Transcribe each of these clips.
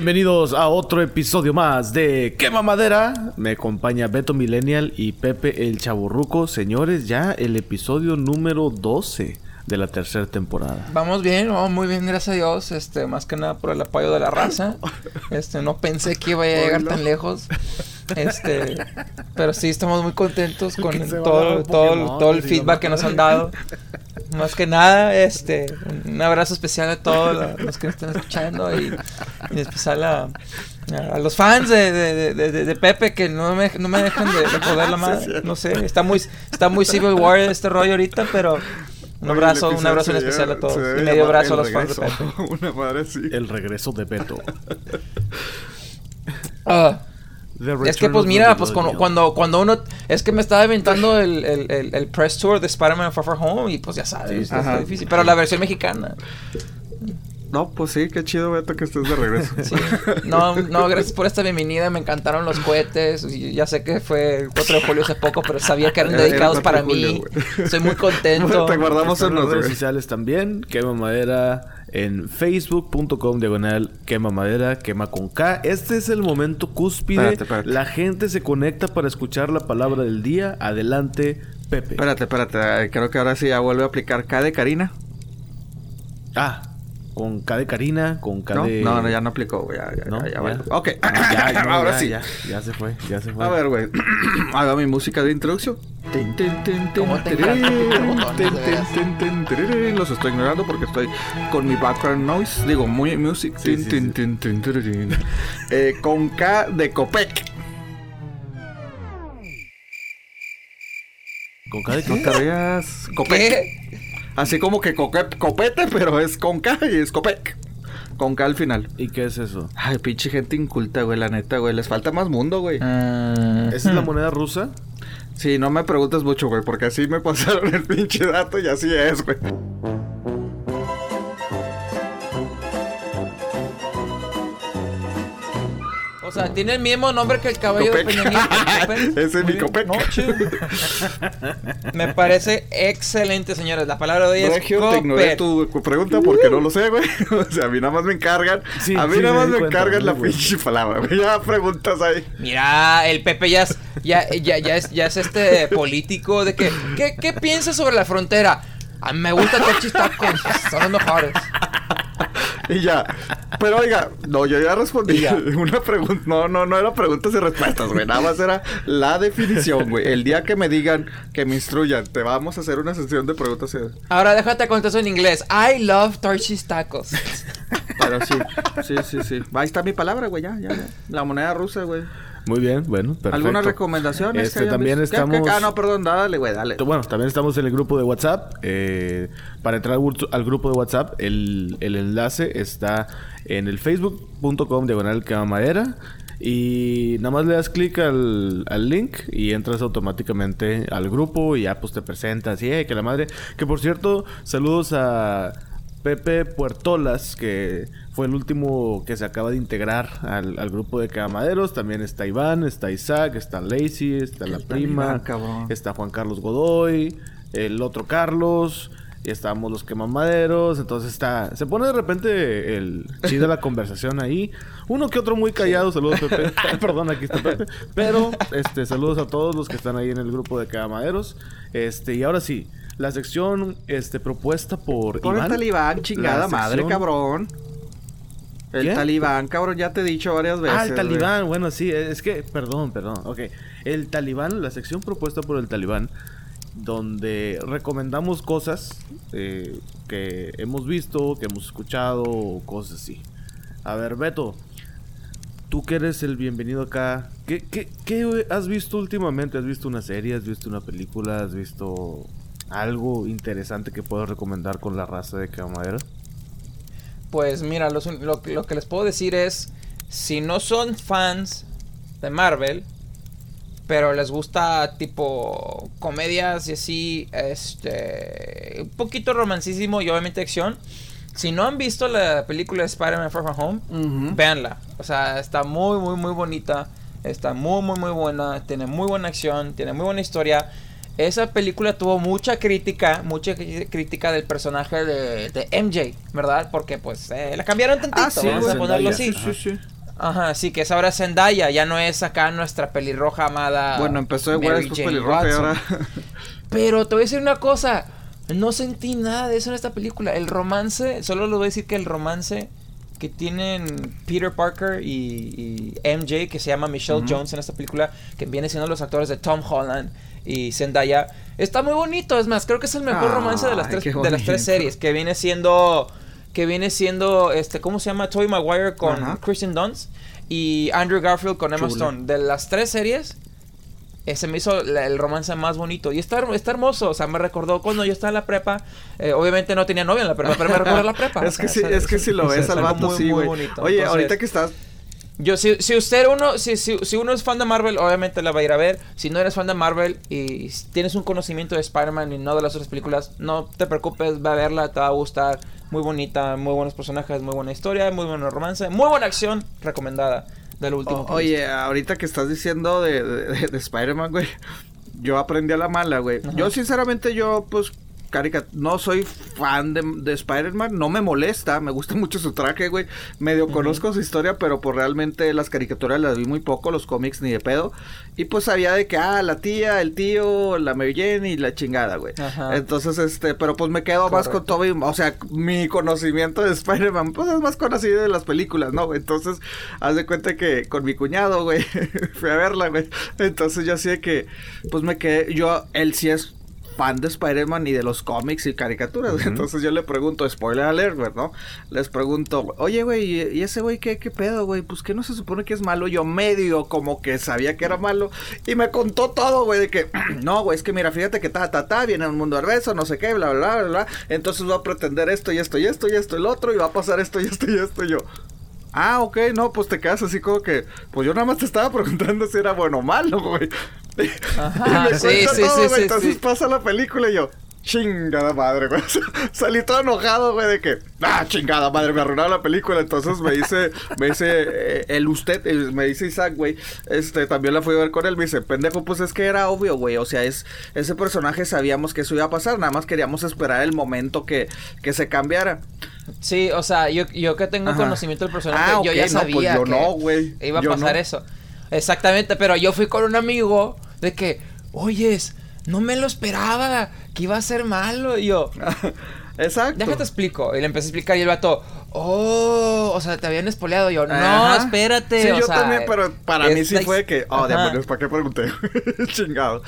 Bienvenidos a otro episodio más de Quema Madera. Me acompaña Beto Millennial y Pepe el Chaburruco. Señores, ya el episodio número 12 de la tercera temporada. Vamos bien, vamos muy bien, gracias a Dios. Este, más que nada por el apoyo de la raza. Este, no pensé que iba a llegar tan lejos. Este, pero sí estamos muy contentos con todo, todo, todo el feedback que nos han dado. Más que nada, este, un abrazo especial a todos los que nos están escuchando y, y especial a, a los fans de, de, de, de, Pepe que no me, no me dejan de, joder la madre. No sé, está muy, está muy Civil War este rollo ahorita, pero un abrazo, un abrazo en especial a todos. Y medio abrazo a los fans de Pepe. Una madre sí. El regreso de Beto. Ah. Es que pues mira, pues cuando, cuando, cuando, uno... Es que me estaba inventando el, el, el, el press tour de Spider-Man Far Far Home y pues ya sabes, sí, es difícil. Pero la versión mexicana. No, pues sí, qué chido, Beto, que estés de regreso. Sí. No, no, gracias por esta bienvenida. Me encantaron los cohetes. Ya sé que fue el 4 de julio hace poco, pero sabía que eran dedicados para mí. Soy muy contento. Te guardamos en las redes sociales también. Quema Madera en facebook.com diagonal quema madera, quema con K. Este es el momento cúspide. La gente se conecta para escuchar la palabra del día. Adelante, Pepe. Espérate, espérate. Creo que ahora sí ya vuelve a aplicar K de Karina. Ah, con K de Karina, con K de. No, no, ya no aplicó, güey. Ya, ya, ¿No? ya, ya, Ya. Ok, ya, no, ahora ya, sí. Ya, ya se fue, ya se fue. A ver, güey. Haga mi música de introducción. Tin, tin, tin, tin, ¿Cómo te tirirín, encantan los estoy ignorando porque estoy con mi background noise. Digo, muy music. Sí, Tin, sí, tin, sí. Eh, con K de Copec. ¿Con K de No qué? Copec. Así como que coque- copete, pero es con K y es Copec. Con K al final. ¿Y qué es eso? Ay, pinche gente inculta, güey, la neta, güey. Les falta más mundo, güey. Ah, ¿Esa es la moneda rusa? Sí, no me preguntes mucho, güey, porque así me pasaron el pinche dato y así es, güey. O sea, tiene el mismo nombre que el caballo de Copec. Peña Nieto. Copec. Ese es mi. Copec. Me parece excelente, señores. La palabra de hoy es Regio, te ignoré tu pregunta porque no lo sé, güey. O sea, a mí nada más me encargan. Sí, a mí sí, nada más me encargan la bueno. pinche palabra, güey. Ya preguntas ahí. Mira, el Pepe ya es, ya, ya, ya es, ya es este político de que, ¿qué, qué piensas sobre la frontera? A mí me gusta Tacos, son los mejores. Y ya. Pero oiga, no, yo ya respondí. Una pregunta. No, no, no era preguntas y respuestas, güey. Nada más era la definición, güey. El día que me digan, que me instruyan, te vamos a hacer una sesión de preguntas y. Ahora déjate contestar en inglés. I love Torchy's Tacos. Pero sí, sí, sí, sí. Ahí está mi palabra, güey, ya, ya, ya. La moneda rusa, güey. Muy bien, bueno, perfecto. ¿Algunas recomendaciones? Este, que también visto? ¿Qué- estamos- Ah, no, perdón, dale, güey, dale. Bueno, también estamos en el grupo de WhatsApp. eh, para entrar al gru- al grupo de WhatsApp, el, el enlace está en el facebook.com diagonal madera. Y nada más le das clic al, al link y entras automáticamente al grupo y ya pues te presentas. Y eh, que la madre. Que por cierto, saludos a Pepe Puertolas, que fue el último que se acaba de integrar al, al grupo de Camaderos. También está Iván, está Isaac, está Lacey, está la prima, Iván, está Juan Carlos Godoy, el otro Carlos, y estamos los quemamaderos, entonces está, se pone de repente el chida la conversación ahí, uno que otro muy callado, saludos Pepe, perdón, aquí está Pepe, pero este, saludos a todos los que están ahí en el grupo de quemamaderos, este, y ahora sí, la sección, este, propuesta por Por el Iván. talibán, chingada madre, sección- cabrón. El ¿Qué? talibán, cabrón, ya te he dicho varias veces. Ah, el güey. talibán, bueno, sí, es que, perdón, perdón, ok. El talibán, la sección propuesta por el talibán, donde recomendamos cosas eh, que hemos visto, que hemos escuchado, cosas así. A ver, Beto, tú que eres el bienvenido acá, ¿qué, qué, qué has visto últimamente? ¿Has visto una serie? ¿Has visto una película? ¿Has visto algo interesante que puedas recomendar con la raza de Camadera? Pues mira, los lo, lo que les puedo decir es, si no son fans de Marvel, pero les gusta tipo comedias y así, este, un poquito romancísimo y obviamente acción, si no han visto la película de Spider-Man Far From Home, Ujú. véanla. O sea, está muy, muy, muy bonita. Está muy, muy, muy buena. Tiene muy buena acción. Tiene muy buena historia. Esa película tuvo mucha crítica, mucha crítica del personaje de, de MJ, ¿verdad? Porque pues eh, la cambiaron tantito, Ah, sí, vamos a ponerlo Zendaya. así. Sí, sí, sí. Ajá, sí, que es ahora Zendaya, ya no es acá nuestra pelirroja amada. Bueno, empezó Mary después Jane pelirroja y ahora... Pero te voy a decir una cosa. No sentí nada de eso en esta película. El romance, solo les voy a decir que el romance que tienen Peter Parker y, y MJ, que se llama Michelle Jones en esta película, que viene siendo los actores de Tom Holland y Zendaya, está muy bonito. Es más, creo que es el mejor romance de las tres, de las tres series, que viene siendo, que viene siendo, este, ¿cómo se llama? Tobey Maguire con. Kristen Dunst y Andrew Garfield con Emma Chula. Stone. De las tres series, ese me hizo la- el romance más bonito. Y está, está hermoso. O sea, me recordó cuando yo estaba en la prepa. eh, obviamente no tenía novia en la prepa, pero me recordó la prepa. Es O que sea, sí, es que si lo es- ves es al vato, muy, sí, muy bonito. Oye, Entonces, ahorita que estás... Yo, si, si usted uno, si, si, si uno es fan de Marvel, obviamente la va a ir a ver. Si no eres fan de Marvel y tienes un conocimiento de Spider-Man y no de las otras películas, no te preocupes, va a verla, te va a gustar. Muy bonita, muy buenos personajes, muy buena historia, muy buen romance, muy buena acción, recomendada del último. O- oye, ahorita que estás diciendo de, de, de Spider-Man, güey, yo aprendí a la mala, güey. Ajá. Yo, sinceramente, yo, pues, no soy fan de, de Spider-Man, no me molesta, me gusta mucho su traje, güey. Medio conozco su historia, pero pues realmente las caricaturas las vi muy poco, los cómics ni de pedo. Y pues sabía de que, ah, la tía, el tío, la Mary Jane y la chingada, güey. Ajá. Entonces, este, pero pues me quedo más con. Toby, o sea, mi conocimiento de Spider-Man, pues es más conocido de las películas, ¿no? Entonces, haz de cuenta que con mi cuñado, güey, fui a verla, güey. Entonces yo así de que, pues me quedé, yo, él sí es fan de Spider-Man y de los cómics y caricaturas. Entonces yo le pregunto, spoiler alert, güey, ¿no? Les pregunto, oye, güey, ¿y y ese güey qué, qué pedo, güey? Pues que no se supone que es malo. Yo medio como que sabía que era malo y me contó todo, güey, de que, no, güey, es que mira, fíjate que ta, ta, ta, viene un mundo al beso, no sé qué, bla, bla, bla, bla. Entonces va a pretender esto y esto y esto y esto y el otro y va a pasar esto y esto y esto y yo. Ah, ok, no, pues te quedas así como que, pues yo nada más te estaba preguntando si era bueno o malo, güey. Ajá, y me sí, sí, todo, sí, entonces pasa la película y yo, chingada madre, güey. Salí todo enojado, güey, de que, ah, chingada madre, me arruinaron la película. Entonces me dice, me dice, eh, el usted, eh, me dice Isaac, güey, este, también la fui a ver con él, me dice, pendejo, pues es que era obvio, güey. O sea, es, ese personaje sabíamos que eso iba a pasar, nada más queríamos esperar el momento que, que se cambiara. Sí, o sea, yo, yo que tengo Ajá. conocimiento del personaje, Ah, yo ya no, pues sabía yo que no, güey. iba a Yo pasar no. eso. Exactamente, pero yo fui con un amigo de que, oyes, no me lo esperaba, que iba a ser malo. Y yo, Exacto. déjate explico. Y le empecé a explicar y el vato, oh, o sea, te habían espoleado. Y yo, no, Ajá. espérate. Sí, o yo sea, también, pero para mí sí la fue que, oh, demonios, ¿para qué pregunté? Chingado.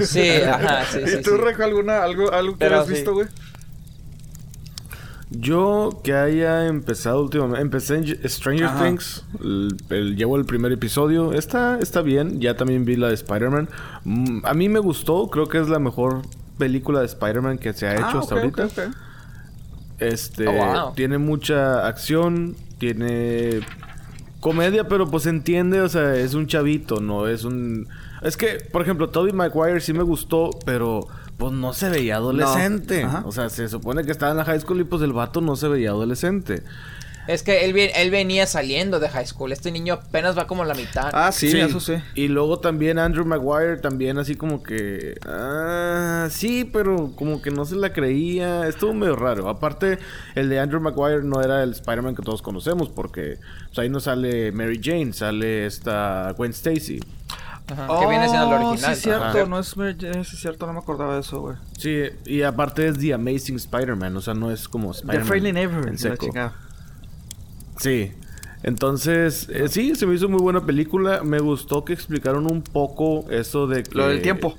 Sí, ajá, sí, ¿Y sí, tú, sí. Rejo, alguna, algo, algo que Pero has visto, güey? Yo que haya empezado últimamente, empecé en Stranger Ajá. Things, el- el- llevo el primer episodio, está, está bien, ya también vi la de Spider-Man. Mm, a mí me gustó, creo que es la mejor película de Spider-Man que se ha hecho Ah, hasta ok, ahorita. Este, Oh, wow. tiene mucha acción, tiene comedia, pero pues entiende, o sea, es un chavito, no es un... Es que, por ejemplo, Tobey Maguire sí me gustó, pero pues no se veía adolescente. O sea, se supone que estaba en la high school y pues el vato no se veía adolescente. Es que él, él venía saliendo de high school. Este niño apenas va como a la mitad. Ah, sí, eso sí. Y luego también Andrew Maguire, también así como que... Ah, sí, pero como que no se la creía. Estuvo medio raro. Aparte, el de Andrew Maguire no era el Spider-Man que todos conocemos, porque pues, ahí no sale Mary Jane, sale esta Gwen Stacy. Ajá, que viene siendo el Oh, original. Sí, cierto, Ajá. no es, Jane, sí, cierto, no me acordaba de eso, güey. Sí, y aparte es The Amazing Spider-Man, o sea, no es como The Spider-Man. Friendly Neighborhood, en la chingada. Sí. Entonces, eh, sí, se me hizo muy buena película. Me gustó que explicaron un poco eso de que... Lo del tiempo.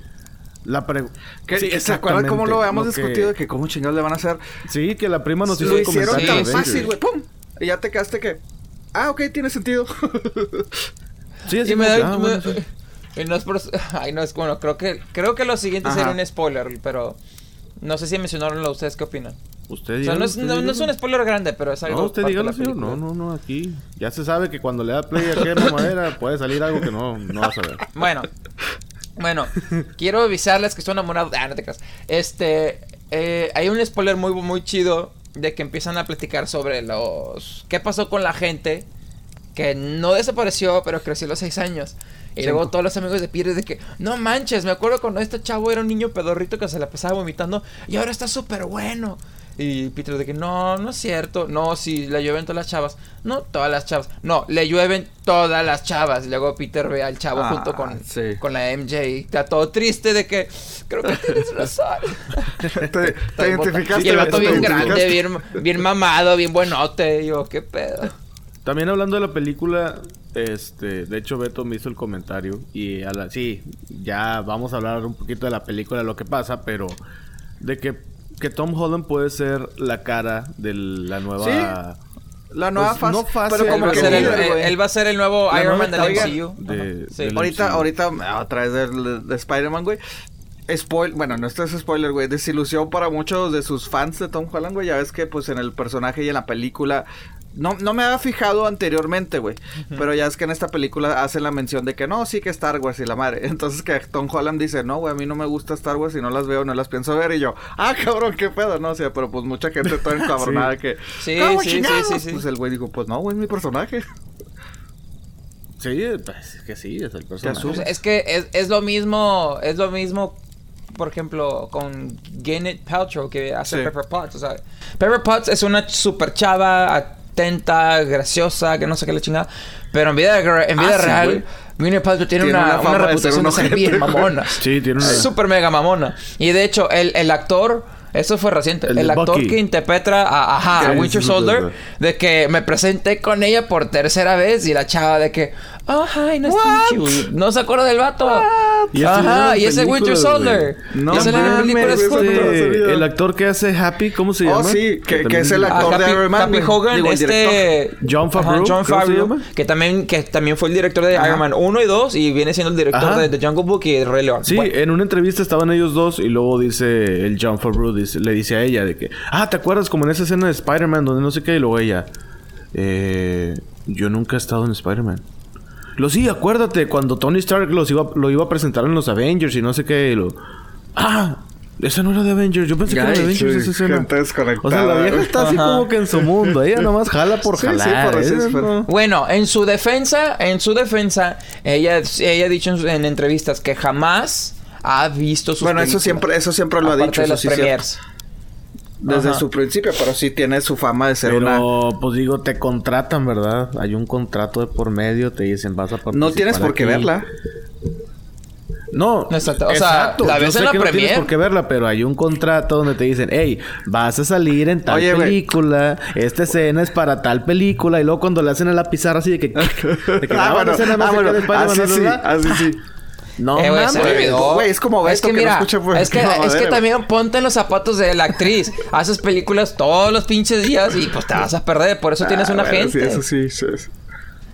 La pre... ¿Qué- Sí, ¿Se acuerdan cómo lo habíamos lo que- discutido de que cómo chingados le van a hacer? Sí, que la prima nos hizo lo hicieron tan fácil, güey, ¡pum! Y ya te quedaste que, ah, ok, tiene sentido. Sí, así Y me da- que, ah, me- bueno, sí. No es por... Ay, no es... Bueno, creo que... Creo que lo siguiente Ajá. sería un spoiler, pero... No sé si mencionaron lo ustedes qué opinan. Usted O sea, no es, usted no, no es un spoiler grande, pero es algo No, usted dígalo, señor. No, no, no, aquí. Ya se sabe que cuando le da play a aquella madera puede salir algo que no, no vas a ver. Bueno, bueno, quiero avisarles que estoy enamorado. Ah, no te creas. Este, eh, hay un spoiler muy, muy chido de que empiezan a platicar sobre los. ¿Qué pasó con la gente que no desapareció, pero creció a los seis años. Y luego todos los amigos de Peter de que, no manches, me acuerdo cuando este chavo era un niño pedorrito que se la pasaba vomitando y ahora está súper bueno. Y Peter de que, no, no es cierto. No, sí, le llueven todas las chavas. No, todas las chavas. No, le llueven todas las chavas. Y luego Peter ve al chavo Ah, junto con, sí. con la MJ. Está todo triste de que, creo que tienes razón. Te, te identificaste. Y el vato bien grande, bien, bien mamado, bien buenote. Y yo, qué pedo. También hablando de la película, este, de hecho Beto me hizo el comentario y a la, sí, ya vamos a hablar un poquito de la película, de lo que pasa, pero de que, que Tom Holland puede ser la cara de la nueva... La nueva Pues, fase. no fase, pero Él como va, a que ser el, líder, él- va a ser el nuevo La Iron Man del MCU. de- sí. del- Ahorita, MCU. ahorita, a través del, de Spider-Man, güey. Spoil, bueno, no esto es spoiler, güey. Desilusión para muchos de sus fans de Tom Holland, güey. Ya ves que, pues, en el personaje y en la película. No, no me había fijado anteriormente, güey. Pero ya es que en esta película hacen la mención de que no, sí que Star Wars y la madre. Entonces que Tom Holland dice, no, güey, a mí no me gusta Star Wars y no las veo, no las pienso ver. Y yo, ah, cabrón, qué pedo, no o sea, pero pues mucha gente toda encabronada que. Sí, "¿Cómo sí, sí, chingados?". sí, sí. Pues el güey dijo, pues no, güey, es mi personaje. Sí, pues, es que sí, es el personaje. Pues es que es, es lo mismo, es lo mismo, por ejemplo, con Gwyneth Paltrow que hace Sí. Pepper Potts. O sea, Pepper Potts es una super chava, atenta, graciosa, que no sé qué le chingada. Pero en vida, en vida Ah, sí, real, güey. Gwyneth Paltrow tiene, Tiene una, una reputación de ser bien mamona. Sí, tiene una... Super mega mamona. Y de hecho, el, el actor, eso fue reciente, El actor Bucky. que interpreta a, ajá, a Sí, Winter sí, sí, Soldier, sí, de que me presenté con ella por tercera vez y la chava de que, oh, hi, nice to meet you. No se acuerda del vato. Y Ajá, y ese Winter Soldier. No y ese- Este, el actor que hace Happy, ¿cómo se Oh, llama? sí, que- es el Ah, actor de Happy, Iron Man, Happy. Hogan, Digo, el este... John Favreau, John Favreau, que también, que también fue el director de Ajá. Iron Man 1 y 2 y viene siendo el director de The Jungle Book y el Rey León. Sí, Bueno. en una entrevista estaban ellos dos y luego dice el John Favreau, dice- le dice a ella de que, ah, ¿te acuerdas como en esa escena de Spider-Man donde no sé qué? Y luego ella, eh, yo nunca he estado en Spider-Man. Lo sí, acuérdate, cuando Tony Stark los iba, lo iba a presentar en los Avengers y no sé qué, y lo, ah, esa no era de Avengers, yo pensé que era de Avengers sí, esa escena. gente desconectada, O sea, la vieja está así Ajá. como que en su mundo, ella nomás jala por Sí, sí, jalar. por no- Bueno, en su defensa, en su defensa, ella, ella ha dicho en, entrevistas que jamás ha visto sus Bueno, eso siempre, eso siempre lo ha dicho. de eso las sí, cierto. Desde Ajá. su principio, pero sí tiene su fama de ser una. Pero, pues digo, te contratan, ¿verdad? Hay un contrato de por medio, te dicen, vas a participar No tienes por qué aquí. verla. No, Exacto. O sea, la yo ves sé en la que no tienes premier. por qué verla, pero hay un contrato donde te dicen, hey, vas a salir en tal Oye, película, esta escena es para tal película, y luego cuando le hacen a la pizarra así de que... de que ah, "No, bueno, ah, bueno, así sí, bla, bla". así sí. No Eh, güey, se me mames. olvidó. Güey, es como es Beto que, que no mira, escucha, es que, es que también ponte en los zapatos de la actriz. Haces películas todos los pinches días y pues te vas a perder. Por eso tienes Ah, una bueno, gente. Sí, eso sí. sí, sí.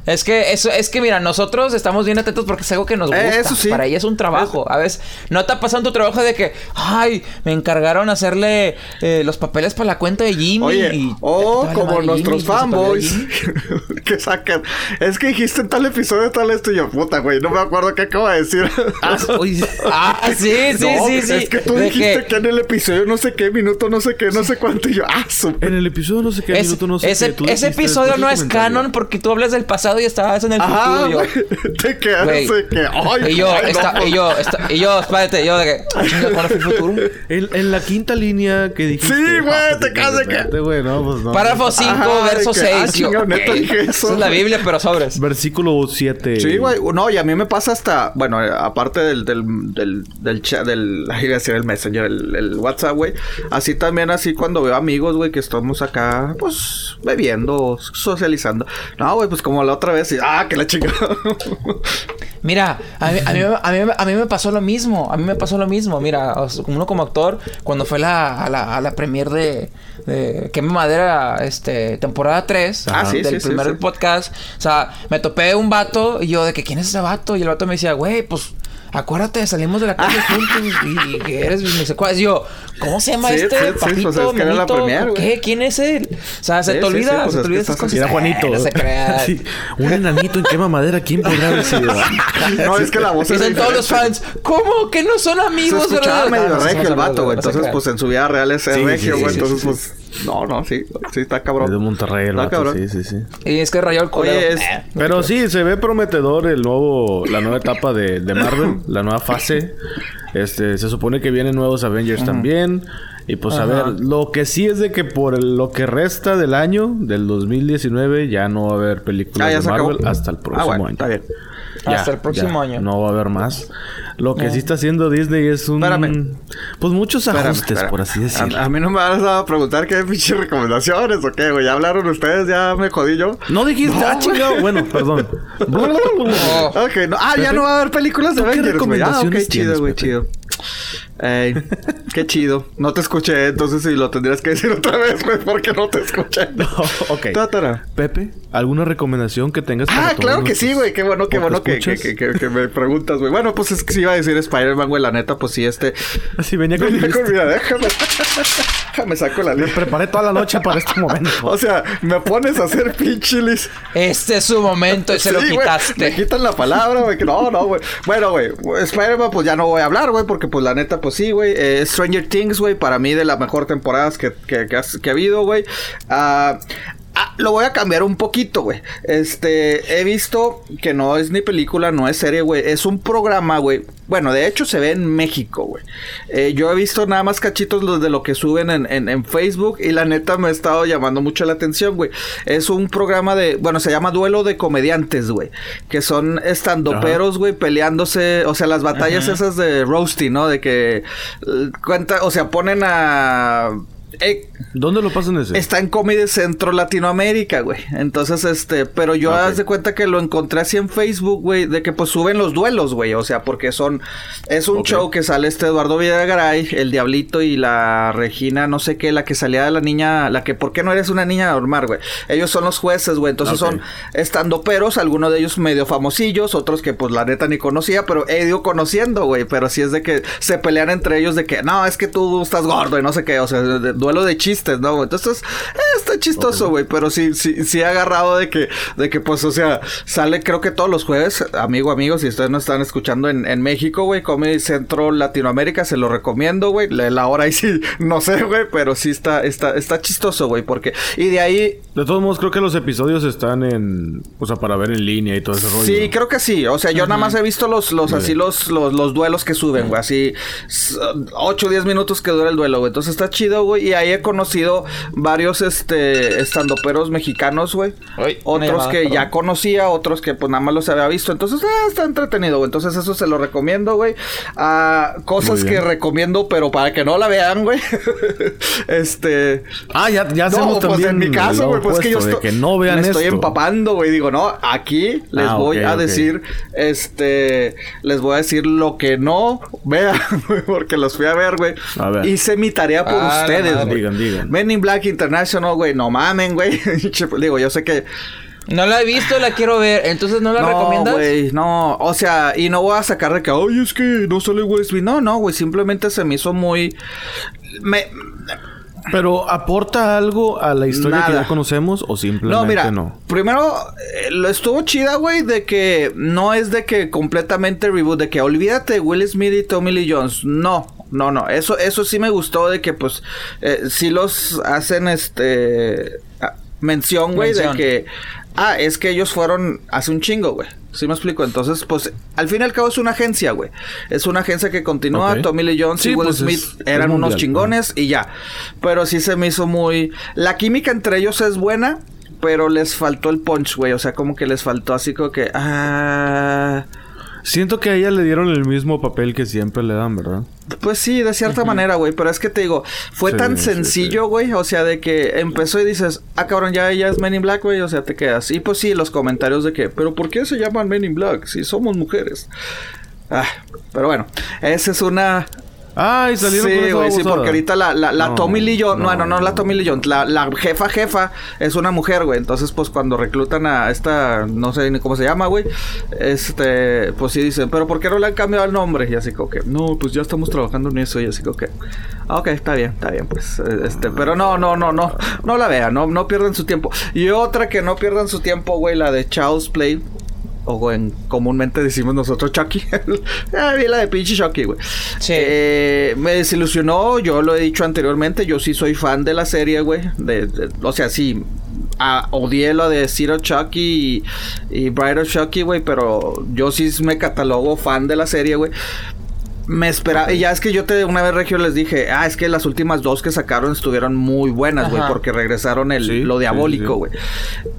Es que eso es que mira, nosotros estamos bien atentos porque es algo que nos Eh, gusta. eso sí. Para ella es un trabajo. A veces no te ha pasado tu trabajo de que, ay, me encargaron hacerle eh, los papeles para la cuenta de Jimmy. Oye, y o como nuestros fanboys que sacan. Es que dijiste en tal episodio tal esto y yo, puta, güey, no me acuerdo qué acabo de decir. Ah, Ah, sí, sí, No, sí, sí. Es que tú De dijiste que... en el episodio no sé qué, minuto no sé qué, no sé cuánto. Y yo, ah, en el episodio no sé qué Es- minuto, no sé ese, qué. tú ese dijiste episodio no es canon porque tú hablas del pasado y estabas en el Ajá, futuro. Yo, güey. Te quedas Güey. de que, ay, y yo, ay, no, esta- pues. y yo, esta- y yo, espérate, yo de que, ah, chinga, ¿cuándo fue el futuro? En, en la quinta línea que dijiste... Sí, güey, ah, te quedas de que- güey, no, pues no. Párrafo 5, Ajá, de verso que, 6. ah, chinga, neta ok, dije eso. Esa es la Biblia, pero sobres. Versículo 7. Sí, güey. No, y a mí me pasa hasta... Bueno, aparte del... Del... Del... Del chat... Del... Ay, iba a decir el Messenger. El, el WhatsApp, güey. Así también, así cuando veo amigos, güey, que estamos acá... Pues... Bebiendo... Socializando. No, güey, pues como la otra vez. Y, ah, que la chingada. Mira, a mí, a, mí, a, mí, a mí me pasó lo mismo. A mí me pasó lo mismo. Mira, uno como actor, cuando fue la, a, la, a la premier de, de Queme Madera, este, temporada 3, Ah, sí, del sí, primer sí. podcast, o sea, me topé un vato y yo de que, ¿quién es ese vato? Y el vato me decía, güey, pues... Acuérdate, salimos de la calle juntos y, y que eres mis secuaces. Yo, ¿cómo se llama Sí, este? sí, sí, Papito, pues es que era la Menito, premier, güey. ¿Qué? ¿Quién es él? O sea, se Sí, te sí, olvida, sí, pues se es te olvida esas cosas. Era Juanito. Eh, no se crea. Sí, un enanito en quema madera, ¿quién podrá haber sido? no, es que la voz es Dicen todos los fans, ¿cómo que no son Se amigos? escuchaba verdad? medio regio no, el vato, güey. se Entonces, pues en su vida real es Sí, regio, sí, güey. sí, Entonces, sí, pues. No, no, sí. Sí, está cabrón. Es de Monterrey, el Está vato, cabrón. Sí, sí, sí. Y es que rayó el. Oye, es- Eh. Pero sí, se ve prometedor el nuevo, la nueva etapa de, de Marvel, la nueva fase. Este, se supone que vienen nuevos Avengers también. Y pues a ver, lo que sí es de que por el- lo que resta del año, del 2019, ya no va a haber películas Ah, de acabó. Marvel hasta el próximo Ah, bueno, año. está bien. Ya, Hasta el próximo ya, año. No va a haber más. Lo que No. sí está haciendo Disney es un... Espérame. Pues muchos Espérame, ajustes, espérame. por así decirlo. A, a mí no me vas a preguntar qué pinches recomendaciones o qué, güey. Ya hablaron ustedes, ya me jodí yo. No dijiste, No, ah, chingado. Bueno, perdón. No. Ah, ya no va a haber películas de ¿tú qué Avengers, güey. Ah, ok, recomendaciones chido, güey, chido. Ey, qué chido. No te escuché, entonces sí lo tendrías que decir otra vez, güey, porque no te escuché. ok. Tátara. Pepe, ¿alguna recomendación que tengas para Ah, claro que sí, güey. Qué bueno, qué bueno que, que, escuchas? que, que- que me preguntas, güey. Bueno, pues es que sí iba a decir Spider-Man, güey. La neta, pues sí, este... Así venía con mi Venía con- mira, déjame... déjame saco la Me lista. preparé toda la noche para este momento. O sea, me pones a hacer pinche list. Este es su momento y se lo Sí, quitaste. Me quitan la palabra, güey. que No, no, güey. Bueno, güey. Spider-Man, pues ya no voy a hablar, güey. Porque, pues, la neta, pues sí, güey. Eh, Stranger Things, güey. Para mí, de las mejores temporadas que, que, que, ha habido, güey. Ah, ah, lo voy a cambiar un poquito, güey. Este, he visto que no es ni película, no es serie, güey. Es un programa, güey. Bueno, de hecho se ve en México, güey. Eh, yo he visto nada más cachitos los de lo que suben en, en- en Facebook y la neta me ha estado llamando mucho la atención, güey. Es un programa de, bueno, se llama Duelo de Comediantes, güey. Que son estandoperos, güey, peleándose, o sea, las batallas esas de Roasty, ¿no? De que eh, cuenta, o sea, ponen a... eh, ¿Dónde lo pasan ese? Está en Comedy Centro Latinoamérica, güey. Entonces, este, pero yo Ok. haz de cuenta que lo encontré así en Facebook, güey, de que pues suben los duelos, güey. O sea, porque son, es un show que sale este Eduardo Villagaray, el Diablito y la Regina, no sé qué, la que salía de la niña, la que, ¿por qué no eres una niña normal, güey? Ellos son los jueces, güey. Entonces Ok. son estando peros, algunos de ellos medio famosillos, otros que pues la neta ni conocía, pero he ido conociendo, güey. Pero sí es de que se pelean entre ellos de que, no, es que tú estás gordo y no sé qué, o sea, de- de- duelo de chistes, ¿no? güey? Entonces, eh, está chistoso, güey, pero sí, sí, sí he agarrado de que, de que pues, o sea, sale creo que todos los jueves, amigo, amigos, si ustedes no están escuchando en, en México, güey, Comedy Centro Latinoamérica, se lo recomiendo, güey. La, la hora ahí sí, no sé, güey, pero sí está, está, está chistoso, güey, porque, y de ahí, De todos modos, creo que los episodios están en... O sea, para ver en línea y todo ese rollo. Sí, creo que sí. O sea, yo nada más he visto los, los así los, los, los duelos que suben, güey. Así 8 o 10 minutos que dura el duelo, güey. Entonces está chido, güey. Y ahí he conocido varios este estandoperos mexicanos, güey. Otros llamada, que perdón. ya conocía, otros que pues nada más los había visto. Entonces, ah, está entretenido, güey. Entonces, eso se lo recomiendo, güey. Ah, cosas que recomiendo, pero para que no la vean, güey. este. Ah, ya, ya No, hacemos pues también en mi caso, güey, pues que yo estoy, que no vean me estoy esto. empapando, güey. Digo, no, aquí les Ah, voy a decir, este, les voy a decir lo que no vean, güey, porque los fui a ver, güey. A ver. Hice mi tarea por Ah, ustedes, Digan, digan. Men in Black International, güey, no mamen, güey. Digo, yo sé que No la he visto, la quiero ver. Entonces, ¿no la no, recomiendas? güey, no, o sea, y no voy a sacar de que, ay, es que no sale Will Smith. No, no, güey, simplemente se me hizo muy me Pero ¿aporta algo a la historia que ya conocemos o simplemente No, mira, no? primero eh, lo estuvo chida, güey, de que no es de que completamente reboot, de que olvídate de Will Smith y Tommy Lee Jones. No, no, no. Eso, eso sí me gustó de que, pues, eh, sí los hacen, este, ah, mención, güey, de que, ah, es que ellos fueron hace un chingo, güey. ¿Sí me explico? Entonces, pues, al fin y al cabo es una agencia, güey. Es una agencia que continúa. Tommy Lee Jones Sí, y Will pues, Smith es- es eran unos chingones y ya. Pero sí se me hizo muy... La química entre ellos es buena, pero les faltó el punch, güey. O sea, como que les faltó así como que... Ah... Siento que a ella le dieron el mismo papel que siempre le dan, ¿verdad? Pues sí, de cierta manera, güey. Pero es que te digo, fue Sí, tan sencillo, güey. O sea, de que empezó y dices, ah, cabrón, ya ella es Men in Black, güey. O sea, te quedas. Y pues sí, los comentarios de que, pero ¿por qué se llaman Men in Black si somos mujeres? Ah, pero bueno, esa es una Ay, salieron con Sí, güey, sí, porque ahorita la, la, la No, Tommy Lee Jones, no, no, no, la. Tommy Lee Jones, la, la jefa jefa es una mujer, güey. Entonces, pues cuando reclutan a esta, no sé ni cómo se llama, güey, este, pues sí dicen, pero ¿por qué no le han cambiado el nombre? Y así como que, no, pues ya estamos trabajando en eso. Y así como que, ah, ok, está bien, está bien, pues, eh, este, pero no, no, no, no, no la vean, no, no pierdan su tiempo. Y otra que no pierdan su tiempo, güey, la de Child's Play. O en comúnmente decimos nosotros Chucky. ah, vi la de pinche Chucky, güey. Sí. Eh, me desilusionó, yo lo he dicho anteriormente, yo sí soy fan de la serie, güey. De, de- o sea, sí, a- odié lo de Zero Chucky y, y Brighter Chucky, güey, pero yo sí me catalogo fan de la serie, güey. Me esperaba, y ya es que yo te una vez Regio les dije, ah, es que las últimas dos que sacaron estuvieron muy buenas, güey, porque regresaron el, Sí, lo diabólico, sí. güey.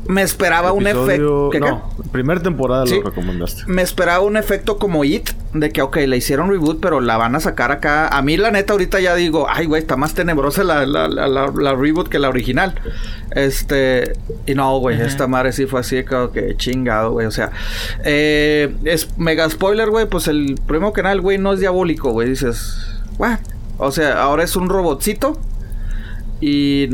Me esperaba un efecto. No, primera temporada lo recomendaste. Me esperaba un efecto como It, de que, ok, le hicieron reboot, pero la van a sacar acá. A mí, la neta, ahorita ya digo, ay, güey, está más tenebrosa la, la, la, reboot que la original. Este, y no, güey, esta madre sí fue así, que chingado, güey, o sea, eh, es mega spoiler, güey, pues el primero que nada, el güey no es diabólico, güey, dices, what? O sea, ahora es un robotcito y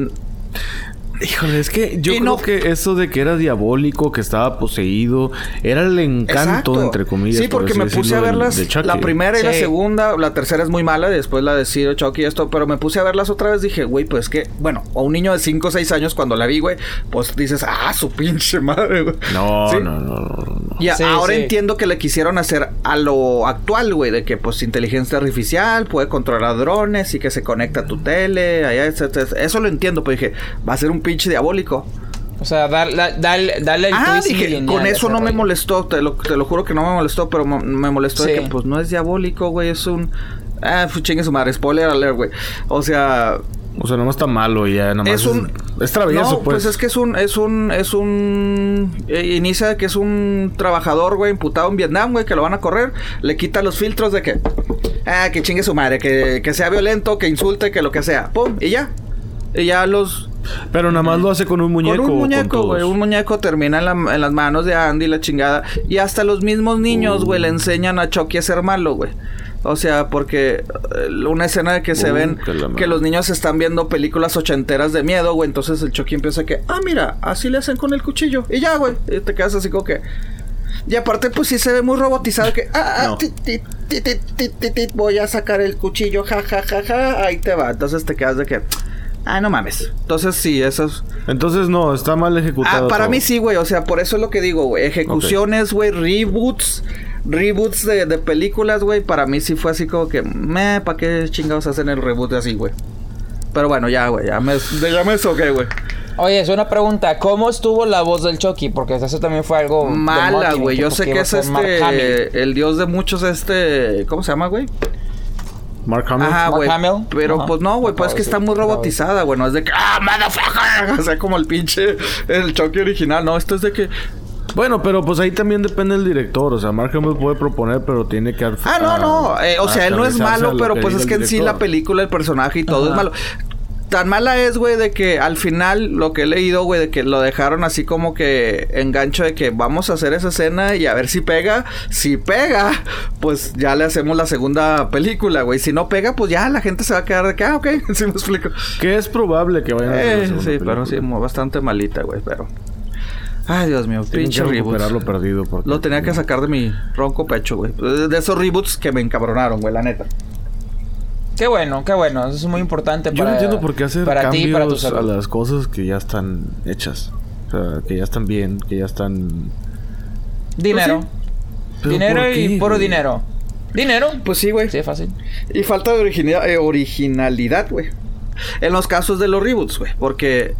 Híjole, es que yo Y creo no- que eso de que era diabólico, que estaba poseído, era el encanto, Exacto. entre comillas. Sí, por porque me puse decirlo, a verlas. de. La primera y la segunda. La tercera es muy mala. Después la de Zero Chucky y esto. Pero me puse a verlas otra vez. Dije, güey, pues que, bueno, a un niño de 5 o 6 años cuando la vi, güey, pues dices, ah, su pinche madre, güey. No, Sí. no, no, no, no. Y Sí, ahora sí. entiendo que le quisieron hacer a lo actual, güey, de que pues inteligencia artificial puede controlar drones y que se conecta a tu tele, allá, etcétera. Eso lo entiendo, pero dije, va a ser un pinche diabólico. O sea, dar- da- darle, darle el Ah, twist dije, millennial con eso no me molestó, te lo, te lo juro que no me molestó, pero me molestó de que pues no es diabólico, güey, es un... Ah, pues chingue su madre, spoiler alert, güey. O sea, O sea, no está malo y ya, nada más. es un... Es travieso, no, pues. pues es que es un... Es un... Es un... eh, inicia que es un trabajador, güey, imputado en Vietnam, güey, que lo van a correr. Le quita los filtros de que... Ah, que chingue su madre, que, que sea violento, que insulte, que lo que sea. Pum, y ya. Y ya los... Pero nada más lo hace con un muñeco. Con un muñeco, güey. Un muñeco termina en, la- en las manos de Andy, la chingada. Y hasta los mismos niños, güey, le enseñan a Chucky a ser malo, güey. O sea, porque eh, una escena de que se Uh, ven que los niños están viendo películas ochenteras de miedo, güey. Entonces el Chucky empieza que, ah, mira, así le hacen con el cuchillo. Y ya, güey. Y te quedas así como que. Y aparte, pues sí se ve muy robotizado que, ah, ah, No. tit, tit, tit, tit, voy a sacar el cuchillo, ja, ja, ja, ja, ahí te va. Entonces te quedas de que, ah, no mames. Entonces sí, eso es, Entonces no, está mal ejecutado. Ah, para todo. mí sí, güey. O sea, por eso es lo que digo, güey. Ejecuciones, güey. Reboots. Reboots de, de películas, güey. Para mí sí fue así como que, meh, ¿para qué chingados hacen el reboot así, güey? Pero bueno, ya, güey. Ya me, ya me soqué, güey. Oye, es una pregunta. ¿Cómo estuvo la voz del Chucky? Porque eso también fue algo... Mala, güey. Yo sé que es este. El dios de muchos, este. ¿Cómo se llama, güey? Mark Hamill. Ajá, güey. Pero Ajá. pues no, güey. Pues es que está muy robotizada, güey. No es de que, ah, motherfucker. O sea, como el pinche. El Chucky original. No, esto es de que. Bueno, pero pues ahí también depende del director. O sea, Mark Hamill puede proponer, pero tiene que... Ah, no, no. eh, o sea, él no es malo, pero pues es que en sí la película, el personaje y todo Ajá. es malo. Tan mala es, güey, de que al final lo que he leído, güey, de que lo dejaron así como que engancho de que vamos a hacer esa escena y a ver si pega. Si pega, pues ya le hacemos la segunda película, güey. Si no pega, pues ya la gente se va a quedar de que, ah, ok, sí me explico. Que es probable que vayan a hacer Eh, sí, pero sí, bastante malita, güey, pero. Ay, Dios mío, pinche recuperar lo perdido. porque- Lo tenía que sacar de mi ronco pecho, güey. De esos reboots que me encabronaron, güey, la neta. Qué bueno, qué bueno. Eso es muy importante Yo para... no entiendo por qué hacer para ti para tu a las cosas que ya están hechas. O sea, que ya están bien, que ya están... Dinero. ¿Pero Dinero por y puro güey? dinero. ¿Dinero? Pues sí, güey. Sí, fácil. Y falta de originalidad, eh, originalidad, güey. En los casos de los reboots, güey. Porque.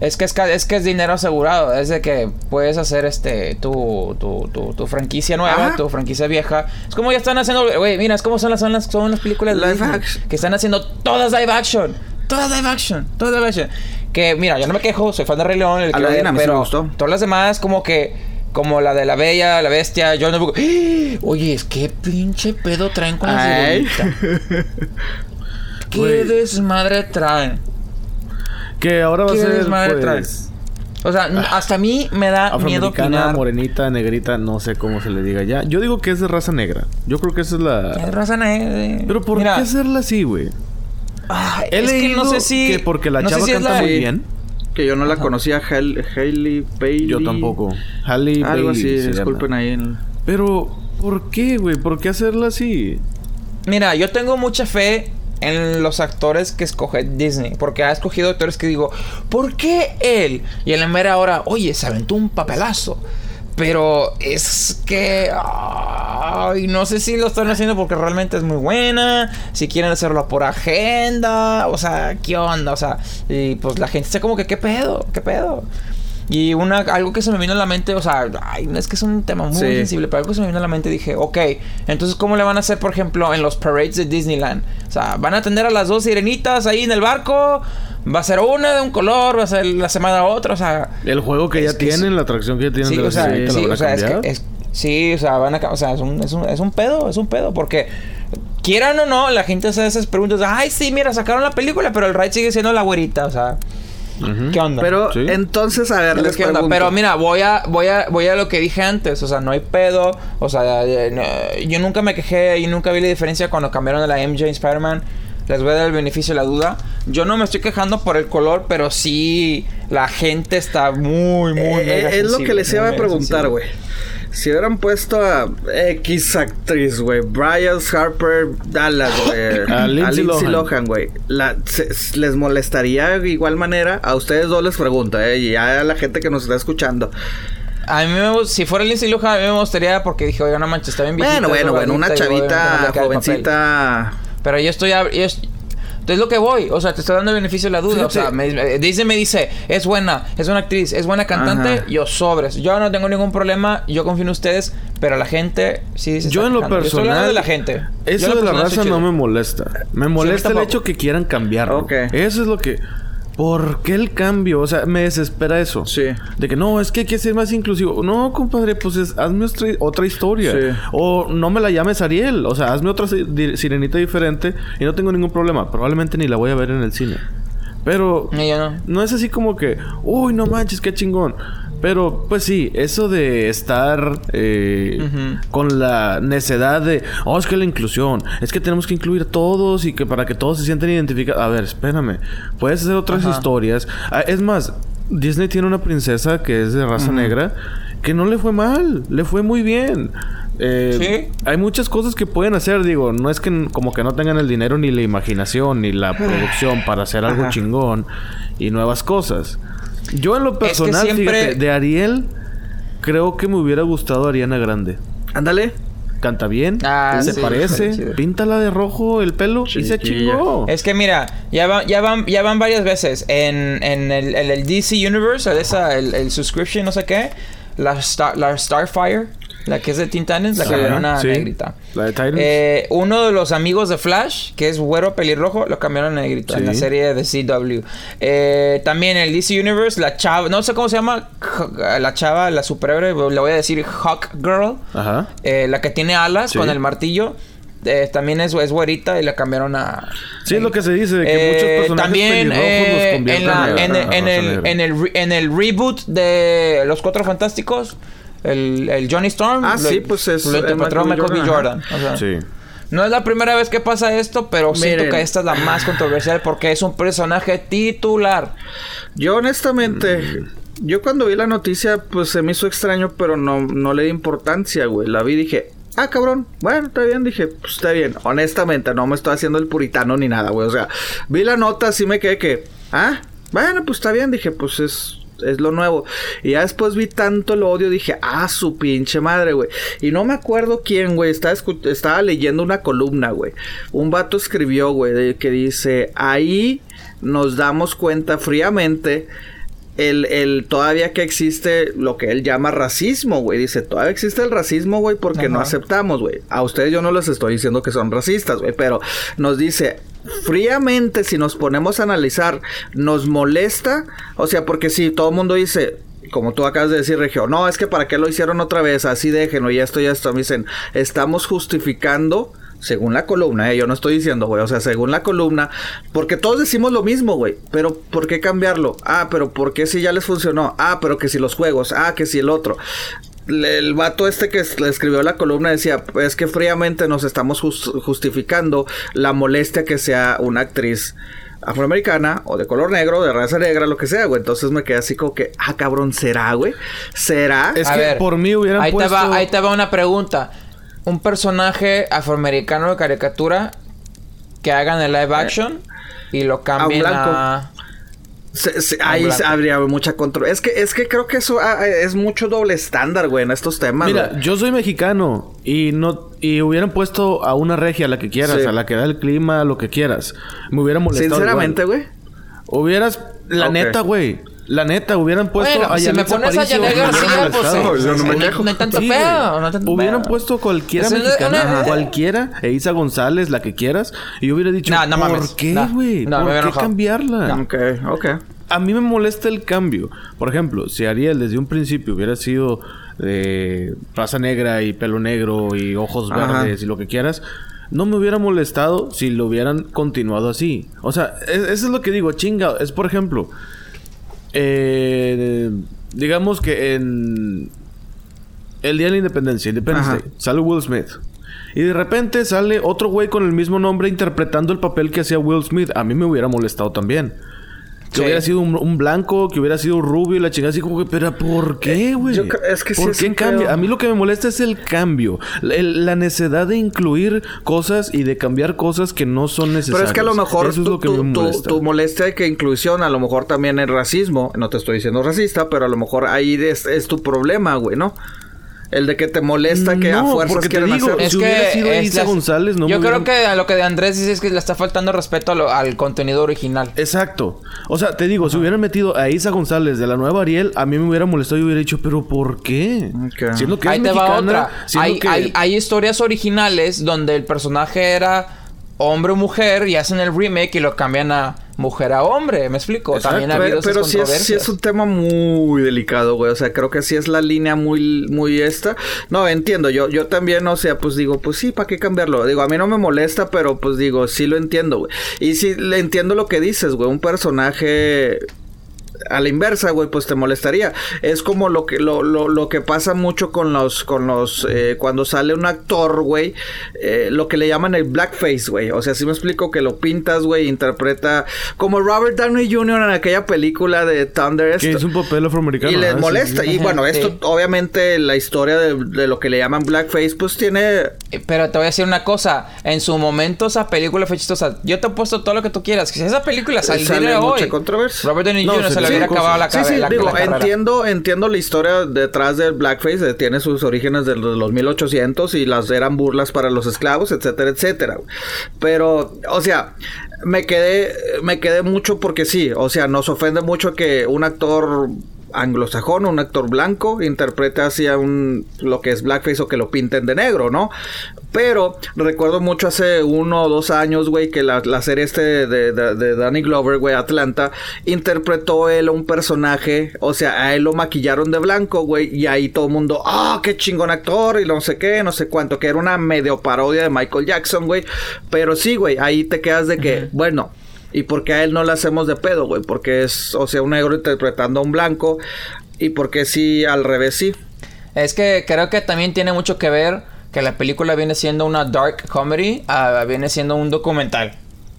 Es que es, es que es dinero asegurado. Es de que puedes hacer este tu, tu, tu, tu franquicia nueva, Ajá. tu franquicia vieja. Es como ya están haciendo. Güey, mira, es como son las, son las, son las películas de Live Disney, action. Que están haciendo todas live action. Todas live action. Todas live action. Que mira, yo no me quejo, soy fan de Rey León, el que Aladdin a mí sí me pero gustó. todas las demás, como que. Como la de la Bella, la Bestia, yo no. Oye, es que pinche pedo traen con la sirenita. ¿Qué desmadre traen? Que ahora va a ¿Qué ser, desmadre pues... traes? O sea, hasta a mí me da miedo opinar. morenita, negrita, no sé cómo se le diga ya. Yo digo que es de raza negra. Yo creo que esa es Es la... raza negra. Pero ¿por Mira, qué hacerla así, güey? ay, He es que no sé si. que porque la no chava si es canta la- muy bien. Que yo no la conocía, Hail- Hailey Bailey. Yo tampoco. Halle Algo Bailey así, disculpen ahí. en- Pero, ¿por qué, güey? ¿Por qué hacerla así? Mira, yo tengo mucha fe en los actores que escoge Disney. Porque ha escogido actores que digo, ¿por qué él? Y en la mera hora, oye, se aventó un papelazo. Pero es que. Ay, no sé si lo están haciendo porque realmente es muy buena. Si quieren hacerlo por agenda. O sea, ¿qué onda? O sea, y pues la gente está como que, ¿qué pedo? ¿Qué pedo? Y una, algo que se me vino a la mente, o sea, ay, es que es un tema muy Sí. sensible, pero algo que se me vino a la mente dije, ok, entonces ¿cómo le van a hacer, por ejemplo, en los parades de Disneyland? O sea, ¿van a atender a las dos sirenitas ahí en el barco? ¿Va a ser una de un color? ¿Va a ser la semana otra? O sea, El juego que ya que tienen, la atracción que ya tienen sí, de la o sea, sirenita, ¿la sí, o sea, es cambiar? que, es- sí, o sea, van a, o sea, es un, es un, es un pedo, es un pedo, porque quieran o no, la gente hace esas preguntas, ay, sí, mira, sacaron la película, pero el ride sigue siendo la güerita, o sea, ¿qué onda? Pero Sí. entonces, a ver, Pero, les ¿qué onda? pregunto. Pero mira, voy a, voy a, voy a lo que dije antes. O sea, no hay pedo. O sea, eh, yo nunca me quejé y nunca vi la diferencia cuando cambiaron de la MJ Spider-Man. Les voy a dar el beneficio de la duda. Yo no me estoy quejando por el color, pero sí la gente está muy, muy. Eh, mega es lo que les iba a preguntar, güey. Si hubieran puesto a X actriz, güey, Brian Harper Dallas, güey, A Lindsay Lohan. Lohan, güey, ¿les molestaría de igual manera? A ustedes dos les pregunto, eh, y a la gente que nos está escuchando. A mí me si fuera Lindsay Lohan, a mí me gustaría porque dije, oiga, no manches, está bien viejita. Bueno, bueno, bueno, una chavita le queda el papel". jovencita. Pero yo estoy... yo es- es lo que voy, o sea, te estoy dando el beneficio de la duda. O sea, me, eh, Disney me dice, es buena, es una actriz, es buena cantante, Ajá. yo sobres. Yo no tengo ningún problema, yo confío en ustedes, pero la gente sí Yo en lo. Yo estoy personal... hablando de la gente. Eso de la personal raza estoy no me molesta. Me molesta el hecho que quieran cambiarlo. Ok. Eso es lo que... ¿Por qué el cambio? O sea, me desespera eso. Sí. De que no, es que hay que ser más inclusivo. No, compadre, pues es- hazme otra, historia. Sí. O no me la llames Ariel. O sea, hazme otra sirenita diferente y no tengo ningún problema. Probablemente ni la voy a ver en el cine. Pero no. no es así como que, uy, no manches, qué chingón. Pero, pues sí, eso de estar eh, con la necedad de, oh, es que la inclusión, es que tenemos que incluir a todos y que para que todos se sientan identificados. A ver, espérame, puedes hacer otras Ajá. historias. Ah, es más, Disney tiene una princesa que es de raza negra que no le fue mal, le fue muy bien. Eh, Sí. Hay muchas cosas que pueden hacer, digo, no es que como que no tengan el dinero ni la imaginación ni la producción para hacer algo Ajá. chingón y nuevas cosas. Yo en lo personal, siempre- fíjate, de Ariel, creo que me hubiera gustado Ariana Grande. Ándale. Canta bien, Ah, se sí, parece, píntala de rojo el pelo y se Chiquilla. chingó. Es que mira, ya van, ya van, ya van varias veces en, en el, DC Universe, el, esa, el, el subscription, no sé qué, la, Star, la Starfire, la que es de Teen Titans, la que una sí. negrita. La de Titans. Eh, uno de los amigos de Flash, que es güero pelirrojo, lo cambiaron a negrito en la serie de CW. Eh, también en el DC Universe, la chava, no sé cómo se llama, la chava, la superhéroe, le voy a decir Hawk Girl. Ajá. Eh, la que tiene alas Sí. con el martillo. eh, también es, es güerita y la cambiaron a. Sí, es lo que se dice, de que Eh, muchos personajes también los en, la- a- en, a el- en el, en el reboot de Los Cuatro Fantásticos, el, el Johnny Storm. Ah, lo- sí, pues es, Lo interpretó Michael Michael B. Jordan. o sea, Sí. No es la primera vez que pasa esto, pero siento Miren. que esta es la más controversial porque es un personaje titular. Yo honestamente, yo cuando vi la noticia, pues se me hizo extraño, pero no, no le di importancia, güey. La vi y dije, ah, cabrón, bueno, está bien, dije, pues está bien. Honestamente, no me estoy haciendo el puritano ni nada, güey. O sea, vi la nota, así me quedé que, ah, bueno, pues está bien, dije, pues es... Es lo nuevo. Y ya después vi tanto el odio, dije, ah, su pinche madre, güey. Y no me acuerdo quién, güey. Estaba, leyendo una columna, güey. Un vato escribió, güey, que dice, ahí nos damos cuenta fríamente el, el todavía que existe lo que él llama racismo, güey. Dice, todavía existe el racismo, güey, porque no aceptamos, güey. A ustedes yo no les estoy diciendo que son racistas, güey, pero nos dice, fríamente, si nos ponemos a analizar, nos molesta, o sea, porque si todo el mundo dice, como tú acabas de decir, Regio, no, es que para qué lo hicieron otra vez, así déjenlo, y esto y esto, me dicen, estamos justificando según la columna, ¿eh? yo no estoy diciendo, güey, o sea, según la columna, porque todos decimos lo mismo, güey, pero ¿por qué cambiarlo? Ah, pero ¿por qué si ya les funcionó? Ah, pero que si los juegos, ah, que si el otro. El vato este que escribió la columna decía, es que fríamente nos estamos jus- justificando la molestia que sea una actriz afroamericana o de color negro, de raza negra, lo que sea, güey. Entonces me quedé así como que, ah, cabrón, ¿será, güey? ¿Será? Es A que ver, por mí hubieran ahí puesto... Te va, ahí te va una pregunta. Un personaje afroamericano de caricatura que hagan el live action y lo cambien blanco. a... Se- se- ahí blanco. habría mucha control. Es que, es que creo que eso ah, es mucho doble estándar, güey, en estos temas. Mira, güey. yo soy mexicano y no y hubieran puesto a una regia, la que quieras, Sí. a la que da el clima, lo que quieras. Me hubiera molestado. Sinceramente, igual. güey. Hubieras, la neta, güey. La neta, hubieran puesto Bueno, a si me pones a Janet García, pues molestado. sí, yo no me sí, quejo. no hay tanto Sí, pedo, güey. no hay tanto Hubieran pedo. puesto cualquiera Es mexicana, una- cualquiera, e Isa González, la que quieras, y yo hubiera dicho, No, no ¿por mames. qué, güey? ¿Por qué enojado. cambiarla? Ok, ok. A mí me molesta el cambio. Por ejemplo, si Ariel desde un principio hubiera sido de raza negra y pelo negro y ojos Ajá. verdes y lo que quieras, no me hubiera molestado si lo hubieran continuado así. O sea, es- eso es lo que digo, chinga. Es por ejemplo, eh, digamos que en el Día de la Independencia, Independence. Day, sale Will Smith. Y de repente sale otro güey con el mismo nombre interpretando el papel que hacía Will Smith. A mí me hubiera molestado también. Que Sí. hubiera sido un, un blanco, que hubiera sido rubio y la chingada así como que, pero ¿por qué, güey? es que sí ¿Por es qué cambia? A mí lo que me molesta es el cambio. La, el- la necesidad de incluir cosas y de cambiar cosas que no son necesarias. Pero es que a lo mejor Eso es tu, lo que tu- me tu- molesta. tu molestia de que inclusión, a lo mejor también es racismo. No te estoy diciendo racista, pero a lo mejor ahí es, es tu problema, güey, ¿no? El de que te molesta que a fuerzas porque te digo, hacer. Si hubiera sido Isa González, no Yo me creo hubieran- que a lo que de Andrés dice es que le está faltando respeto lo- al contenido original. Exacto. O sea, te digo, si hubieran metido a Isa González de la nueva Ariel, a mí me hubiera molestado y hubiera dicho, pero ¿por qué? Siendo que Ahí es te va otra. Hay, que- hay, hay historias originales donde el personaje era hombre o mujer y hacen el remake y lo cambian a mujer a hombre. ¿Me explico? Exacto. También ha Pero, habido esas pero sí, es, sí es un tema muy delicado, güey. O sea, creo que sí es la línea muy, muy esta. No, entiendo. Yo, yo también, o sea, pues digo, pues sí, ¿para qué cambiarlo? Digo, a mí no me molesta, pero pues digo, sí lo entiendo, güey. Y sí, le entiendo lo que dices, güey. Un personaje a la inversa, güey, pues te molestaría. Es como lo que lo, lo, lo que pasa mucho con los con los eh, cuando sale un actor, güey, eh, lo que le llaman el blackface, güey. O sea, si me explico que lo pintas, güey, interpreta como Robert Downey Jr. en aquella película de Thunder. Que es un papel afroamericano. y les molesta. sí. Y bueno, Sí. esto obviamente la historia de, de lo que le llaman blackface, pues tiene Eh, Pero te voy a decir una cosa. En su momento esa película fue chistosa. Yo te he puesto todo lo que tú quieras. Si esa película Sale saliera hoy... mucha controversia. Robert Downey No, Jr. se se le le hubiera dio acabado la, Sí, sí, la- digo, la entiendo, entiendo la historia detrás del blackface, eh, tiene sus orígenes de los, los 1800 y las eran burlas para los esclavos, etcétera, etcétera. Pero, o sea, me quedé, me quedé mucho porque sí, o sea, nos ofende mucho que un actor anglosajón, un actor blanco, interprete así a un lo que es blackface o que lo pinten de negro, ¿no? Pero recuerdo mucho hace uno o dos años, güey, que la, la serie este de, de- de Danny Glover, güey, Atlanta, interpretó él a un personaje, o sea, a él lo maquillaron de blanco, güey, y ahí todo el mundo, ah, qué chingón actor, y no sé qué, no sé cuánto, que era una medio parodia de Michael Jackson, güey. Pero sí, güey, ahí te quedas de que, bueno, ¿Y por qué a él no le hacemos de pedo, güey? Porque es, o sea, un negro interpretando a un blanco. ¿Y por qué sí al revés sí? Es que creo que también tiene mucho que ver que la película viene siendo una dark comedy, a- viene siendo un documental.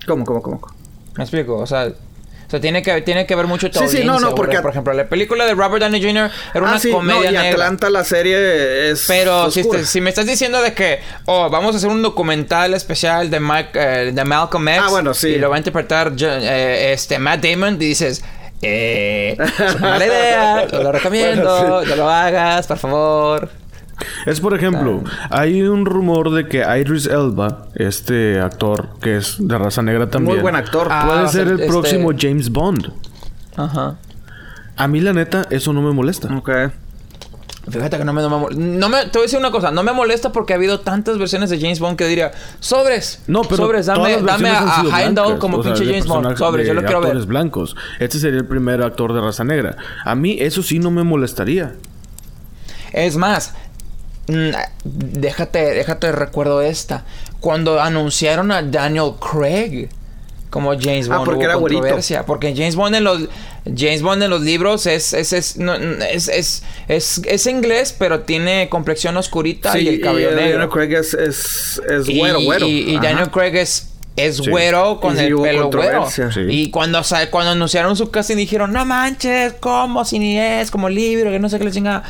¿Cómo, cómo, cómo? ¿Me explico? O sea, o sea tiene que tiene que ver mucho tu Sí, sí, no, no, porque- Por ejemplo, la película de Robert Downey Jr. era una ah, sí, comedia no, y negra. La serie es Pero si, te- si me estás diciendo de que, oh, vamos a hacer un documental especial de, Mike, eh, de Malcolm X. Ah, bueno, sí. Y lo va a interpretar eh, este, Matt Damon. Y dices, eh, es una mala idea, no lo recomiendo, Bueno, sí. no lo hagas, por favor. Es por ejemplo, hay un rumor de que Idris Elba, este actor que es de raza negra también, Muy buen actor. Ah, puede ser el este- próximo James Bond. Ajá. A mí la neta eso no me molesta. Ok. Fíjate que no me, no me no me- Te voy a decir una cosa. No me molesta porque ha habido tantas versiones de James Bond que diría... Sobres. No, pero Sobres. todas Dame, las dame a, a Heimdall como o sea, pinche James Bond. Sobres. Yo lo quiero ver. blancos. Este sería el primer actor de raza negra. A mí eso sí no me molestaría. Es más, déjate, déjate recuerdo esta. Cuando anunciaron a Daniel Craig como James Ah, Bond, porque hubo era controversia. Porque James Bond en los James Bond en los libros es es es, no, es, es, es- es inglés, pero tiene complexión oscurita y el cabello negro. Daniel Craig es, es, Y- güero, güero. Y. Daniel Craig es es Sí. güero con Y el pelo güero. Sí. Y cuando, sa- cuando anunciaron su casting dijeron, no manches, ¿cómo? Si ni es, como libro, que no sé qué le chinga.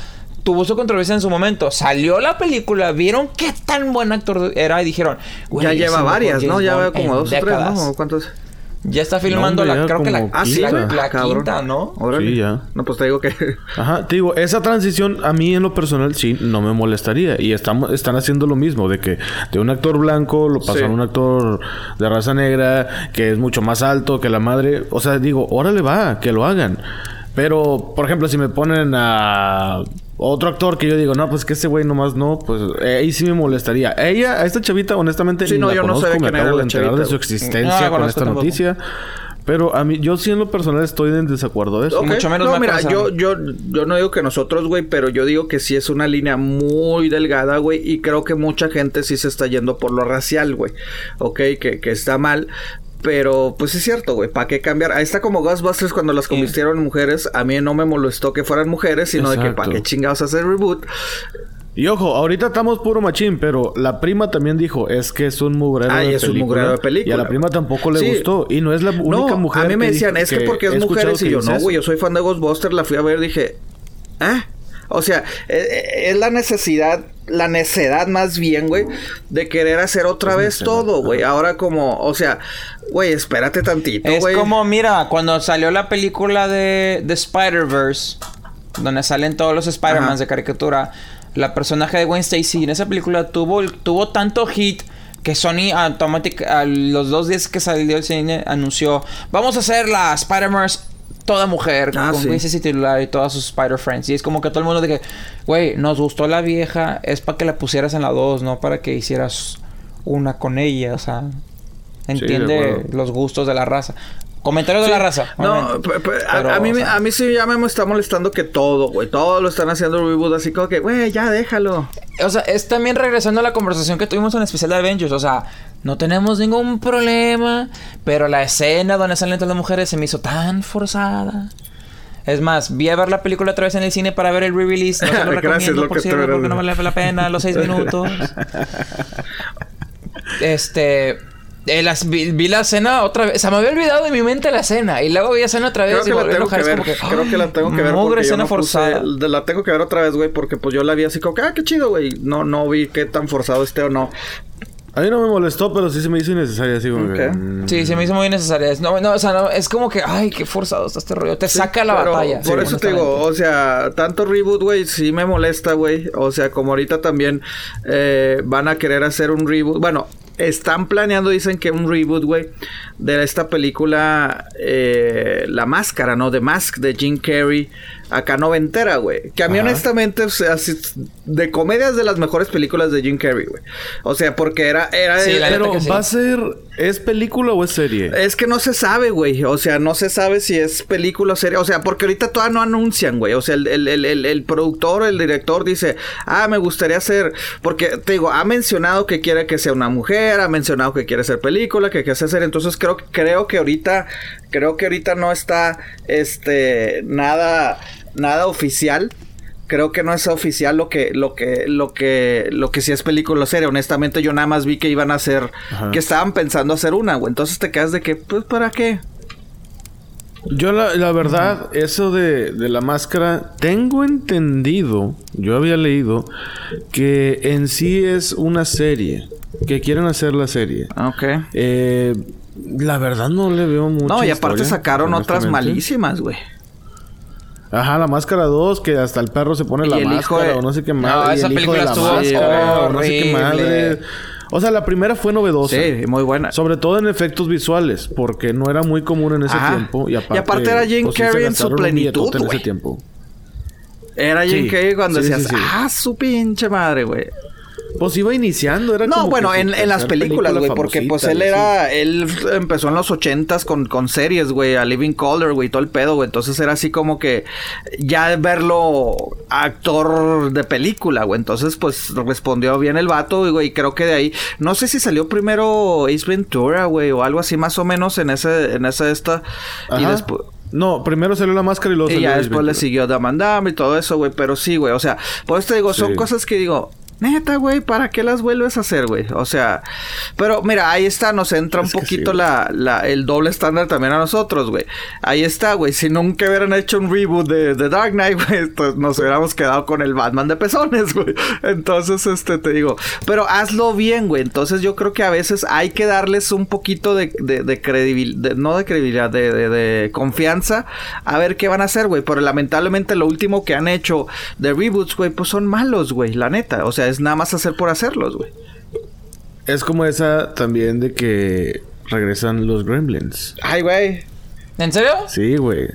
Tuvo su controversia en su momento. Salió la película, vieron qué tan buen actor era y dijeron, Ya lleva varias, ¿no? Ya va como dos o tres, décadas". ¿no? ¿O ¿Cuántos? Ya está filmando No, la, ya creo que la, Ah, sí, la, güey. la Cabrón. quinta, ¿no? Órale. Sí, ya. No, pues te digo que... Ajá, te digo, esa transición a mí en lo personal sí no me molestaría. Y estamos, están haciendo lo mismo, de que de un actor blanco lo pasan Sí. a un actor de raza negra, que es mucho más alto que la madre. O sea, digo, órale va, que lo hagan. Pero, por ejemplo, si me ponen a otro actor que yo digo, no, pues que ese güey nomás no, pues eh, ahí sí me molestaría. Ella, a esta chavita, honestamente, Sí, ni no, la yo no me era acabo de la enterar chavita, de su existencia No la con esta tampoco. noticia. Pero a mí, yo sí en lo personal estoy en desacuerdo de eso. Ok. Mucho menos no, me mira, yo, yo, yo no digo que nosotros, güey, pero yo digo que sí es una línea muy delgada, güey, y creo que mucha gente sí se está yendo por lo racial, güey. Ok, que, que está mal. Pero, pues es cierto, güey, ¿para qué cambiar? Ahí está como Ghostbusters cuando las convirtieron en mujeres. A mí no me molestó que fueran mujeres, sino de que. ¿para qué chingados hacer reboot? Y ojo, ahorita estamos puro machín, pero la prima también dijo, es que es un mugrero Ay, de es un película. mugrero de película. Y a la prima tampoco le Sí. gustó. Y no es la única no, mujer a mí me que decían, es que, porque es mujeres y yo, no, güey, yo soy fan de Ghostbusters, la fui a ver, dije, ¿ah? O sea, eh, eh, es la necesidad, la necedad más bien, güey, de querer hacer otra Es vez necedad, todo, güey. Ahora como, o sea, güey, espérate tantito, Es güey. como, mira, cuando salió la película de, de Spider-Verse, donde salen todos los. Spider-Mans de caricatura, la personaje de Gwen Stacy en esa película tuvo, tuvo tanto hit que Sony automáticamente, a los dos días que salió el cine, anunció, vamos a hacer la Spider-Man toda mujer, Ah, con sí. Gwen Stacy titular y todas sus Spider-Friends. Y es como que todo el mundo de que, güey, nos gustó la vieja, es para que la pusieras en la 2, no para que hicieras una con ella, o sea... de Entiende los gustos de la raza. Comentarios de la raza. No, a, Pero, a mí, o me- sea, a mí sí ya me está molestando que todo, güey. Todo lo están haciendo reboot así como que, güey, ya déjalo. O sea, es también regresando a la conversación que tuvimos en el especial de Avengers. O sea, no tenemos ningún problema. Pero la escena donde salen todas las mujeres se me hizo tan forzada. Es más, vi a ver la película otra vez en el cine para ver el re-release. No se lo Gracias, lo por que cierto, porque no vale la pena los seis minutos. este... eh, las- vi, vi la escena otra vez. O sea, me había olvidado de mi mente la escena. Y luego vi la escena otra vez Creo que y la volví a tengo que ver. como que, Creo que la tengo que ver Mugre porque yo escena no forzada. la tengo que ver otra vez, güey, porque pues yo la vi así como que, ah, qué chido, güey. No, no vi qué tan forzado esté o no. A mí no me molestó, pero sí se me hizo innecesaria. Así como que, Ok. mm, Sí, se me hizo muy innecesaria. Es- No, no, o sea, no, es como que, ay, qué forzado está este rollo. Te saca la batalla. Por Sí, eso te digo, o sea, tanto reboot, güey, sí me molesta, güey. O sea, como ahorita también eh, van a querer hacer un reboot. Bueno, están planeando, dicen que un reboot, güey, de esta película eh, La Máscara, ¿no? The Mask de Jim Carrey. Acá noventera, güey. Que a mí Ajá. honestamente, o sea, sí, de comedias de las mejores películas de Jim Carrey, güey. O sea, porque era... era Sí, Pero, sí. ¿va a ser... ¿Es película o es serie? es que no se sabe, güey. O sea, no se sabe si es película o serie. O sea, porque ahorita todavía no anuncian, güey. O sea, el, el, el, el- el productor, el director dice, ah, me gustaría hacer. Porque te digo, ha mencionado que quiere que sea una mujer, ha mencionado que quiere hacer película, que quiere hacer. Entonces creo, creo que ahorita, creo que ahorita no está este nada, nada oficial. Creo que no es oficial lo que, lo que, lo que, lo que sí es película o serie. Honestamente, yo nada más vi que iban a hacer, Ajá. que estaban pensando hacer una, güey. Entonces te quedas de que, pues, ¿para qué? Yo la, la verdad, eso de, de la máscara, tengo entendido, yo había leído, que en sí es una serie, que quieren hacer la serie. Ok. Eh, la verdad no le veo mucho. No, y aparte sacaron otras malísimas, güey. Ajá, la máscara 2, que hasta el perro se pone Y la máscara de- o no sé qué No, madre. y esa el hijo de película la máscara, no sé qué madre. O sea, la primera fue novedosa. Sí, muy buena. Sobre todo en efectos visuales, porque no era muy común en ese Ajá. tiempo. Y aparte, Y aparte era Jim pues, Carrey en su plenitud, en ese güey. tiempo. Era Jim Sí. Carrey cuando Sí, decías, sí. ah, su pinche madre, güey. Pues iba iniciando, era No, como bueno, en, en las películas, película güey, porque pues él y así. era, él empezó en los ochentas con, con series, güey, a Living Color, güey, todo el pedo, güey, entonces era así como que ya verlo actor de película, güey, entonces pues respondió bien el vato, güey, y creo que de ahí, no sé si salió primero Ace Ventura, güey, o algo así más o menos en ese, en esa esta, y después... No, primero salió la máscara y luego Y salió ya después le siguió Damandam y todo eso, güey. Pero sí, güey. O sea, por eso te digo, son Sí. cosas que digo. Neta, güey, ¿para qué las vuelves a hacer, güey? O sea, pero mira, ahí está, nos entra un poquito la, la, el doble estándar también a nosotros, güey. Ahí está, güey. Si nunca hubieran hecho un reboot de, de Dark Knight, güey, pues nos hubiéramos quedado con el Batman de pezones, güey. Entonces, este, te digo, pero hazlo bien, güey. Entonces yo creo que a veces hay que darles un poquito de, de, credibilidad, no de credibilidad, de, de, confianza, a ver qué van a hacer, güey. Pero lamentablemente lo último que han hecho de reboots, güey, pues son malos, güey, la neta. O sea, es nada más hacer por hacerlos, güey. Es como esa también de que regresan los Gremlins. Ay, güey. ¿En serio? Sí, güey.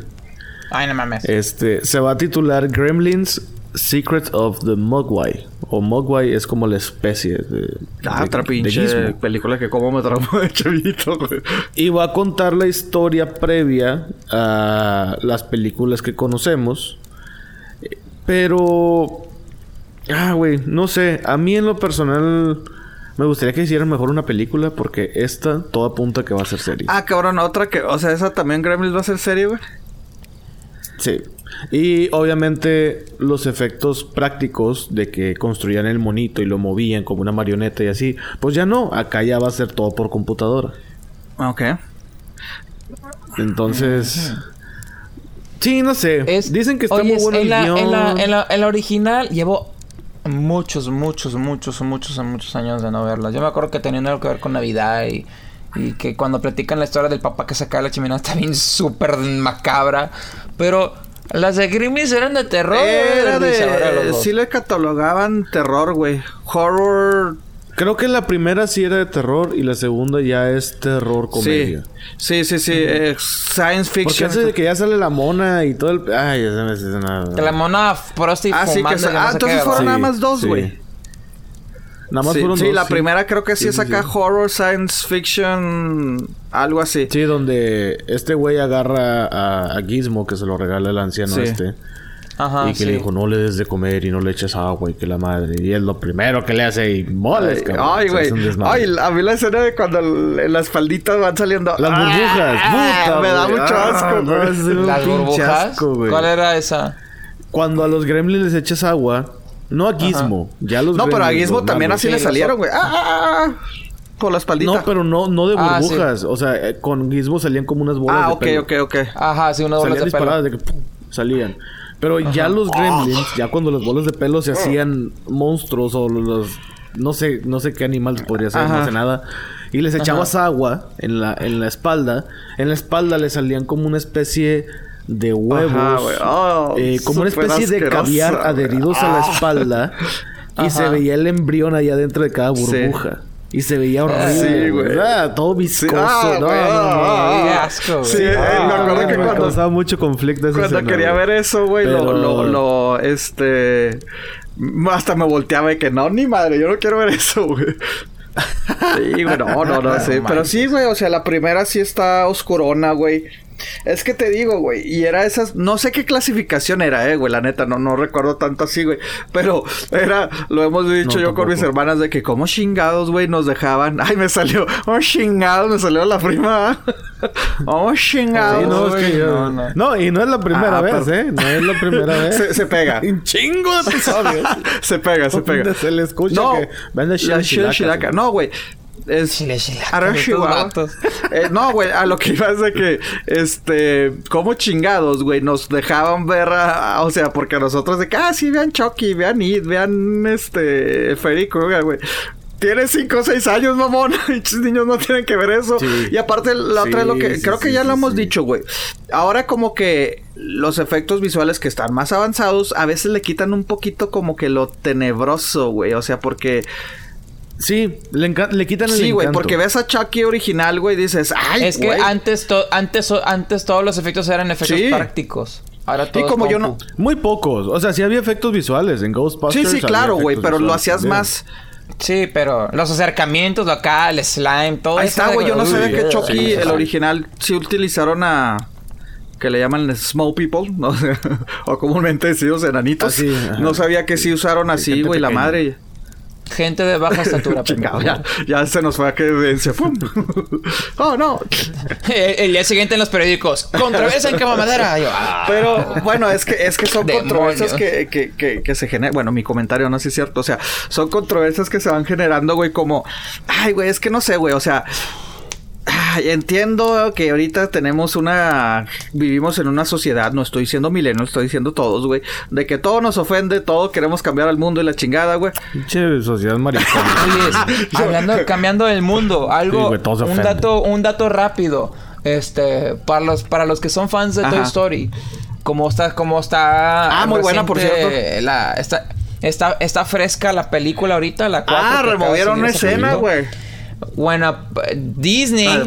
Ay, no mames. Este, se va a titular Gremlins Secret of the Mogwai. O Mogwai es como la especie de. Ah, otra pinche película que como me traumó de chavito, güey. Y va a contar la historia previa a las películas que conocemos. Pero Ah, güey, no sé. A mí en lo personal me gustaría que hicieran mejor una película porque esta todo apunta que va a ser serie. Ah, cabrón, otra que, o sea, esa también Gremlins va a ser serie, güey. Sí. Y obviamente los efectos prácticos de que construían el monito y lo movían como una marioneta y así, pues ya no, acá ya va a ser todo por computadora. Ok. Entonces, sí, no sé. Dicen que está muy bueno en la, en, la, en, la, en la original llevo muchos, muchos, muchos, muchos, muchos años de no verlas. Yo me acuerdo que tenían algo que ver con Navidad y, y que cuando platican la historia del papá que se cae la chimenea está bien súper macabra. Pero las de Grimmys eran de terror. Era de... Sí le catalogaban terror, güey. Horror Creo que la primera sí era de terror y la segunda ya es terror comedia. Sí, sí, sí, eh, science fiction. Porque hace de que ya sale la mona y todo el. Ay, ya se me nada. Que la mona Frosty Ah, sí, que Ah, entonces fueron nada más dos, güey. Nada más fueron dos. Sí, la primera creo que sí, es acá horror, science fiction, algo así. Sí, donde este güey agarra a, a Gizmo que se lo regala el anciano este. Ajá, y que le dijo, no le des de comer y no le eches agua y que la madre. Y es lo primero que le hace y moles, cabrón. Ay, güey. Ay, a mí la escena de cuando las falditas van saliendo. Las burbujas. Ah, me da mucho ah, asco, güey. ¿Las burbujas? ¿Cuál era esa? Cuando a los gremlins les echas agua, no a Gizmo, ya los No, pero a Gizmo también así le salieron, güey. ¡Ah! Con la espaldita. No, pero no, no de burbujas. O sea, eh, con Gizmo salían como unas bolas ah, de okay, ok, ok, ok. Ajá, sí, unas bolas salían de pelo. de que salían. Pero ya los gremlins, ya cuando los bolos de pelo se hacían monstruos o los... No sé, no sé qué animal podría ser, no sé nada. Y les echabas agua en la, en la espalda. En la espalda le salían como una especie de huevos. Oh, eh, como una especie de caviar adheridos a la ah. espalda. y se veía el embrión allá dentro de cada burbuja. Y se veía horrible. Sí, güey. Todo viscoso. Ah, no, no, no, Qué asco, Sí, eh, me acuerdo que cuando... causaba mucho conflicto Cuando quería ver eso, güey, lo, lo, lo, este... Hasta me volteaba de que no, ni madre, yo no quiero ver eso, güey. Sí, güey, no, no, no, sí. Pero sí, güey, o sea, la primera sí está oscurona, güey. Es que te digo, güey, y era esas, no sé qué clasificación era, eh, güey, la neta, no, no recuerdo tanto así, güey, pero era, lo hemos dicho yo con mis hermanas de que como chingados, güey, nos dejaban, ay, me salió, oh, chingados, me salió la prima, oh, chingados, no, es que yo, no, y no es la primera ah, vez, eh, no es la primera vez. Se, se pega. Un chingo de episodios. se pega, se pega. Se le escucha no, que No, güey, es eh, no, güey, a lo que iba es de que, este, como chingados, güey, nos dejaban ver, a, o sea, porque nosotros de que, ah, sí, vean Chucky, vean It, vean, este, Freddy Krueger, güey. Tiene 5 o 6 años, mamón. Muchos niños no tienen que ver eso. Y aparte, la otra es lo que. creo que ya lo hemos dicho, güey. Ahora, como que los efectos visuales que están más avanzados, a veces le quitan un poquito como que lo tenebroso, güey. O sea, porque Sí, le, le quitan el Sí, güey, porque ves a Chucky original, güey, y dices, ay, Es que antes, antes, antes todos los efectos eran efectos prácticos. Ahora todo Y como yo no... Muy pocos. O sea, sí había efectos visuales en Ghostbusters. Sí, sí, claro, güey, pero lo hacías más... Sí, pero los acercamientos acá, el slime, todo Ahí está, güey. Yo no sabía que Chucky, el original, sí utilizaron a que le llaman small people, ¿no? o comúnmente decidos enanitos. Ah, no sabía que sí usaron así, güey, la madre. Gente de baja estatura. Chingado, ya, ya se nos fue a que evidencia. ¡Pum! ¡Oh, no! el, el día siguiente en los periódicos. Controversia en cama madera. Yo, ah. Pero bueno, es que, es que son Demonios. controversias que, que, que, que se generan. Bueno, mi comentario no sé si es cierto. O sea, son controversias que se van generando, güey, como. Ay, güey, es que no sé, güey. O sea. Ay, entiendo que ahorita tenemos una. Vivimos en una sociedad, no estoy diciendo milenio, estoy diciendo todos, güey. De que todo nos ofende, todo queremos cambiar al mundo y la chingada, güey. Pinche sociedad maricona. Oye, hablando, cambiando el mundo, algo, Sí, güey, un dato, un dato rápido, este, para los, para los que son fans de Toy. Story, como está, como está. Ah, muy buena, por La, está, está, está fresca la película ahorita, la cuatro Ah, removieron una escena, güey. Bueno, Disney, Ah.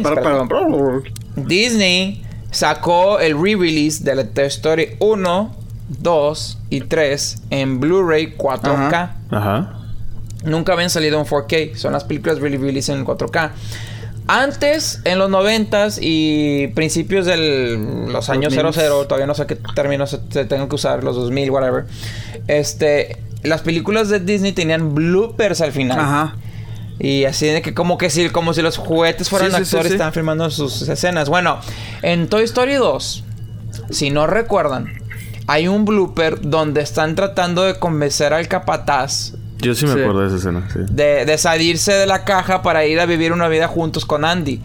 Disney sacó el re-release de la Toy Story 1, 2 y 3 en Blu-ray 4K. Ajá. Ajá. Nunca habían salido en 4K. Son las películas really release en 4K. Antes, en los 90s y principios de los años 2000s. 00, todavía no sé qué términos se, se tengan que usar, los 2000, whatever. Este, las películas de Disney tenían bloopers al final. Ajá. Y así de que como que si, como si los juguetes fueran Sí, sí, sí, actores sí. estaban filmando sus escenas. Bueno, en Toy Story 2, si no recuerdan, hay un blooper donde están tratando de convencer al capataz Yo sí me Sí. acuerdo de esa escena, sí. de, de salirse de la caja para ir a vivir una vida juntos con Andy.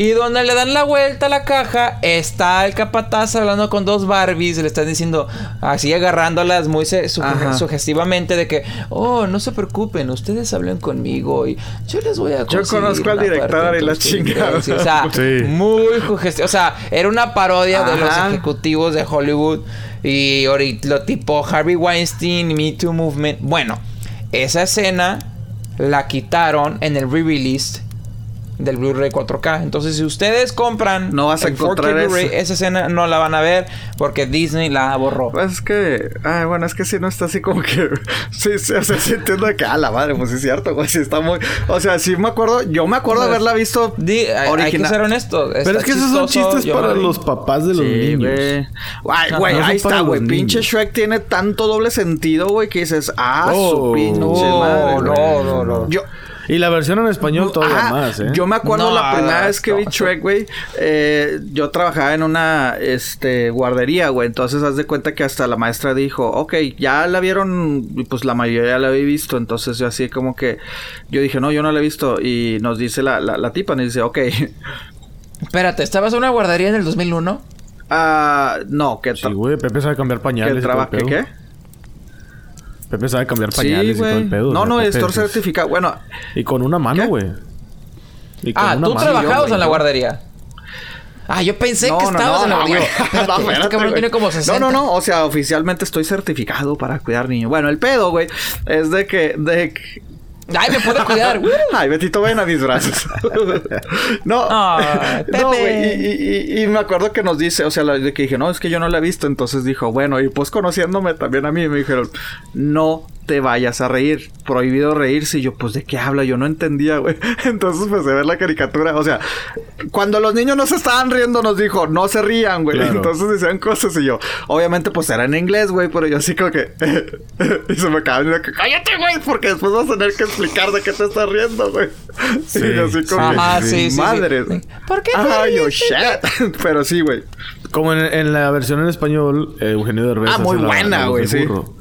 Y donde le dan la vuelta a la caja, está el capataz hablando con dos Barbies. Le están diciendo, así agarrándolas muy se- su- Ajá. sugestivamente, de que, oh, no se preocupen, ustedes hablen conmigo y yo les voy a Yo conozco al director y la chingada. sí, O sea, Sí. muy sugestivo. O sea, era una parodia de los ejecutivos de Hollywood y ahorita lo tipo Harvey Weinstein, Me Too Movement. Bueno, esa escena la quitaron en el re-release del Blu-ray 4K. Entonces, si ustedes compran No vas a el 4K encontrar Blu-ray, esa escena no la van a ver porque Disney la borró. Pues es que, ay, bueno, es que sí no está así como que, sí, sí, o sea, sí entiendo que, ah, la madre, pues es cierto, güey, sí está muy, o sea, sí me acuerdo, yo me acuerdo de haberla visto Di- hay, hay que ser honestos. Pero es que esos son chistes para los papás de los Sí, niños. güey. Ay, güey, No ahí está, güey. Pinche. Shrek tiene tanto doble sentido, güey, que dices, ah, Oh, su pinche no, madre. no, no, no. Yo, Y la versión en español todavía Ajá, más, ¿eh? Yo me acuerdo No, la primera no, vez que vi no. Shrek, güey. eh, yo trabajaba en una este, guardería, güey. Entonces, haz de cuenta que hasta la maestra dijo, ok, ya la vieron. Y pues la mayoría la había visto. Entonces, yo así como que. Yo dije, no, yo no la he visto. Y nos dice la, la, la tipa, nos dice, ok. Espérate, ¿estabas en una guardería en el 2001? ah no, que, Sí, güey. Pepe sabe cambiar pañales y todo el trabaja. ¿Qué? Pepe sabe cambiar Sí, pañales y todo el pedo. No, no, Pepe es certificado. Bueno, Y con una mano, güey. Ah, una tú mano. trabajabas en la guardería. Ah, yo pensé no, que no, estabas no, en la guardería. este como 60. No, no, no. O sea, oficialmente estoy certificado para cuidar niños. Bueno, el pedo, güey, es de que, de que Ay, me puedo cuidar. güey. Ay, Betito, ven a mis brazos. no, Ay, no, güey. Y, y- y- y me acuerdo que nos dice, o sea, la- de que dije, no, es que yo no la he visto. Entonces dijo, bueno, y pues conociéndome también a mí, me dijeron, no te vayas a reír. Prohibido reírse. Y yo, pues, ¿de qué habla? Yo no entendía, güey. Entonces empecé a ver la caricatura. O sea, cuando los niños no se estaban riendo, nos dijo, no se rían, güey. Claro. Entonces decían cosas y yo, obviamente, pues era en inglés, güey, pero yo así como que. y se me acaba de que, cállate, güey, porque después vas a tener que explicar de qué te estás riendo, güey. Sí. Y yo así como Ajá, que, sí, sí, sí. madre. ¿Por qué te Ay, yo ríes, shit. pero sí, güey. Como en, en la versión en español, eh, Eugenio Derbez. Ah, muy la- buena, güey, sí. burro.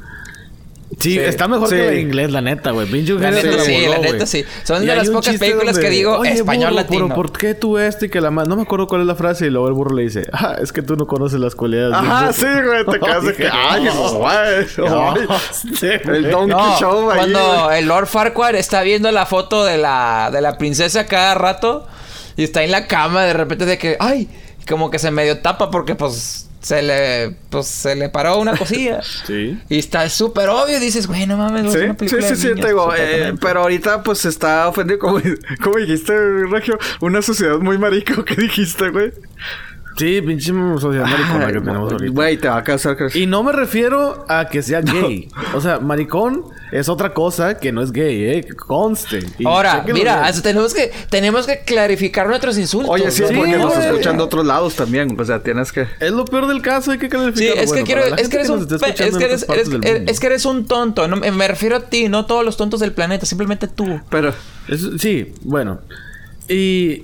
Sí, Sí. está mejor Sí. que de inglés, la neta, güey. Pinche La neta sí, voló, la güey. neta sí. Son Y de las pocas películas que digo "Oye, español burro, latino". Pero ¿por qué tú este y que la más? No me acuerdo cuál es la frase y luego el burro le dice, ah, es que tú no conoces las cualidades. Ajá, burro". sí, güey. Te quedas de que, ay, güey. No. El Donkey No, Show ahí. cuando el Lord Farquaad está viendo la foto de la, de la princesa cada rato y está en la cama de repente de que, ay, como que se medio tapa porque pues se le, pues se le paró una cosilla. Sí. Y está súper obvio. Dices, güey, no mames, Sí, una película sí, de sí, niños, te digo, eh, supuestamente". pero ahorita pues está ofendido, como, como dijiste, Regio, una sociedad muy marica, ¿o ¿qué dijiste, güey? Sí, pinche sociedad maricona que tenemos ahorita. Güey, te va a causar Y no me refiero a que sea gay. O sea, maricón es otra cosa que no es gay, ¿eh? Que conste. Y Ahora, chéquenlo mira, tenemos que tenemos que clarificar nuestros insultos. Oye, sí, es ¿no? porque nos güey. escuchan de otros lados también. O sea, tienes que... Es lo peor del caso, hay que Sí, calificarlo. es que Bueno, quiero, para la es que gente eres nos un, esté pe- escuchando es que en eres, otras partes eres- del mundo. es que eres un tonto. No, me me refiero a ti, no todos los tontos del planeta, simplemente tú. Pero... Es- sí, bueno. Y.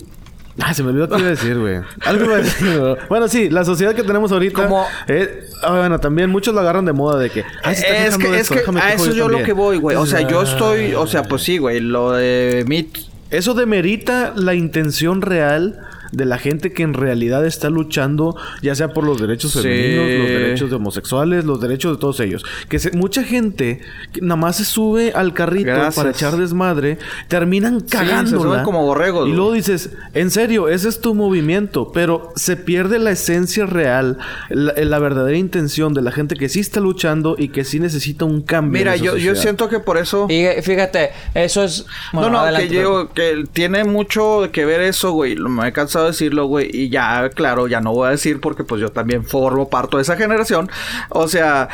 Ah, se me olvidó qué iba a decir, güey. Algo iba a decir, güey. Bueno, sí, la sociedad que tenemos ahorita. Como- eh, ah, bueno, también muchos lo agarran de moda de que. Ay, se está es que, de es esto, que a eso yo lo también. que voy, güey. O sea, yo estoy... O sea, pues sí, güey. Lo de Meet... Eso demerita la intención real de la gente que en realidad está luchando, ya sea por los derechos Sí. femeninos, los derechos de homosexuales, los derechos de todos ellos. Que se- mucha gente que nada más se sube al carrito Gracias. para echar desmadre, terminan se cagándola. suben como borregos, Y luego dices, en serio, ese es tu movimiento, pero se pierde la esencia real, la, la verdadera intención de la gente que sí está luchando y que sí necesita un cambio. Mira, yo, yo siento que por eso... Y fíjate, eso es. bueno, no, no, adelante, que yo, que tiene mucho que ver eso, güey. Lo- Me he decirlo, güey. Y ya, claro, ya no voy a decir porque pues yo también formo parte de esa generación. O sea,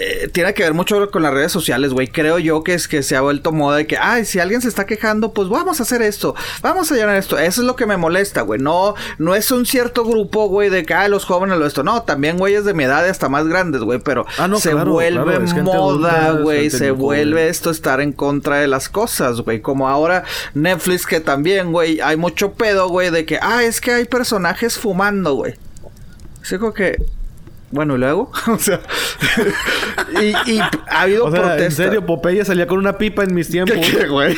eh, tiene que ver mucho con las redes sociales, güey. Creo yo que es que se ha vuelto moda de que, ay, si alguien se está quejando, pues vamos a hacer esto. Vamos a llenar esto. Eso es lo que me molesta, güey. No, no es un cierto grupo, güey, de que, ay, los jóvenes lo esto. No, también güeyes de mi edad y hasta más grandes, güey. Pero Ah, no, se claro, vuelve claro, es moda, güey. Se vuelve esto estar en contra de las cosas, güey. Como ahora Netflix que también, güey, hay mucho pedo, güey, de que, ah, es que hay personajes fumando, güey. Así como que, bueno, ¿y luego? o sea, y, y ha habido O sea, en serio, Popeye salía con una pipa en mis tiempos. ¿Qué, qué, güey?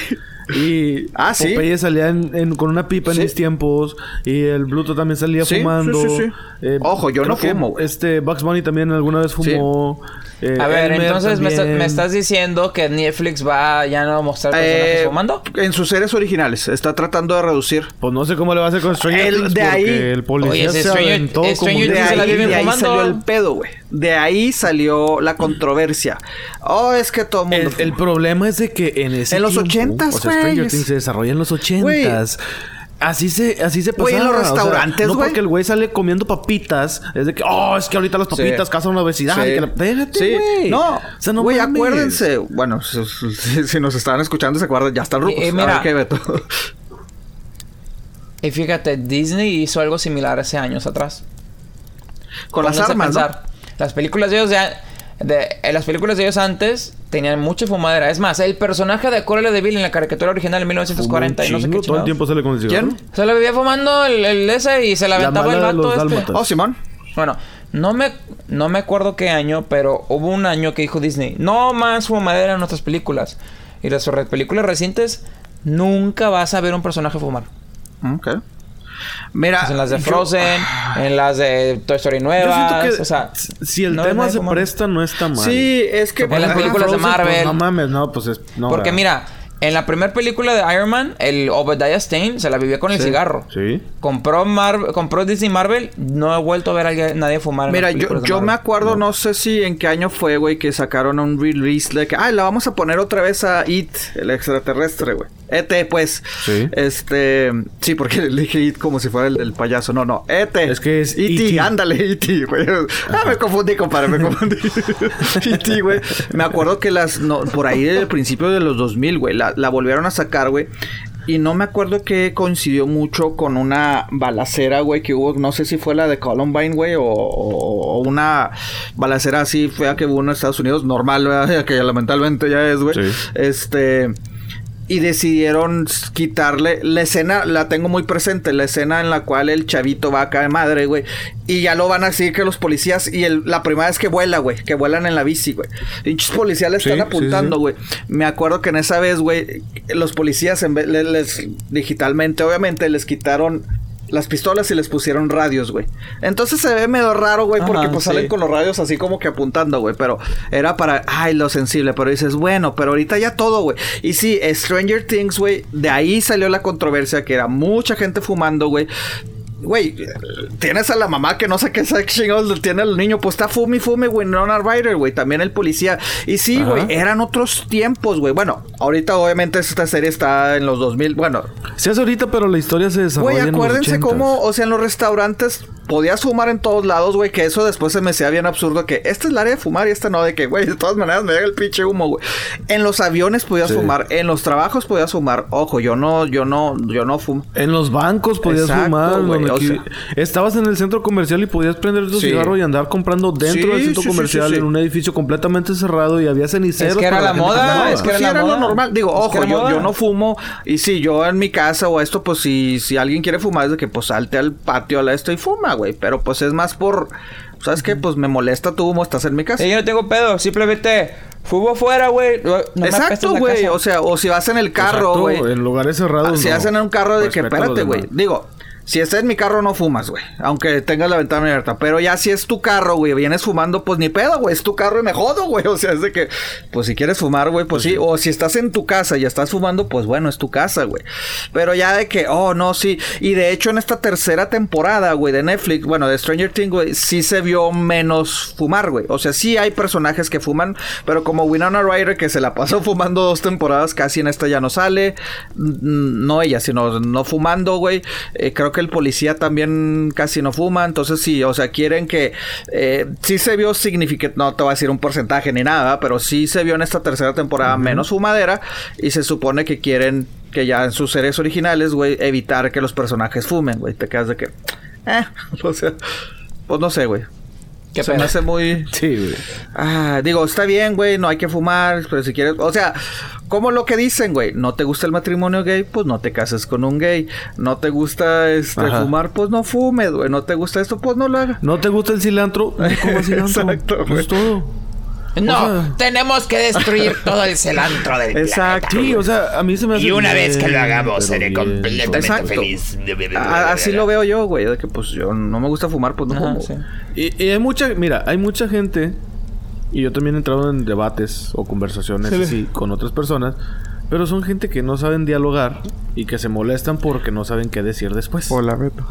Y Ah, ¿sí? Popeye salía en- en- con una pipa Sí. en mis tiempos. Y el Bluto también salía Sí, fumando. sí, sí, sí. Eh, Ojo, yo no fumo. Este, Bugs Bunny también alguna vez fumó. Eh, A ver, Elmer entonces me, está- también. me estás diciendo que Netflix va a ya no mostrar personajes Eh, fumando. en sus series originales está tratando de reducir. Pues no sé cómo le va a hacer con Stranger El- de porque ahí- el policía Oye, se Stranger- aventó como Stranger De Things se la ahí, viven de ahí salió el pedo, güey. De ahí salió la controversia. Oh, es que todo el mundo. El, el problema es de que en ese En los tiempo, 80s, o sea, güey, Stranger Things se desarrolla en los ochentas. Así se, así se pasaba. Güey, en los o sea, restaurantes, no güey. porque el güey sale comiendo papitas. Es de que, oh, es que ahorita las papitas Sí. causan una obesidad. Sí. Y que la... Espérate, Sí. güey. No, O sea, no güey, mames. acuérdense. Bueno, si, nos estaban escuchando, se acuerdan, ya están rucos. Eh, A mira. ver qué, Beto. Y fíjate, Disney hizo algo similar hace años atrás. Con las Pónganse a armas, ¿no? Las películas de ellos de, de- eh, las películas de ellos antes tenían mucha fumadera. Es más, el personaje de Cruella de Vil en la caricatura original en 1940 y no sé qué Todo el tiempo el cigarro. ¿Quién? Se lo vivía fumando el, el ese y se la La aventaba el de vato los este. Oh, Simón. Bueno, no me, no me acuerdo qué año, pero hubo un año que dijo Disney, no más fumadera en nuestras películas. Y las películas recientes, nunca vas a ver un personaje fumar. Ok. Mira. Pues en las de yo- Frozen, en las de Toy Story Yo nuevas, siento que o sea... si el no- tema se fuma. presta, no está mal. Sí, es que. En las películas de pues, Marvel. no mames, no, pues es. No, Porque ¿verdad? mira, en la primera película de Iron Man, el Obadiah Stane se la vivía con el Sí. cigarro. Sí. Compró, Marvel, compró Disney Marvel, no he vuelto a ver a alguien- nadie fumar. Mira, yo, yo me acuerdo, no. sé si en qué año fue, güey, que sacaron un release de que, ay, la vamos a poner otra vez a It, el extraterrestre, güey. ET, pues. Sí. Este, sí, porque le dije It como si fuera el del payaso. No, no, ET. Es que es E.T., E.T.. ándale, E.T., güey. Ah, me confundí, compadre, me confundí. E.T., güey. Me acuerdo que las, no, por ahí del principio de los 2000, güey, la, la volvieron a sacar, güey. Y no me acuerdo que coincidió mucho con una balacera, güey, que hubo, no sé si fue la de Columbine, güey, o, o- o una balacera así fea que hubo en Estados Unidos, normal, ¿verdad? que lamentablemente ya es, güey. Sí. Este... Y decidieron quitarle la escena, la tengo muy presente, la escena en la cual el chavito va acá de madre, güey. Y ya lo van a seguir que los policías. Y el- la primera vez que vuela, güey, que vuelan en la bici, güey. Pinches policías le están sí, apuntando, sí. güey. Me acuerdo que en esa vez, güey, los policías en vez, le- les, digitalmente, obviamente, les quitaron las pistolas y les pusieron radios, güey. Entonces se ve medio raro, güey, porque Ajá, pues sí. salen con los radios así como que apuntando, güey. Pero era para, ay, lo sensible. Pero dices, bueno, pero ahorita ya todo, güey. Y sí, Stranger Things, güey, de ahí salió la controversia que era mucha gente fumando, güey. Güey, tienes a la mamá que no sé qué chingados tiene el niño. Pues está fume y fume, güey. Nona Ryder, güey. También el policía. Y sí, güey, eran otros tiempos, güey. Bueno, ahorita obviamente esta serie está en los 2000. Bueno, Se hace ahorita, pero la historia se desarrolla Güey, en los acuérdense 80s. cómo, o sea, en los restaurantes podías fumar en todos lados, güey, que eso después se me hacía bien absurdo que esta es el área de fumar y esta no, de que, güey, de todas maneras me llega el pinche humo, güey. En los aviones podías fumar, en los trabajos podías fumar. Ojo, yo no, yo no, yo no fumo. En los bancos podías fumar, estabas en el centro comercial y podías prender tu cigarro y andar comprando dentro del centro comercial en un edificio completamente cerrado y había ceniceros. Es que era la, moda, es que era, la lo normal. Digo, ojo, yo, yo, no fumo y si yo en mi casa o esto, pues si, si alguien quiere fumar es de que pues salte al patio a esto y fuma, güey. Pero pues es más por. ¿Sabes qué? Pues me molesta tu humo, estás en mi casa. yo no tengo pedo, simplemente fumo fuera, güey. Exacto, güey. O sea, o si vas en el carro, güey. En lugares cerrados. Ah, si vas en un carro de que, espérate, güey. Digo, si estás en mi carro no fumas, güey. Aunque tengas la ventana abierta. Pero ya si es tu carro, güey, vienes fumando, pues ni pedo, güey. Es tu carro y me jodo, güey. O sea, es de que, pues si quieres fumar, güey, pues, pues sí. O si estás en tu casa y estás fumando, pues bueno, es tu casa, güey. Pero ya de que, oh, no, sí. Y de hecho en esta tercera temporada, güey, de Netflix, bueno, de Stranger Things, güey, sí se vio menos fumar, güey. O sea, sí hay personajes que fuman, pero como Winona Ryder, que se la pasó fumando dos temporadas, casi en esta ya no sale. No ella, sino no fumando, güey. Eh, creo que el policía también casi no fuma, entonces sí, o sea, quieren que eh, sí se vio significante, no te voy a decir un porcentaje ni nada, pero sí se vio en esta tercera temporada menos fumadera y se supone que quieren que ya en sus series originales, güey, evitar que los personajes fumen, güey, te quedas de que, eh, o sea, pues no sé, güey. Que se me hace muy. Sí, güey. Ah, digo, está bien, güey, no hay que fumar, pero si quieres. O sea, como lo que dicen, güey. No te gusta el matrimonio gay, pues no te cases con un gay. No te gusta este, fumar, pues no fumes, güey. No te gusta esto, pues no lo hagas. No te gusta el cilantro, no comas cilantro. Exacto, pues es todo. No, tenemos que destruir todo el cilantro del Exacto. Sí, o sea, a mí se me hace Y una vez que lo hagamos, seré completamente feliz. así lo veo yo, güey. De que pues yo no me gusta fumar, pues no fumo. Y, y, hay mucha, mira, hay mucha gente. Y yo también he entrado en debates o conversaciones así con otras personas. Pero son gente que no saben dialogar y que se molestan porque no saben qué decir después. Hola, Beto.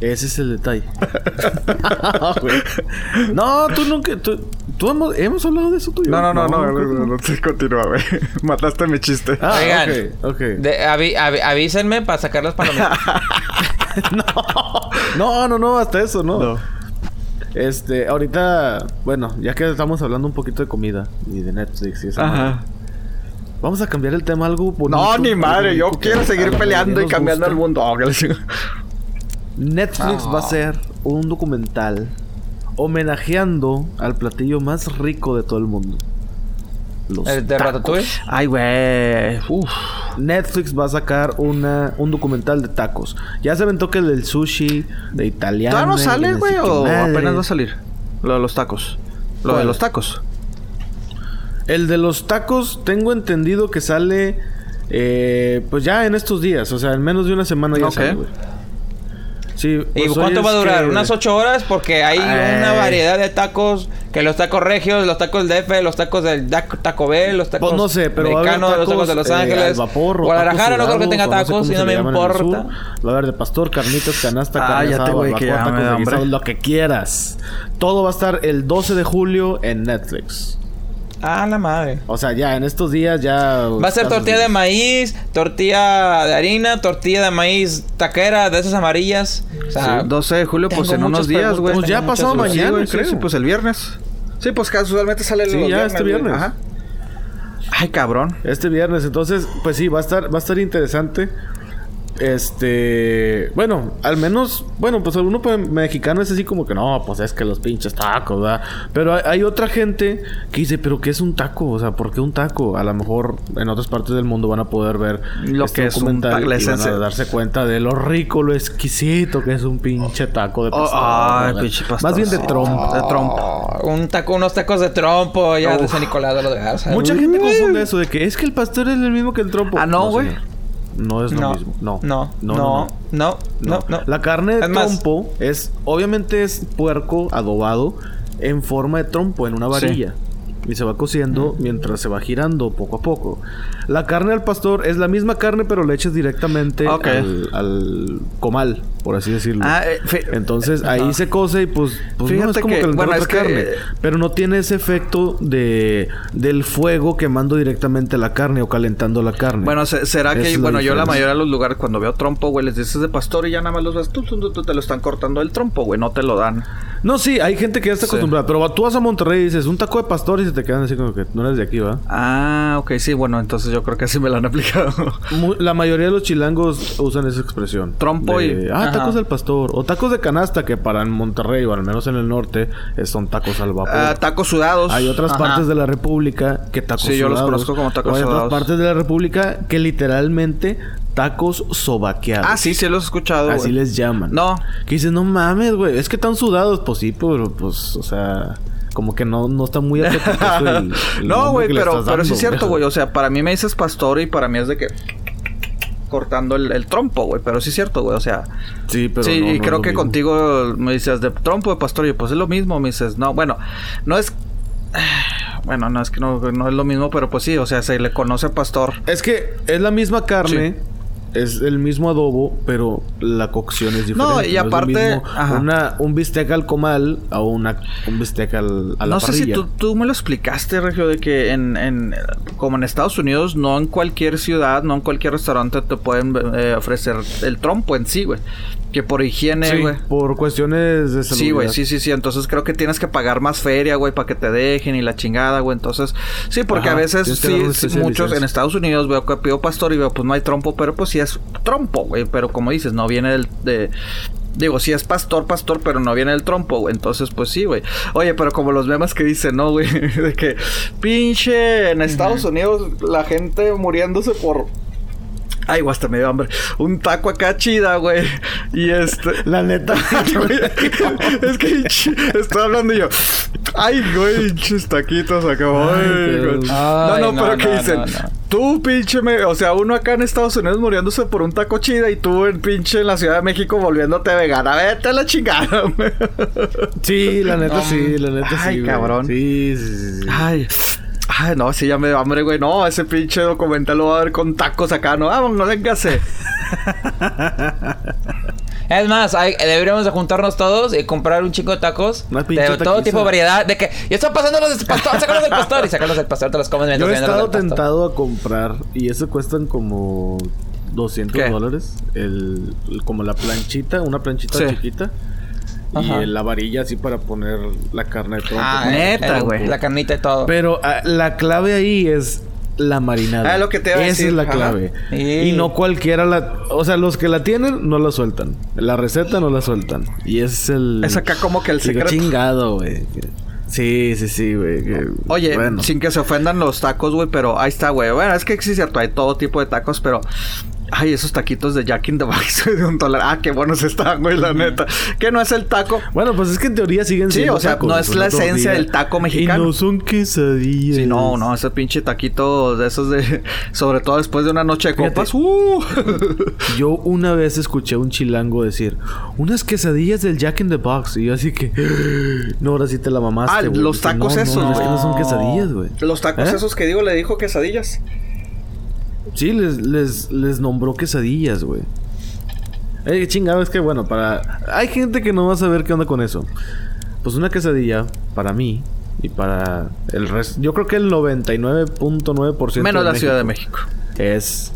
Ese es el detalle. no, tú nunca. Tú, tú hemos, hemos, hablado de eso tú No, no, no, no, no, no, continúa, güey. Mataste mi chiste. Ah, Oigan, okay, avísenme para sacar las palomitas. no, no, no, no, hasta eso, no. No. Este, ahorita, bueno, ya que estamos hablando un poquito de comida y de Netflix y esa Ajá. Vamos a cambiar el tema algo bonito. No, ni madre, yo quiero seguir peleando y cambiando el mundo. Netflix va a ser un documental homenajeando al platillo más rico de todo el mundo. Los ¿El de Ratatouille? Ay, güey. Netflix va a sacar una, un documental de tacos. Ya se aventó que el del sushi, de italiano. ¿Todavía no sale, güey? ¿O apenas va a salir? Lo de los tacos. Lo de los tacos. El de los tacos, tengo entendido que sale. Eh, pues ya en estos días. O sea, en menos de una semana ya sale, güey. ¿Y pues cuánto va a durar? ¿Unas ocho horas? Porque hay una variedad de tacos. Que los tacos regios, los tacos del DF, los tacos del Taco Bell, los tacos pues no sé, pero mexicanos, los tacos de Los eh, Ángeles. vapor, Guadalajara no creo que tenga tacos, y no me importa. Va a haber de pastor, carnitas, canasta, ah, carne asada, barbacoa, tacos lo que quieras. Todo va a estar el 12 de julio en Netflix. Ah, la madre. O sea, ya en estos días ya. Va a ser tortilla de maíz, tortilla de harina, tortilla de maíz taquera, de esas amarillas. O sea, 12 de julio, pues en unos días, güey. Pues ya pasado mañana, creo. Sí, pues el viernes. Sí, pues casualmente sale el sí, ya este viernes. Ajá. Ay, cabrón. Este viernes, entonces, pues sí, va a estar, va a estar interesante. Este, bueno, al menos, bueno, pues alguno mexicano es así como que no, pues es que los pinches tacos, ¿verdad? Pero hay, otra gente que dice, pero ¿qué es un taco? O sea, ¿por qué un taco? A lo mejor en otras partes del mundo van a poder ver lo este que es un taco, y van a darse cuenta de lo rico, lo exquisito que es un pinche taco de pastor. Oh, pinche pastor. Más bien de trompo. de trompo. Un taco, unos tacos de trompo ya de San Nicolás de los Mucha gente confunde eso de que es que el pastor es el mismo que el trompo. Ah, no, güey. No es lo mismo. No. No. No. No. No. No. La carne de trompo es, obviamente es puerco adobado en forma de trompo, en una varilla. Y se va cociendo mientras se va girando poco a poco. La carne al pastor es la misma carne, pero le echas directamente al, comal. Por así decirlo. Ah, eh, Entonces ahí Ajá. se cose y pues, pues no, es como que- calentar bueno, otra que- carne. Pero no tiene ese efecto de del fuego quemando directamente la carne o calentando la carne. Bueno, se- será que, bueno, yo la mayoría de los lugares cuando veo trompo, güey, les dices de pastor y ya nada más los ves, tú, tú, tú, tú, te lo están cortando el trompo, güey, no te lo dan. No, sí, hay gente que ya está Sí. acostumbrada. Pero tú vas a Monterrey y dices un taco de pastor y se te quedan así como que no eres de aquí, ¿va? Ah, ok, sí, bueno, entonces yo creo que así me lo han aplicado. La mayoría de los chilangos usan esa expresión. Trompo De, y- Ah, ajá. tacos del pastor. O tacos de canasta, que para en Monterrey, o al menos en el norte, eh, son tacos al vapor. Ah, tacos sudados. Hay otras Ajá. partes de la República que tacos Sí, yo los sudados. conozco como tacos O hay sudados. otras partes de la República que literalmente tacos sobaqueados. Ah, sí, sí los he escuchado, Así les llaman. No. Que dices, no mames, güey. Es que están sudados. Pues sí, pero pues, o sea... Como que no, no está muy el- el no, güey, pero, pero sí es cierto, güey. O sea, para mí me dices pastor y para mí es de que cortando el, el trompo, güey. Pero sí es cierto, güey. O sea, Sí, pero sí, no, y no creo es lo que mismo. contigo me dices de trompo de pastor. Y yo, pues es lo mismo. Me dices, no, bueno, no es. Bueno, no es que no, no es lo mismo, pero pues sí, o sea, se le conoce pastor. Es que es la misma carne, es el mismo adobo, pero la cocción es diferente. No, y aparte- mismo una, un bistec al comal a una, un bistec al, a la no sé si tú, tú me lo explicaste, Regio, de que en, en como en Estados Unidos, no en cualquier ciudad, no en cualquier restaurante te pueden eh, ofrecer el trompo en sí, güey. Que por higiene, Sí, güey. por cuestiones de salud. Sí, güey, sí, sí, sí. Entonces creo que tienes que pagar más feria, güey, para que te dejen y la chingada, güey. Entonces, sí, porque Ajá, a veces sí, sí, muchos en. Estados Unidos veo que pido pastor y veo, pues no hay trompo, pero pues sí es trompo, güey. Pero como dices, no viene del, de. Digo, sí es pastor, pastor, pero no viene del trompo, güey. Entonces, pues sí, güey. Oye, pero como los memes que dicen, ¿no, güey? De que pinche en Estados Unidos la gente muriéndose por. Ay, güey, hasta me dio hambre. Un taco acá chida, güey. Y este. La neta. es que estoy hablando y yo. Ay, güey, pinches taquitos acá. Ay, güey. qué- no, no, no, pero no, que dicen. no. Tú, pinche, me... o sea, uno acá en Estados Unidos muriéndose por un taco chida y tú en pinche en la Ciudad de México volviéndote vegana. Vete a la chingada, güey. sí, la neta sí, la neta sí. Ay, güey. cabrón. Sí, sí, sí. Ay. Ay, no, sí, ya me dio hambre, güey. No, ese pinche documental lo va a ver con tacos acá, ¿no? Vámonos, véngase. Es más, hay- deberíamos de juntarnos todos y comprar un chico de tacos. Una De pinche todo taquiza. tipo de variedad. De que ya están pasando los del pastor, sácalos del pastor. Y sacarlos del pastor, te los comes Yo mientras he vienen los estado pastor. tentado a comprar y eso cuestan como 200 ¿Qué? dólares. El, el- como la planchita, una planchita Sí. chiquita. Ajá. Y la varilla así para poner la carne de trompo. Ah, Neta, güey. La carnita y todo. Pero ah, la clave ahí es la marinada. Ah, lo que te iba a Esa decir, es la clave. Sí. Y no cualquiera la... O sea, los que la tienen no la sueltan. La receta no la sueltan. Y es el... Es acá como que el secreto. chingado, güey. Sí, sí, sí, güey. Oye, bueno. sin que se ofendan los tacos, güey, pero ahí está, güey. Bueno, es que sí es cierto, hay todo tipo de tacos, pero. Ay, esos taquitos de Jack in the Box de un dólar. Ah, qué buenos están, güey, la neta. Que no es el taco. Bueno, pues es que en teoría siguen Sí, siendo o sea, tacos, no es la esencia del taco mexicano. Y no son quesadillas. Sí, no, no, ese pinche taquito de esos de. Sobre todo después de una noche de copas. ¡Uh! Yo una vez escuché a un chilango decir, unas quesadillas del Jack in the Box. Y yo así que, no, ahora sí te la mamaste. Ah, güey". los tacos "No, esos, No, es que güey. no son quesadillas, güey. Los tacos ¿Eh? esos que digo le dijo quesadillas. Sí, les, les, les nombró quesadillas, güey. Eh, chingado, es que bueno, para... Hay gente que no va a saber qué onda con eso. Pues una quesadilla, para mí, y para el resto... Yo creo que el 99.9% Menos de la Ciudad de México México. Es...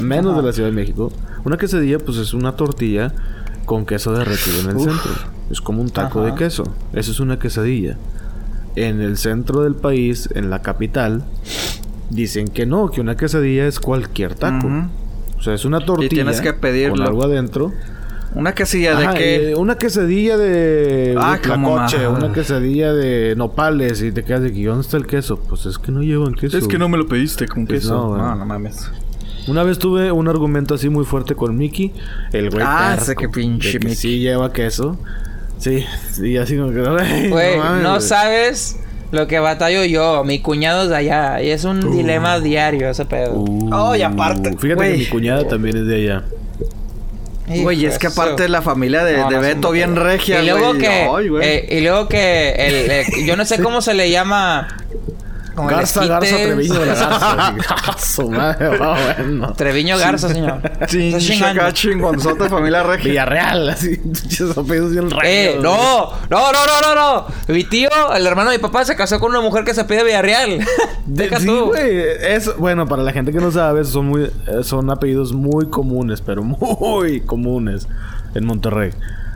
Menos de la Ciudad de México. Una quesadilla, pues es una tortilla con queso derretido en el Uf. centro. Es como un taco Ajá. de queso. Eso es una quesadilla. En el centro del país, en la capital, dicen que no, que una quesadilla es cualquier taco. O sea, es una tortilla tienes que pedirlo. con algo adentro. Una quesilla Ajá, de que. eh, una quesadilla de Ah, como coche, una quesadilla de nopales y te quedas de que ¿dónde está el queso? Pues es que no llevan queso. me lo pediste con Pues queso. no, no, no mames. Una vez tuve un argumento así muy fuerte con Mickey, el güey Ah, ese que pinche que Mickey. sí lleva queso. Sí, sí, así como que "Ay, Güey, mames, no güey". sabes lo que batallo yo. Mi cuñado es de allá. Y es un dilema diario ese pedo. Uh, Oh, y aparte, Fíjate que mi cuñada también es de allá. Güey, es que aparte de la familia de, No, de no, Beto bien regia, y luego güey. que Ay, eh, y luego que el, eh, yo no sé cómo se le llama el Garza, Garza. Treviño de la Garza. Su madre, va, bueno. Treviño Garza, señor. Chingonzota de familia regia. Villarreal, así. Apellidos bien raros. Eh, no, no, no, no, no, no. Mi tío, el hermano de mi papá, se casó con una mujer que se pide Villarreal. Deja sí, tú. güey. Es, bueno, para la gente que no sabe, son muy, eh, son apellidos muy comunes, pero muy comunes en Monterrey.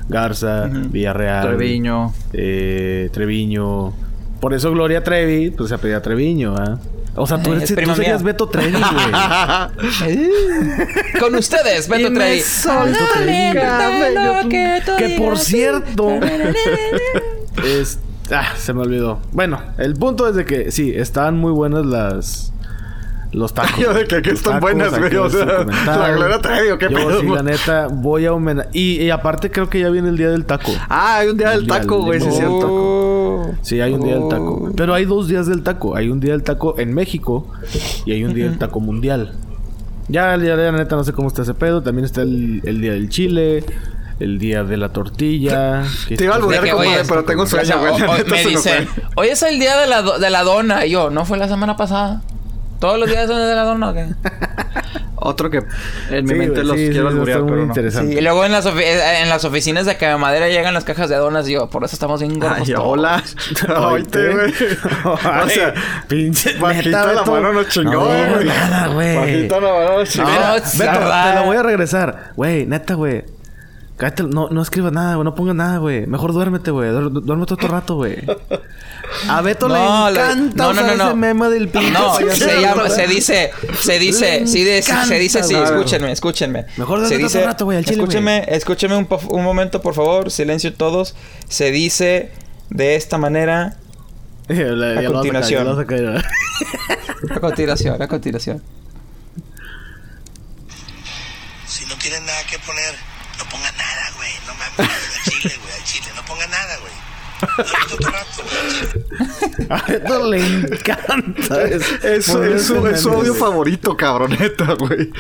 Garza, Villarreal, Treviño. eh, Treviño. Por eso Gloria Trevi, pues se apellida Treviño, ¿ah? O sea, tú, Eh, eres, es tú serías mía. Beto Trevi, güey. Con ustedes, Beto Y Trevi. que tú que por cierto, es, ah, se me olvidó. Bueno, el punto es de que sí, estaban muy buenas las los tacos. Yo de que- Los están tacos, buenas, güey, o sea, la Gloria Trevi, ¿o qué Yo pedo? sí, la neta, voy a homenajear. Y, y aparte creo que ya viene el día del taco. Ah, hay un día del taco, güey, sí es cierto. Oh. Sí, hay un día del taco. Oh. Pero hay dos días del taco. Hay un día del taco en México y hay un día del taco mundial. Ya, ya, la neta, no sé cómo está ese pedo. También está el, el día del chile, el día de la tortilla. que- Te iba a alburear, que, compadre, pero tengo sueño, güey. me fue. hoy es el día de la, do- de la dona. Y yo, ¿no fue la semana pasada? ¿Todos los días son de la dona o qué? Otro que en mi Sí, mente los sí, quiero sí, alburear, pero no. interesante. Sí, y luego en las, en las oficinas de Cabe Madera llegan las cajas de donas y yo, por eso estamos bien gordos Ay, todos. hola. Oíste, güey. O sea, pinche. bajita neta, la mano no chingó, No güey. nada, güey. Bajita la mano no chingó. No, te la voy a regresar. Güey, neta, güey. Cállate, no, no escribas nada, güey. No pongas nada, güey. Mejor duérmete, güey. Duérmete otro rato, güey. A Beto No, le encanta no, no, no, no. ese meme del pinche No, se llama, se dice, se dice, Le sí, de- se dice, sí, escúchenme, escúchenme. Mejor se date otro rato, güey, al chile, escúchenme, escúchenme un, un momento, por favor, silencio todos. Se dice de esta manera la- vas continuación. caer, a a continuación, a continuación. Si no tienen nada que poner, no pongan nada, güey. No mames, al chile, güey, al chile. No pongan nada, güey. Ahorita otro rato, güey, al chile. A Beto le encanta. Es, es, es su, es su audio favorito, cabroneta, güey.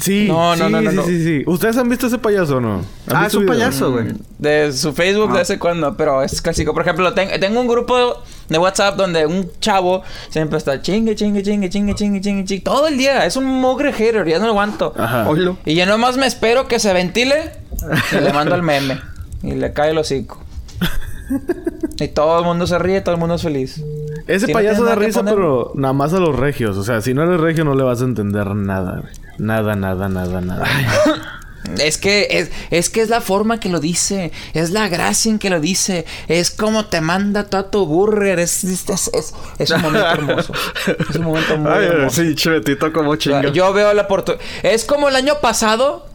Sí, No, no, sí, no, no, sí, no. sí, sí. ¿Ustedes han visto ese payaso o no? ¿Han Ah, es un video? payaso, güey. De su Facebook Ah. de vez en cuando, pero es clásico. Por ejemplo, ten- tengo un grupo de WhatsApp donde un chavo siempre está chingue, chingue, chingue, chingue, chingue, chingue, chingue. Todo el día. Es un mogre hater, ya no lo aguanto. Ajá. Oílo. Y yo nomás me espero que se ventile y le mando el meme. Y le cae el hocico. Y todo el mundo se ríe, todo el mundo es feliz. Ese Si payaso da risa, poner- pero nada más a los regios. O sea, si no eres regio no le vas a entender nada, güey. Nada, nada, nada, nada. Es que es, es que es la forma que lo dice, es la gracia en que lo dice, es como te manda todo tu burger, es, es, es, es- es un momento hermoso. Es un momento muy Ay, hermoso. sí, chivetito como chinga. yo veo la oportunidad. Es como el año pasado.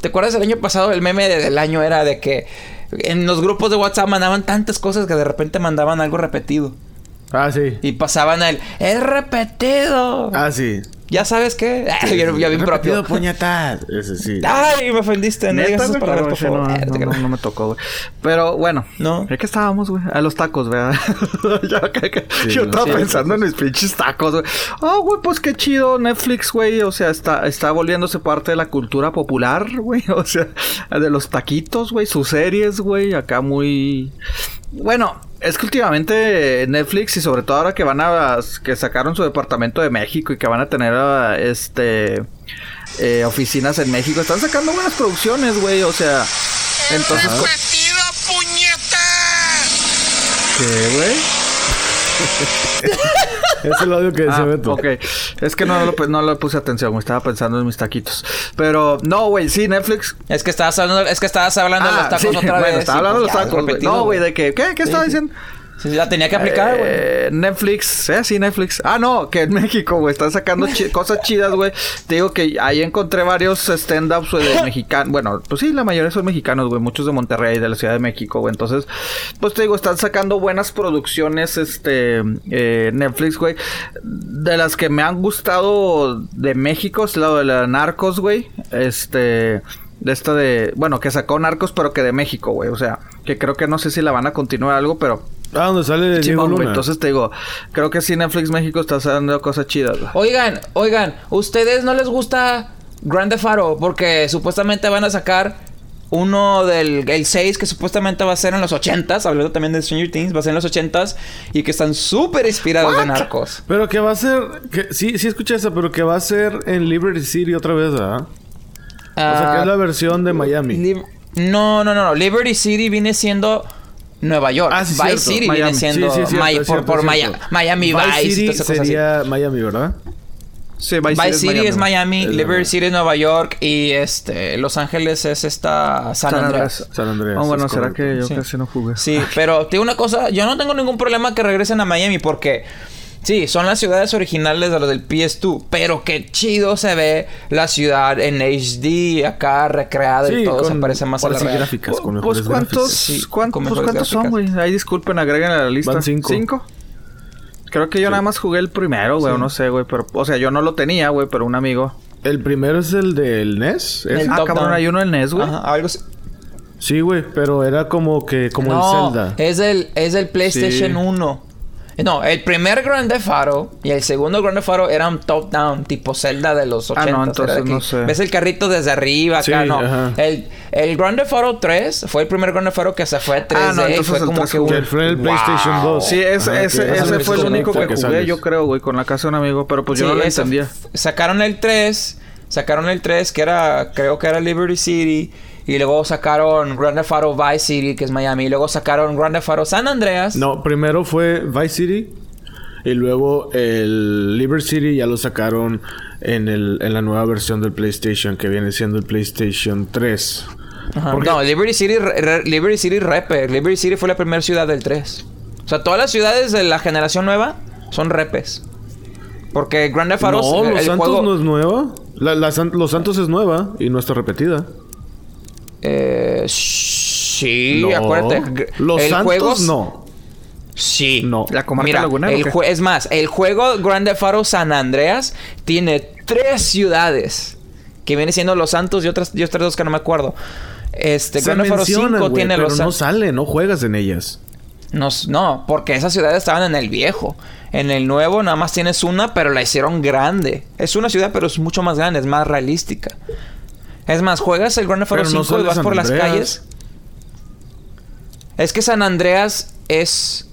¿Te acuerdas el año pasado? El meme de- del año era de que en los grupos de WhatsApp mandaban tantas cosas que de repente mandaban algo repetido. Ah, sí. Y pasaban el ¡Es repetido! Ah, sí. ¿Ya sabes qué? Ay, ya, ya bien propio. Puñetas. Ese sí. Ay, me ofendiste. No digas esas palabras, no, por favor. no, Eh, no, creo. no, no me tocó, güey. Pero bueno, No. ¿en qué estábamos, güey? A los tacos, ¿verdad? Ya, que- que- Sí, yo no, estaba sí, pensando en mis pinches tacos, güey. Oh, güey, pues qué chido Netflix, güey. O sea, está, está volviéndose parte de la cultura popular, güey. O sea, de los taquitos, güey. Sus series, güey. Acá muy... Bueno, es que últimamente Netflix y sobre todo ahora que van a... que sacaron su departamento de México y que van a tener ah, este... eh, oficinas en México. Están sacando buenas producciones, güey. O sea... Entonces... co- ¡Repetido, puñeta! ¿Qué, güey? Es el audio que dice Ah, Beto. ok. Es que no, lo- no le puse atención. Estaba pensando en mis taquitos. Pero, no, güey, sí, Netflix. Es que estabas hablando, es que estabas hablando de los tacos sí, otra bueno, vez. estaba y hablando de los tacos, No, güey, ¿de qué? ¿Qué? ¿Qué estaba sí. diciendo? Sí, la tenía que aplicar, güey. Eh, Netflix, eh, sí, Netflix. Ah, no, que en México, güey, están sacando cosas chidas, güey. Te digo que ahí encontré varios stand-ups de mexicanos. Bueno, pues sí, la mayoría son mexicanos, güey. Muchos de Monterrey, de la Ciudad de México, güey. Entonces, pues te digo, están sacando buenas producciones, este, eh, Netflix, güey. De las que me han gustado de México, es la de la Narcos, güey. Este... De esta de... Bueno, que sacó Narcos, pero que de México, güey. O sea, que creo que no sé si la van a continuar algo, pero... Ah, donde sale Diego. Luna. Entonces te digo, creo que sí Netflix México está haciendo cosas chidas, güey. Oigan, oigan, ¿ustedes no les gusta Grande Faro? Porque supuestamente van a sacar uno del el 6 que supuestamente va a ser en los 80s, hablando también de Stranger Things, va a ser en los 80s y que están súper inspirados de Narcos. Pero que va a ser... Que, sí, sí escuché eso, pero que va a ser en Liberty City otra vez, ¿verdad? o sea, que es la versión de Miami. No, no, no, no. Liberty City viene siendo Nueva York. Ah, sí, Vice cierto. City Miami. viene siendo Sí, sí, cierto, por, cierto, por Maya- cierto. Miami Vice, y City todas esas cosas así. sería Miami, ¿verdad? Sí, Vice City es Miami, Es Liberty Miami. City es Nueva York y este Los Ángeles es esta San, Andreas. San Andreas. Ah, bueno, será correcto. que yo Sí. casi no jugué. Sí, pero te digo una cosa, yo no tengo ningún problema que regresen a Miami porque sí, son las ciudades originales de los del PS2, pero qué chido se ve la ciudad en HD acá recreada y todo se con- parece más a la real. gráficas, con Pues mejores cuántos, gráficas. Sí, cuán- con pues, ¿cuántos son, güey? Ahí disculpen, agreguen a la lista. Van cinco. ¿Cinco? Creo que yo nada más jugué el primero, güey, o no sé, güey, pero, o sea, yo no lo tenía, güey, pero un amigo. El primero es el del NES. El ah, top cabrón, down. hay uno en NES, güey. Ajá, algo así. Sí, güey, pero era como que como no, el Zelda. es el es el PlayStation Sí. 1. No, el primer Grand Theft Auto y el segundo Grand Theft Auto eran top down, tipo Zelda de los 80. Ah, no, entonces no sé. Ves el carrito desde arriba acá, Sí, no. ajá. El, el Grand Theft Auto 3 fue el primer Grand Theft Auto que se fue a 3D Ah, no, y entonces fue el como 3 que un... Que fue en el Wow. PlayStation 2. Sí, ese, Ajá, ese, que ese es fue el único que jugué, yo creo, güey, con la casa de un amigo, pero pues yo Sí, no lo entendía. Sacaron el 3, sacaron el 3 que era, creo que era Liberty City. Y luego sacaron Grand Theft Auto Vice City, que es Miami. Y luego sacaron Grand Theft Auto San Andreas. No, primero fue Vice City y luego el Liberty City ya lo sacaron en, el, en la nueva versión del PlayStation que viene siendo el PlayStation 3. Ajá. Porque- No, Liberty City, re- Liberty City repes. Liberty City fue la primera ciudad del 3. O sea, todas las ciudades de la generación nueva son repes. Porque Grand Theft Auto... No, el Los Santos juego- no es nueva. La, la Los Santos es nueva y no está repetida. Eh, sí, No. acuérdate. Los el Santos juego- no. Sí. No. ¿La comarca Mira, el es más, el juego Grand Theft Auto San Andreas tiene tres ciudades. Que viene siendo Los Santos y otras, y otras dos que no me acuerdo. Este, Se Grand Theft Auto mencionan, 5 güey, tiene pero Los no Santos. sale, no juegas en ellas. No, no, porque esas ciudades estaban en el viejo. En el nuevo nada más tienes una, pero la hicieron grande. Es una ciudad, pero es mucho más grande, es más realística. Es más, juegas el Grand Theft Auto Pero no 5 y vas por las Andreas. calles. Es que San Andreas es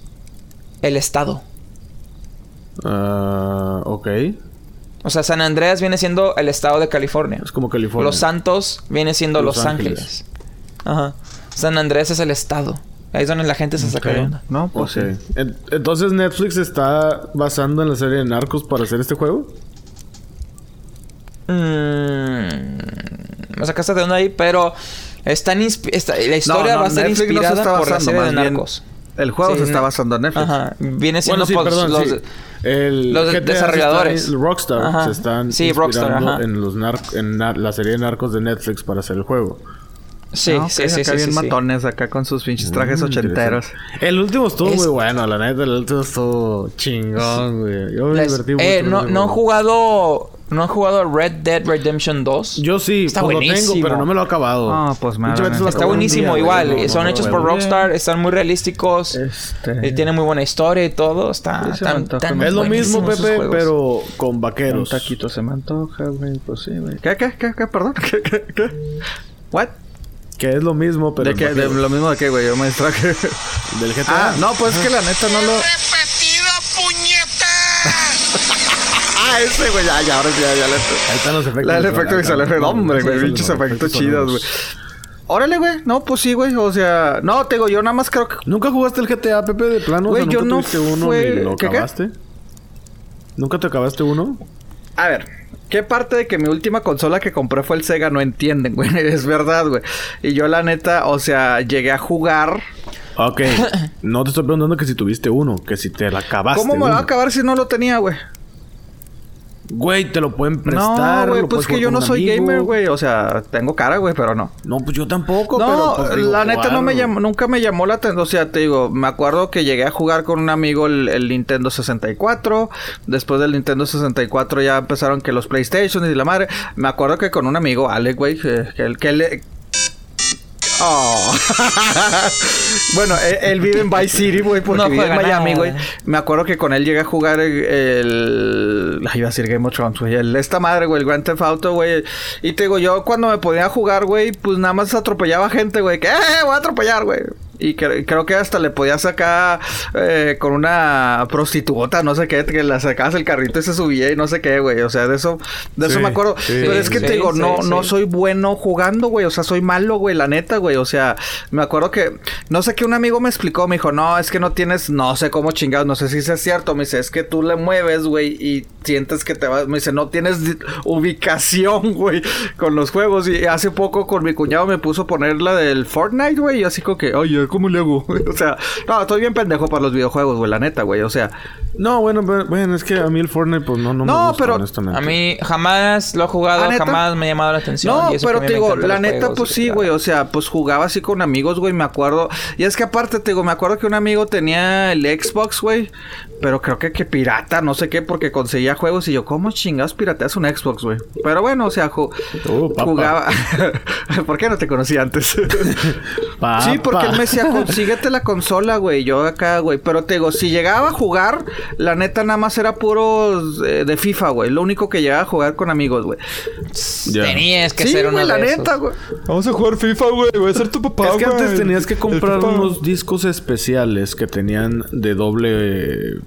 el estado. Ah, ok. O sea, San Andreas viene siendo el estado de California. Es como California. Los Santos viene siendo Los, Los Ángeles. Ajá. San Andrés es el estado. Ahí es donde la gente se saca de onda. No, pues Ok. sí. En- Entonces Netflix está basando en la serie de Narcos para hacer este juego. Mm, me sacaste de onda ahí, pero están inspi- esta- la historia No, no, va a Netflix no se inspirada está por la serie de bien, Narcos. El juego Sí, se está no. basando en Netflix. Ajá. Viene siendo Bueno, sí, pues, perdón, los sí. de- El los GTA se está- desarrolladores. el Rockstar Ajá. se están Rockstar, inspirando en los nar- en nar- la serie de Narcos de Netflix para hacer el juego. Sí, Ah, ok, sí, sí, acá sí, bien sí, sí. matones, acá con sus pinches trajes Mm, ochenteros. interesante. El último estuvo Es- muy bueno, la neta, el último estuvo chingón, güey. Yo me Les- divertí mucho. eh, no, no han juego. jugado ¿No han jugado Red Dead Redemption 2? Yo sí, Está pues lo buenísimo. tengo, pero no me lo he acabado. Ah, pues, madre, está un buenísimo día, igual. No, Son no, hechos por Rockstar, están muy realísticos. Este... Y tienen muy buena historia y todo. Está, tan, antoja. tan Es lo mismo, Pepe, pero con Un vaqueros. taquito se me antoja, güey. Pues sí, güey. ¿Qué, qué, qué, qué? Perdón. ¿Qué, qué, qué? ¿What? Que es lo mismo, pero ¿De qué? De lo mismo de qué, güey. Yo me distraje. Del GTA. ah, no, pues es que la neta no lo... Ah, ese, güey. Ya, ya, ahora sí, ya, ya le... Ahí están los efectos. La, el efecto están. hombre, güey. Pinches efectos chidos, güey. Órale, güey. No, pues sí, güey. O sea, no, te digo, yo nada más creo que. ¿Nunca jugaste el GTA, Pepe, de plano? Güey, o sea, yo ¿nunca no uno fue- ni lo ¿Qué, qué? acabaste? ¿Nunca te acabaste uno? A ver, ¿qué parte de que mi última consola que compré fue el Sega no entienden, güey? Es verdad, güey. Y yo, la neta, o sea, llegué a jugar. Ok. no te estoy preguntando que si tuviste uno, que si te la acabaste. ¿Cómo me va a uno. acabar si no lo tenía, güey? Güey, te lo pueden prestar. No, güey, pues que yo no soy amigo. gamer, güey. O sea, tengo cara, güey, pero no. No, pues yo tampoco, No, pero. pues, digo, la neta no me llamó, nunca me llamó la atención. O sea, te digo, me acuerdo que llegué a jugar con un amigo el, el Nintendo 64. Después del Nintendo 64 ya empezaron que los PlayStation y la madre. Me acuerdo que con un amigo, Alex, güey, que, que, el- que le. Oh. bueno, él, él vive en Vice City, güey, porque No vive en Miami, güey. Me acuerdo que con él llegué a jugar el... el ay, iba a decir Game of Thrones, güey. El, esta madre, güey, el Grand Theft Auto, güey. Y te digo, yo cuando me podía jugar, güey, pues nada más atropellaba gente, güey. Que, eh, voy a atropellar, güey. Y cre- creo que hasta le podías sacar eh, con una prostituta, no sé qué, que la sacabas el carrito y se subía y no sé qué, güey. O sea, de eso, de eso me acuerdo. sí. Pero es que Sí, te digo, sí, no, sí. no soy bueno jugando, güey. O sea, soy malo, güey, la neta, güey. O sea, me acuerdo que, no sé qué un amigo me explicó, me dijo, no, es que no tienes, no sé cómo chingados, no sé si es cierto. Me dice, es que tú le mueves, güey, y sientes que te vas. Me dice, no tienes ubicación, güey, con los juegos. Y hace poco con mi cuñado me puso a poner la del Fortnite, güey, y así como que, oye, ¿cómo le hago? o sea, no, estoy bien pendejo para los videojuegos, güey, la neta, güey. O sea, No, bueno, bueno, es que a mí el Fortnite, pues no, no, me No, gusta, pero honestamente. A mí jamás lo he jugado, ¿Ah, jamás me ha llamado la atención. No, y eso que pero te me digo, la neta, juegos pues sí, güey. O sea, pues jugaba así con amigos, güey, me acuerdo. Y es que aparte, te digo, me acuerdo que un amigo tenía el Xbox, güey. Pero creo que que pirata, no sé qué, porque conseguía juegos. Y yo, ¿cómo chingados pirateas un Xbox, güey? Pero bueno, o sea, ju- papá. jugaba. ¿Por qué no te conocí antes? Sí, porque él me decía, consíguete la consola, güey. Yo acá, güey. Pero te digo, si llegaba a jugar, la neta nada más era puros eh, de FIFA, güey. Lo único que llegaba a jugar con amigos, güey. Tenías que Sí, ser güey, la de neta, güey. Vamos a jugar FIFA, güey. Voy a ser tu papá, Es que güey. antes tenías que comprar unos discos especiales que tenían de doble,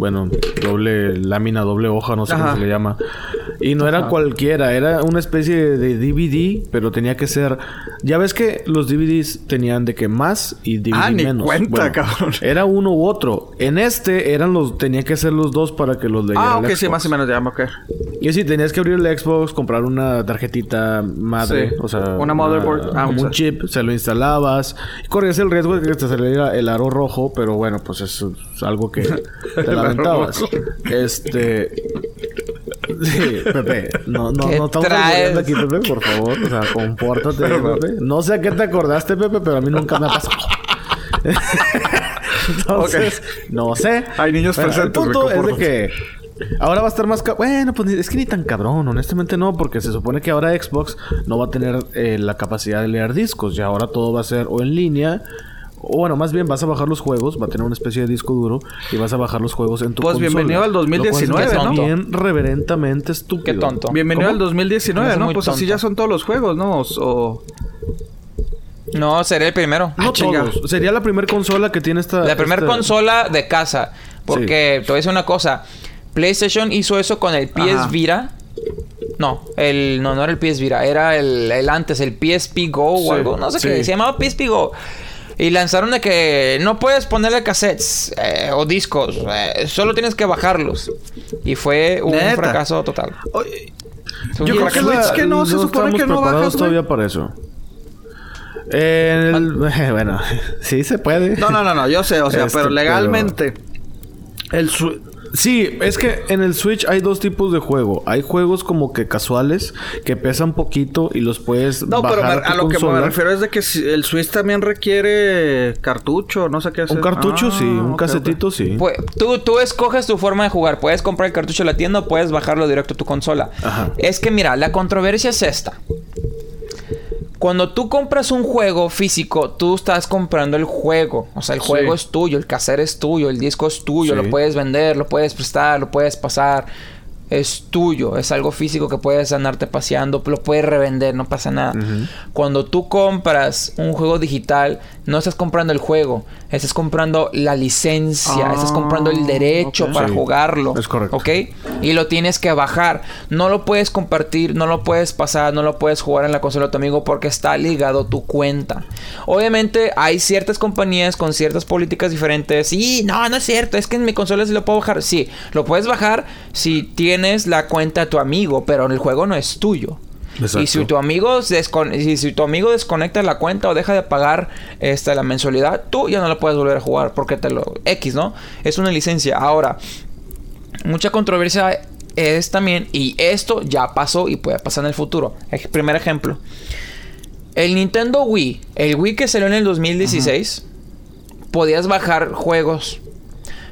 bueno, doble lámina, doble hoja, no sé Ajá. cómo se le llama. Y no era cualquiera, era una especie de DVD, pero tenía que ser... Ya ves que los DVDs tenían de que más y DVD Ah, ni menos. cuenta, cabrón. Era uno u otro. En este eran los... Tenía que ser los dos para que los leyera Ah, el ok, sí, más o menos, ya, ok. Y sí, tenías que abrir el Xbox, comprar una tarjetita madre, Sí, o sea, una motherboard. Ah, como o un chip, se lo instalabas y corrías el riesgo de que te saliera el aro rojo, pero bueno, pues eso es algo que te rojo. Este Sí, Pepe, no, no, ¿Qué no estamos albureando aquí, Pepe, por favor. O sea, compórtate, Pepe. No sé a qué te acordaste, Pepe, pero a mí nunca me ha pasado. Entonces, no sé. Hay niños presentes, El punto es de que Ahora va a estar más... Bueno, pues es que ni tan cabrón. Honestamente no, porque se supone que ahora Xbox no va a tener eh, la capacidad de leer discos. Ya ahora todo va a ser o en línea... O bueno, más bien vas a bajar los juegos, va a tener una especie de disco duro y vas a bajar los juegos en tu Pues consola. bienvenido al Lo cual es 2019, ¿no? Bien reverentemente estúpido. Qué tonto. Bienvenido ¿Cómo? al 2019, Es ¿no? Pues así ya son todos los juegos, ¿no? O-. No, seré el primero. No Ah, todos. Sería la primera consola que tiene esta... La primera esta- consola de casa. Porque te voy a decir una cosa. PlayStation hizo eso con el PS Ajá. Vita. No, el, no, no era el PS Vita. Era el, el antes, el PSP Go Sí, o algo. No sé sí. qué. Se llamaba PSP Go. Y lanzaron de que no puedes ponerle cassettes eh, o discos. eh, solo tienes que bajarlos. Y fue un Neta. fracaso total. Oye, Yo creo que Switch que no, se supone que no preparados bajas, todavía para eso. El- bueno, sí se puede. No, no, no, no, yo sé, o sea, Este, pero legalmente. El su- Sí, es que en el Switch hay dos tipos de juego. Hay juegos como que casuales que pesan poquito y los puedes No, pero bajar tu a lo que me refiero es de que el Switch también requiere cartucho, no sé qué hacer. Un cartucho, Ah, sí. Un casetito, sí. Pues, tú, tú escoges tu forma de jugar. Puedes comprar el cartucho en la tienda o puedes bajarlo directo a tu consola. Ajá. Es que mira, la controversia es esta. Cuando tú compras un juego físico, tú estás comprando el juego. O sea, el Sí. juego es tuyo, el cassette es tuyo, el disco es tuyo, Sí. lo puedes vender, lo puedes prestar, lo puedes pasar. Es tuyo, es algo físico que puedes andarte paseando, lo puedes revender, no pasa nada. Cuando tú compras un juego digital, no estás comprando el juego, estás comprando la licencia, Ah, estás comprando el derecho para Sí, jugarlo. es correcto. ¿Ok? Y lo tienes que bajar. No lo puedes compartir, no lo puedes pasar, no lo puedes jugar en la consola de tu amigo porque está ligado tu cuenta. Obviamente hay ciertas compañías con ciertas políticas diferentes. Y no, no es cierto, es que en mi consola sí lo puedo bajar. Sí, lo puedes bajar si tienes la cuenta de tu amigo, pero el juego no es tuyo. Exacto. Y si tu amigo y si tu amigo desconecta la cuenta o deja de pagar esta la mensualidad, tú ya no la puedes volver a jugar porque te lo X, ¿no? Es una licencia. Ahora, mucha controversia es también y esto ya pasó y puede pasar en el futuro. Primer ejemplo. El Nintendo Wii, el Wii que salió en el 2016, podías bajar juegos.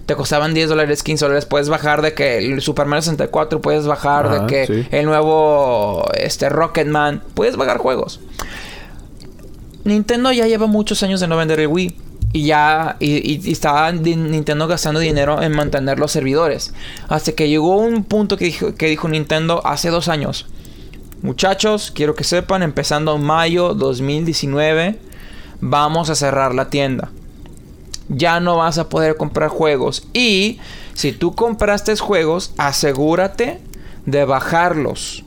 Te costaban 10 dólares, 15 dólares. Puedes bajar de que el Super Mario 64, puedes bajar Ajá, de que sí. el nuevo este, Rocketman. Puedes bajar juegos. Nintendo ya lleva muchos años de no vender el Wii. Y ya, y, estaba Nintendo gastando dinero en mantener los servidores. Hasta que llegó un punto que dijo, que dijo Nintendo hace dos años. Muchachos, quiero que sepan, empezando mayo 2019, vamos a cerrar la tienda. Ya no vas a poder comprar juegos. Y si tú compraste juegos, asegúrate de bajarlos.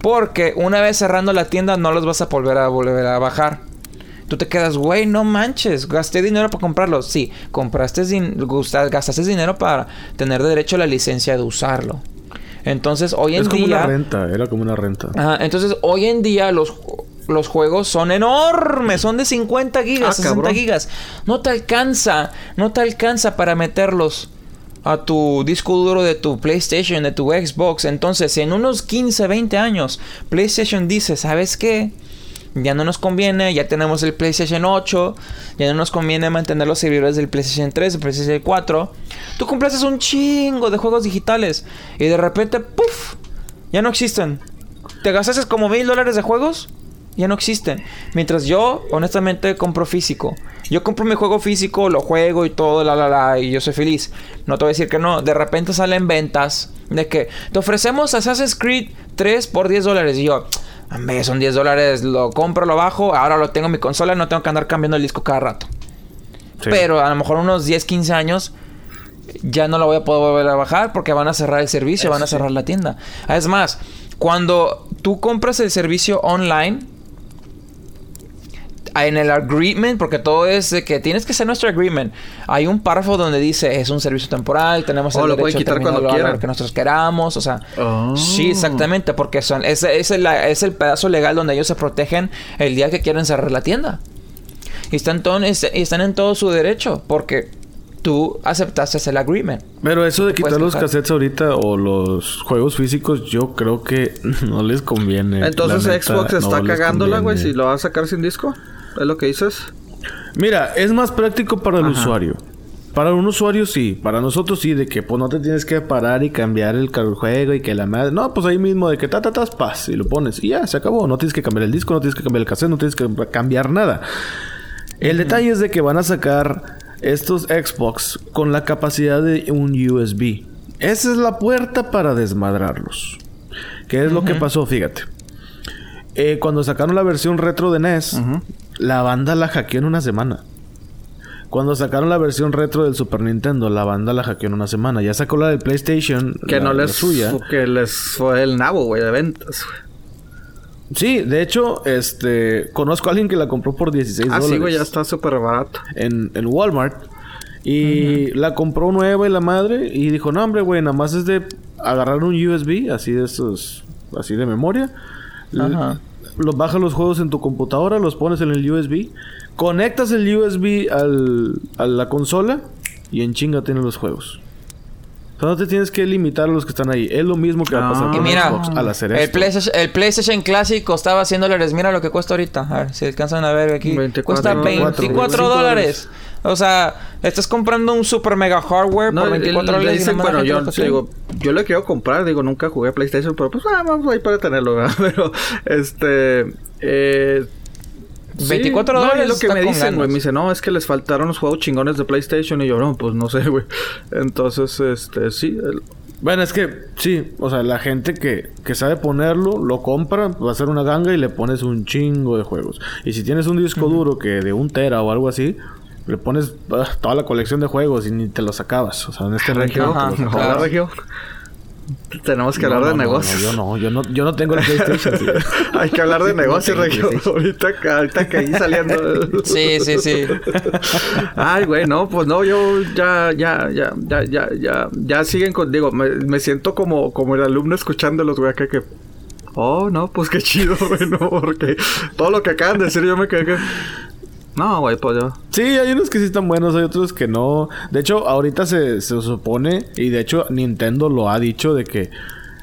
Porque una vez cerrando la tienda no los vas a volver a volver a bajar. Tú te quedas, güey, no manches, gasté dinero para comprarlos. Sí, compraste din- gastaste dinero para tener derecho a la licencia de usarlo. Entonces, hoy en Es como día... una renta, era como una renta. Ajá, entonces hoy en día los, los juegos son enormes, son de 50 gigas, Ah, 60 cabrón. gigas. No te alcanza, no te alcanza para meterlos a tu disco duro de tu PlayStation, de tu Xbox. Entonces, en unos 15, 20 años, PlayStation dice, ¿sabes qué? Ya no nos conviene, ya tenemos el PlayStation 8, ya no nos conviene mantener los servidores del PlayStation 3, del PlayStation 4. Tú compraste un chingo de juegos digitales y de repente, ¡puf! Ya no existen. ¿Te gastaste como mil dólares de juegos? Ya no existen. Mientras yo, honestamente, compro físico. Yo compro mi juego físico, lo juego y todo, la, la, la, y yo soy feliz. No te voy a decir que no. De repente salen ventas de que te ofrecemos Assassin's Creed 3 por 10 dólares. Y yo, hombre, son 10 dólares, lo compro, lo bajo, ahora lo tengo en mi consola, no tengo que andar cambiando el disco cada rato. Sí. Pero a lo mejor unos 10, 15 años ya no lo voy a poder volver a bajar porque van a cerrar el servicio, van a cerrar la tienda. Es más, cuando tú compras el servicio online, en el agreement, porque todo es de que tienes que ser nuestro agreement. Hay un párrafo donde dice es un servicio temporal, tenemos Oh, el lo derecho a quitar terminarlo cuando a quieran. que nosotros queramos, o sea, Oh. sí, exactamente, porque son es, es el, es el pedazo legal donde ellos se protegen el día que quieren cerrar la tienda. Y están, todo- y están en todo su derecho, porque tú aceptaste el agreement. Pero eso de quitar los cassettes ahorita o los juegos físicos, yo creo que no les conviene. Entonces neta, Xbox está no cagándola, güey, si lo va a sacar sin disco. ¿Es lo que dices? Mira, es más práctico para el Ajá. usuario. Para un usuario sí, para nosotros sí, de que pues no te tienes que parar y cambiar el juego y que la madre. No, pues ahí mismo de que ta ta tas paz y lo pones y ya se acabó. No tienes que cambiar el disco, no tienes que cambiar el cassette, no tienes que cambiar nada. El detalle es de que van a sacar estos Xbox con la capacidad de un USB. Esa es la puerta para desmadrarlos. ¿Qué es lo que pasó? Fíjate. Eh, cuando sacaron la versión retro de NES, la banda la hackeó en una semana. Cuando sacaron la versión retro del Super Nintendo, la banda la hackeó en una semana. Ya sacó la del PlayStation. Que la- no les... suya. Que les fue el nabo, güey, de ventas. güey. Sí, de hecho, este conozco a alguien que la compró por 16 Ah, dólares. sí, güey, ya está súper barato. en, en Walmart. Y la compró nueva y la madre. Y dijo, no, hombre, güey, nada más es de agarrar un USB, así de esos, así de memoria. Ajá. Los bajas los juegos en tu computadora, los pones en el USB. Conectas el USB al, a la consola y en chinga tienes los juegos. O sea, no te tienes que limitar a los que están ahí. Es lo mismo que va a pasar Ah. Y con mira, Xbox al hacer el esto. PlayStation, el PlayStation Classic costaba 100 dólares. Mira lo que cuesta ahorita. A ver si alcanzan a ver aquí. 24 cuesta dólares. 24 dólares. O sea, estás comprando un super mega hardware No, por el- 24 le dólares. dicen, bueno, yo digo, yo le quiero comprar, digo, nunca jugué a PlayStation, pero pues ah, vamos ahí para tenerlo, ¿verdad? Pero, este, eh, sí, 24 no, y dólares lo que me dicen, güey, me dicen, no, es que les faltaron los juegos chingones de PlayStation, y yo, no, pues no sé, güey. Entonces, este, sí, el- Bueno, es que sí, o sea, la gente que, que sabe ponerlo, lo compra, va a hacer una ganga y le pones un chingo de juegos. Y si tienes un disco duro que de un tera o algo así, le pones ah, toda la colección de juegos y ni te los acabas. O sea, en este Regio, Ajá, te los claro. Regio. Tenemos que No, hablar no, de no, negocios. no, yo no, yo no, yo no tengo el PlayStation. Hay que hablar de negocios, Regio. Ahorita, que- ahorita que ahí saliendo. Sí, sí, sí. Ay, güey, no, pues no, yo ya, ya, ya, ya, ya, ya, ya siguen con, digo, me, me siento como, como el alumno escuchándolos, güey, acá que, oh, no, pues qué chido, güey, no, porque todo lo que acaban de decir yo me quedé que, no, güey, pues yo, Sí, hay unos que sí están buenos, hay otros que no. De hecho, ahorita se, se supone, y de hecho Nintendo lo ha dicho, de que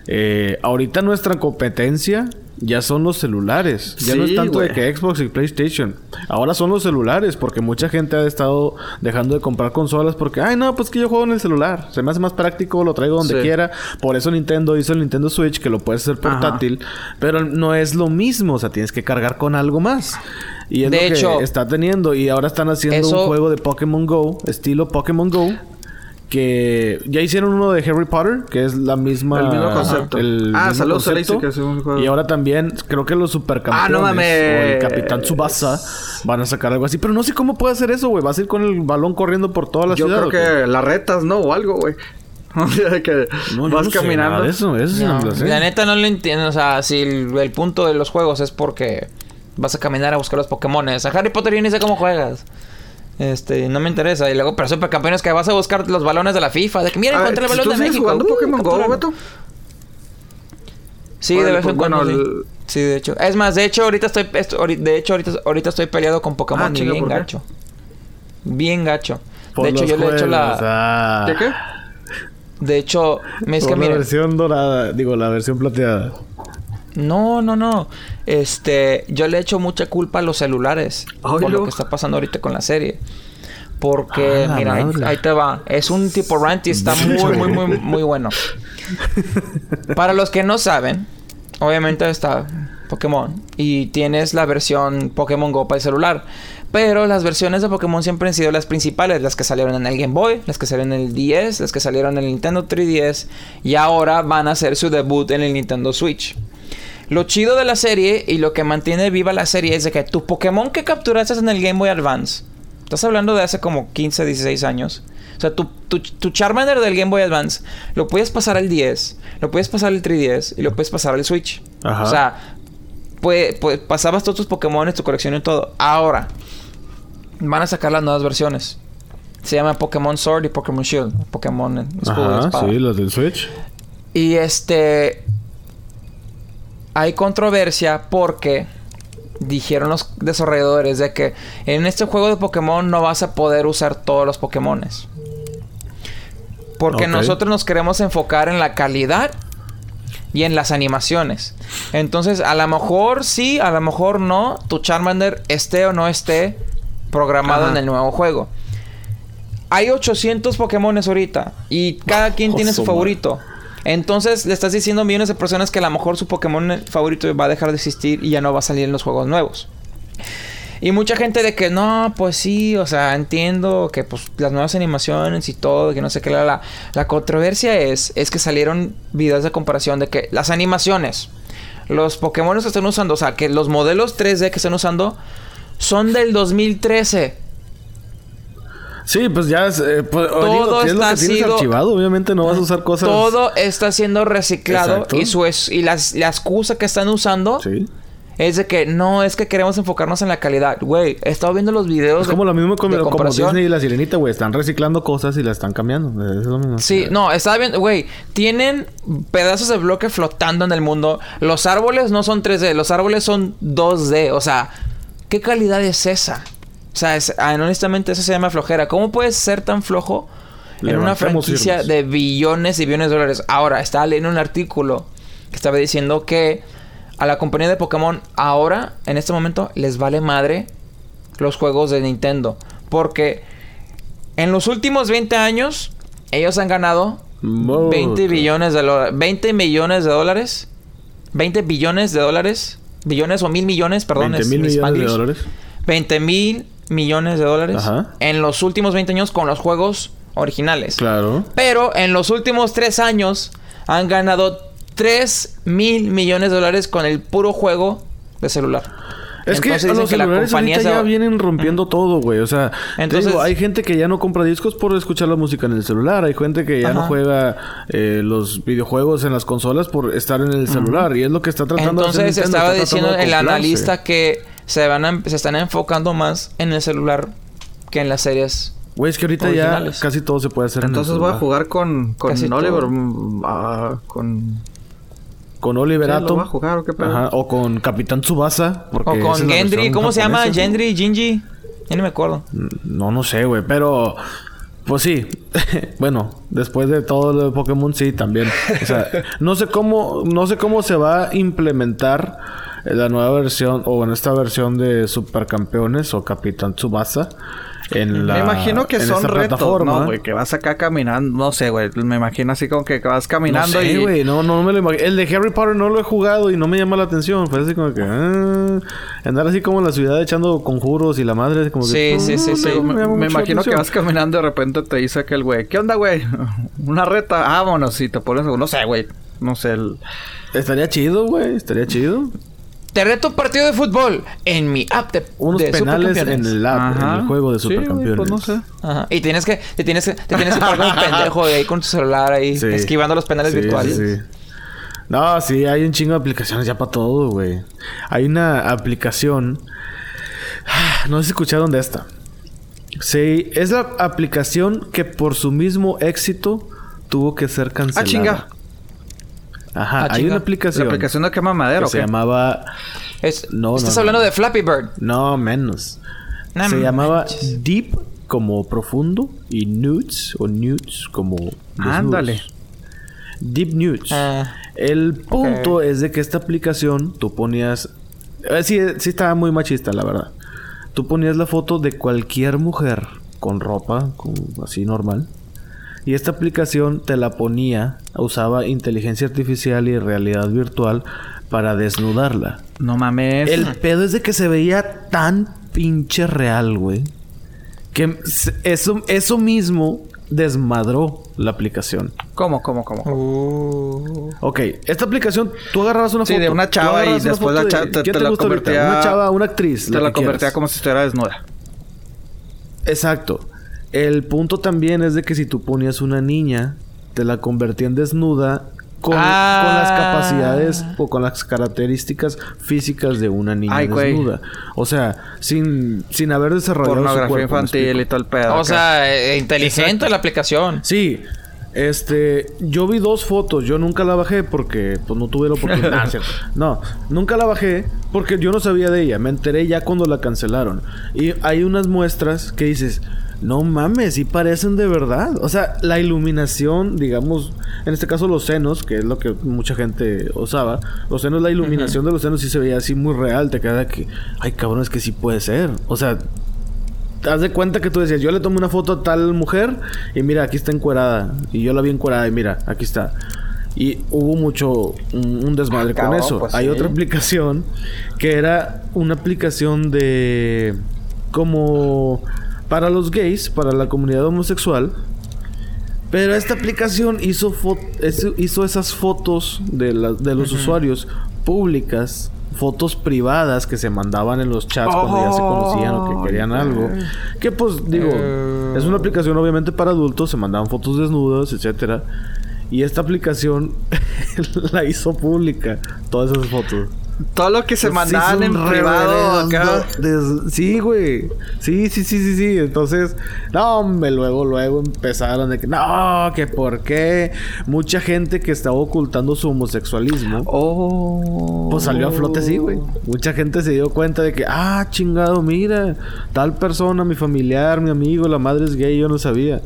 eh, ahorita nuestra competencia ya son los celulares. Ya no es tanto de que Xbox y PlayStation. Ahora son los celulares, porque mucha gente ha estado dejando de comprar consolas porque, ay, no, pues que yo juego en el celular. Se me hace más práctico, lo traigo donde Sí. quiera. Por eso Nintendo hizo el Nintendo Switch, que lo puedes hacer Ajá. portátil, pero no es lo mismo. O sea, tienes que cargar con algo más. Y es De lo hecho, que está teniendo. Y ahora están haciendo eso- un juego de Pokémon Go, estilo Pokémon Go. Que ya hicieron uno de Harry Potter, que es la misma. El mismo concepto. el Ah, mismo saludos a concepto. Lacey, que hace un juego. Y ahora también, creo que los supercampeones Ah, no mames. o el Capitán Tsubasa van a sacar algo así. Pero no sé cómo puede hacer eso, güey. ¿Vas a ir con el balón corriendo por toda la Yo ciudad? creo o qué? que las retas, ¿no? O algo, güey. O sea, que No, yo vas no sé caminando. nada de eso, no sé. la neta no lo entiendo. O sea, si el, el punto de los juegos es porque vas a caminar a buscar los Pokémones. A Harry Potter yo ni sé cómo juegas. Este, no me interesa. Y luego, pero supercampeones que vas a buscar los balones de la FIFA. De que mira, encontré el ¿tú balón de México. jugando Uh, Pokémon Go. Beto? Sí, de vez en pues, cuando. bueno, sí. el- Sí, de hecho. Es más, de hecho, ahorita estoy. esto- de hecho, ahorita, ahorita estoy peleado con Pokémon Ah, y bien gacho. Bien gacho. Por de hecho, yo le he hecho la. ah. ¿De qué? De hecho, es Por que la versión dorada, digo, la versión plateada. No, no, no. Este, yo le echo mucha culpa a los celulares por lo que está pasando ahorita con la serie. Porque, Ah, mira, ahí te va. Es un tipo rant y está muy, muy, muy, muy bueno. Para los que no saben, obviamente está Pokémon y tienes la versión Pokémon Go para el celular. Pero las versiones de Pokémon siempre han sido las principales, las que salieron en el Game Boy, las que salieron en el 10, las que salieron en el Nintendo 3DS y ahora van a hacer su debut en el Nintendo Switch. Lo chido de la serie y lo que mantiene viva la serie es de que tu Pokémon que capturaste en el Game Boy Advance, estás hablando de hace como 15, 16 años. O sea, tu, tu, tu Charmander del Game Boy Advance lo puedes pasar al 10, lo puedes pasar al 3DS y lo puedes pasar al Switch. Ajá. O sea, pues, pues pasabas todos tus Pokémon, tu colección y todo. Ahora, van a sacar las nuevas versiones. Se llama Pokémon Sword y Pokémon Shield. Pokémon escudo y Ajá, sí, los del Switch. Y este. Hay controversia porque dijeron los desarrolladores de que en este juego de Pokémon no vas a poder usar todos los Pokémones. Porque nosotros nos queremos enfocar en la calidad y en las animaciones. Entonces, a lo mejor sí, a lo mejor no, tu Charmander esté o no esté programado Ajá. en el nuevo juego. Hay 800 Pokémones ahorita y cada quien Oh, tiene su madre. Entonces le estás diciendo a millones de personas que a lo mejor su Pokémon favorito va a dejar de existir y ya no va a salir en los juegos nuevos. Y mucha gente de que no, pues sí, o sea, entiendo que pues las nuevas animaciones y todo, que no sé qué, la, la, la controversia es, es que salieron videos de comparación de que las animaciones, los Pokémon que están usando, o sea, que los modelos 3D que están usando son del 2013. Sí, pues ya es, eh, pues, Todo digo, es lo está que tienes sido- archivado, obviamente no vas a usar cosas. Todo está siendo reciclado Exacto. y su es- y las, la excusa que están usando Sí. es de que no es que queremos enfocarnos en la calidad. Güey, he estado viendo los videos Es de- como lo mismo con como. Disney y la Sirenita, güey. Están reciclando cosas y las están cambiando. Es lo mismo. Sí, no, estaba viendo, güey, tienen pedazos de bloque flotando en el mundo. Los árboles no son 3D, los árboles son 2D. O sea, ¿qué calidad es esa? O sea, es- ah, honestamente eso se llama flojera. ¿Cómo puedes ser tan flojo en una franquicia de billones y billones de dólares? Ahora, estaba leyendo un artículo que estaba diciendo que a la compañía de Pokémon ahora, en este momento, les vale madre los juegos de Nintendo. Porque en los últimos 20 años, ellos han ganado Mo- 20 billones de dólares. 20 millones de dólares. 20 billones de dólares. Billones o mil millones, perdón. 20 es mil mi millones de dólares. 20 mil millones de dólares. Ajá. En los últimos 20 años con los juegos originales. Claro. Pero en los últimos 3 años han ganado 3 mil millones de dólares con el puro juego de celular. Es que Entonces los que la celulares compañía ahorita se ya vienen rompiendo todo, güey. O sea, Entonces- digo, hay gente que ya no compra discos por escuchar la música en el celular. Hay gente que ya no juega eh, los videojuegos en las consolas por estar en el celular. Y es lo que está tratando de hacer Entonces estaba diciendo el analista que se van a- se están enfocando más en el celular que en las series. Güey, es que ahorita originales. ya casi todo se puede hacer Entonces en el voy a jugar con, con Casi Oliver. mm, ah, con. Con Oliver Sí, lo Atom. a jugar, ¿o qué pedo? Ajá, o con Capitán Tsubasa. porque O con Gendry, ¿cómo se llama? Gendry, Jinji. Ya no me acuerdo. No, no sé, güey, pero... Pues sí. bueno, después de todo lo de Pokémon, sí, también. O sea, no sé cómo... No sé cómo se va a implementar la nueva versión, o bueno, esta versión de Supercampeones o Capitán Tsubasa. En la, me imagino que en son retos. ¿no, güey? Que vas acá caminando, no sé, güey. Me imagino así como que vas caminando no sé, y... güey, no, no me lo imagino. El de Harry Potter no lo he jugado y no me llama la atención. Fue así como que... ah, andar así como en la ciudad echando conjuros y la madre como que... Sí, sí, sí, sí. Me, imagino que vas caminando y de repente te dice aquel güey, ¿qué onda, güey? Una reta, vámonos, y te pones, no sé, güey, no sé, el... Estaría chido, güey. Estaría chido. Te reto un partido de fútbol en mi app de, Unos de penales en el app, en el juego de Sí, Supercampeones. pues no sé. Ajá. Y tienes que, te tienes que, te tienes que como un pendejo ahí con tu celular ahí, Sí. esquivando los penales Sí, virtuales. sí, sí. No, sí, hay un chingo de aplicaciones ya para todo, güey. Hay una aplicación. No sé si escucharon de esta. Sí, es la aplicación que por su mismo éxito tuvo que ser cancelada. Ah, chinga. Ajá, Ah, hay una aplicación, La aplicación de quema madera, que ¿o se qué? llamaba Es- No, estás no, hablando no. de Flappy Bird. No, menos. No se llamaba. Deep como profundo y Nudes o Nudes como. Ándale. Deep Nudes. Ah. El punto es de que esta aplicación tú ponías eh, sí, sí estaba muy machista, la verdad. Tú ponías la foto de cualquier mujer con ropa, con- así normal. Y esta aplicación te la ponía, usaba inteligencia artificial y realidad virtual para desnudarla. No mames. El pedo es de que se veía tan pinche real, güey. Que eso, eso mismo desmadró la aplicación. ¿Cómo, cómo, cómo? Uh. Ok, esta aplicación, tú agarrabas una Sí, foto. de una chava y después la cha- de- te- ¿quién te la ahorita? convertía- Una chava, una actriz. Te la la convertía como si estuviera desnuda. Exacto. El punto también es de que si tú ponías una niña, te la convertía en desnuda con, Ah. con las capacidades o con las características físicas de una niña Ay, güey. desnuda. O sea, sin, sin haber desarrollado su Pornografía cuerpo, ¿me infantil y todo el pedo. O acá. sea, eh, inteligente la aplicación. Sí. Este, yo vi dos fotos, yo nunca la bajé porque pues no tuve la oportunidad. Cierto. no, nunca la bajé porque yo no sabía de ella, me enteré ya cuando la cancelaron. Y hay unas muestras que dices, no mames, sí parecen de verdad. O sea, la iluminación, digamos, en este caso los senos, que es lo que mucha gente usaba, los senos, la iluminación de los senos sí se veía así muy real, te queda que, ay cabrón, es que sí puede ser. O sea, das de cuenta que tú decías, yo le tomé una foto a tal mujer y mira, aquí está encuerada. Y yo la vi encuerada y mira, aquí está. Y hubo mucho, un, un desmadre Ah, con eso. pues Hay sí. otra aplicación que era una aplicación de... como... para los gays, para la comunidad homosexual. Pero esta aplicación hizo, hizo esas fotos de, la- de los usuarios públicas, fotos privadas que se mandaban en los chats cuando ya se conocían o que querían algo. Que pues digo, Eh. es una aplicación obviamente para adultos, se mandaban fotos desnudas, etcétera. Y esta aplicación la hizo pública, todas esas fotos. Todo lo que se Pues sí, mandaban en son privado acá. des- Sí, güey. Sí, sí, sí, sí, sí. Entonces, no, hombre, luego, luego empezaron de que, no, que por qué. Mucha gente que estaba ocultando su homosexualismo. Oh. Pues salió a flote así, güey. Mucha gente se dio cuenta de que, ah, chingado, mira, tal persona, mi familiar, mi amigo, la madre es gay, yo no sabía.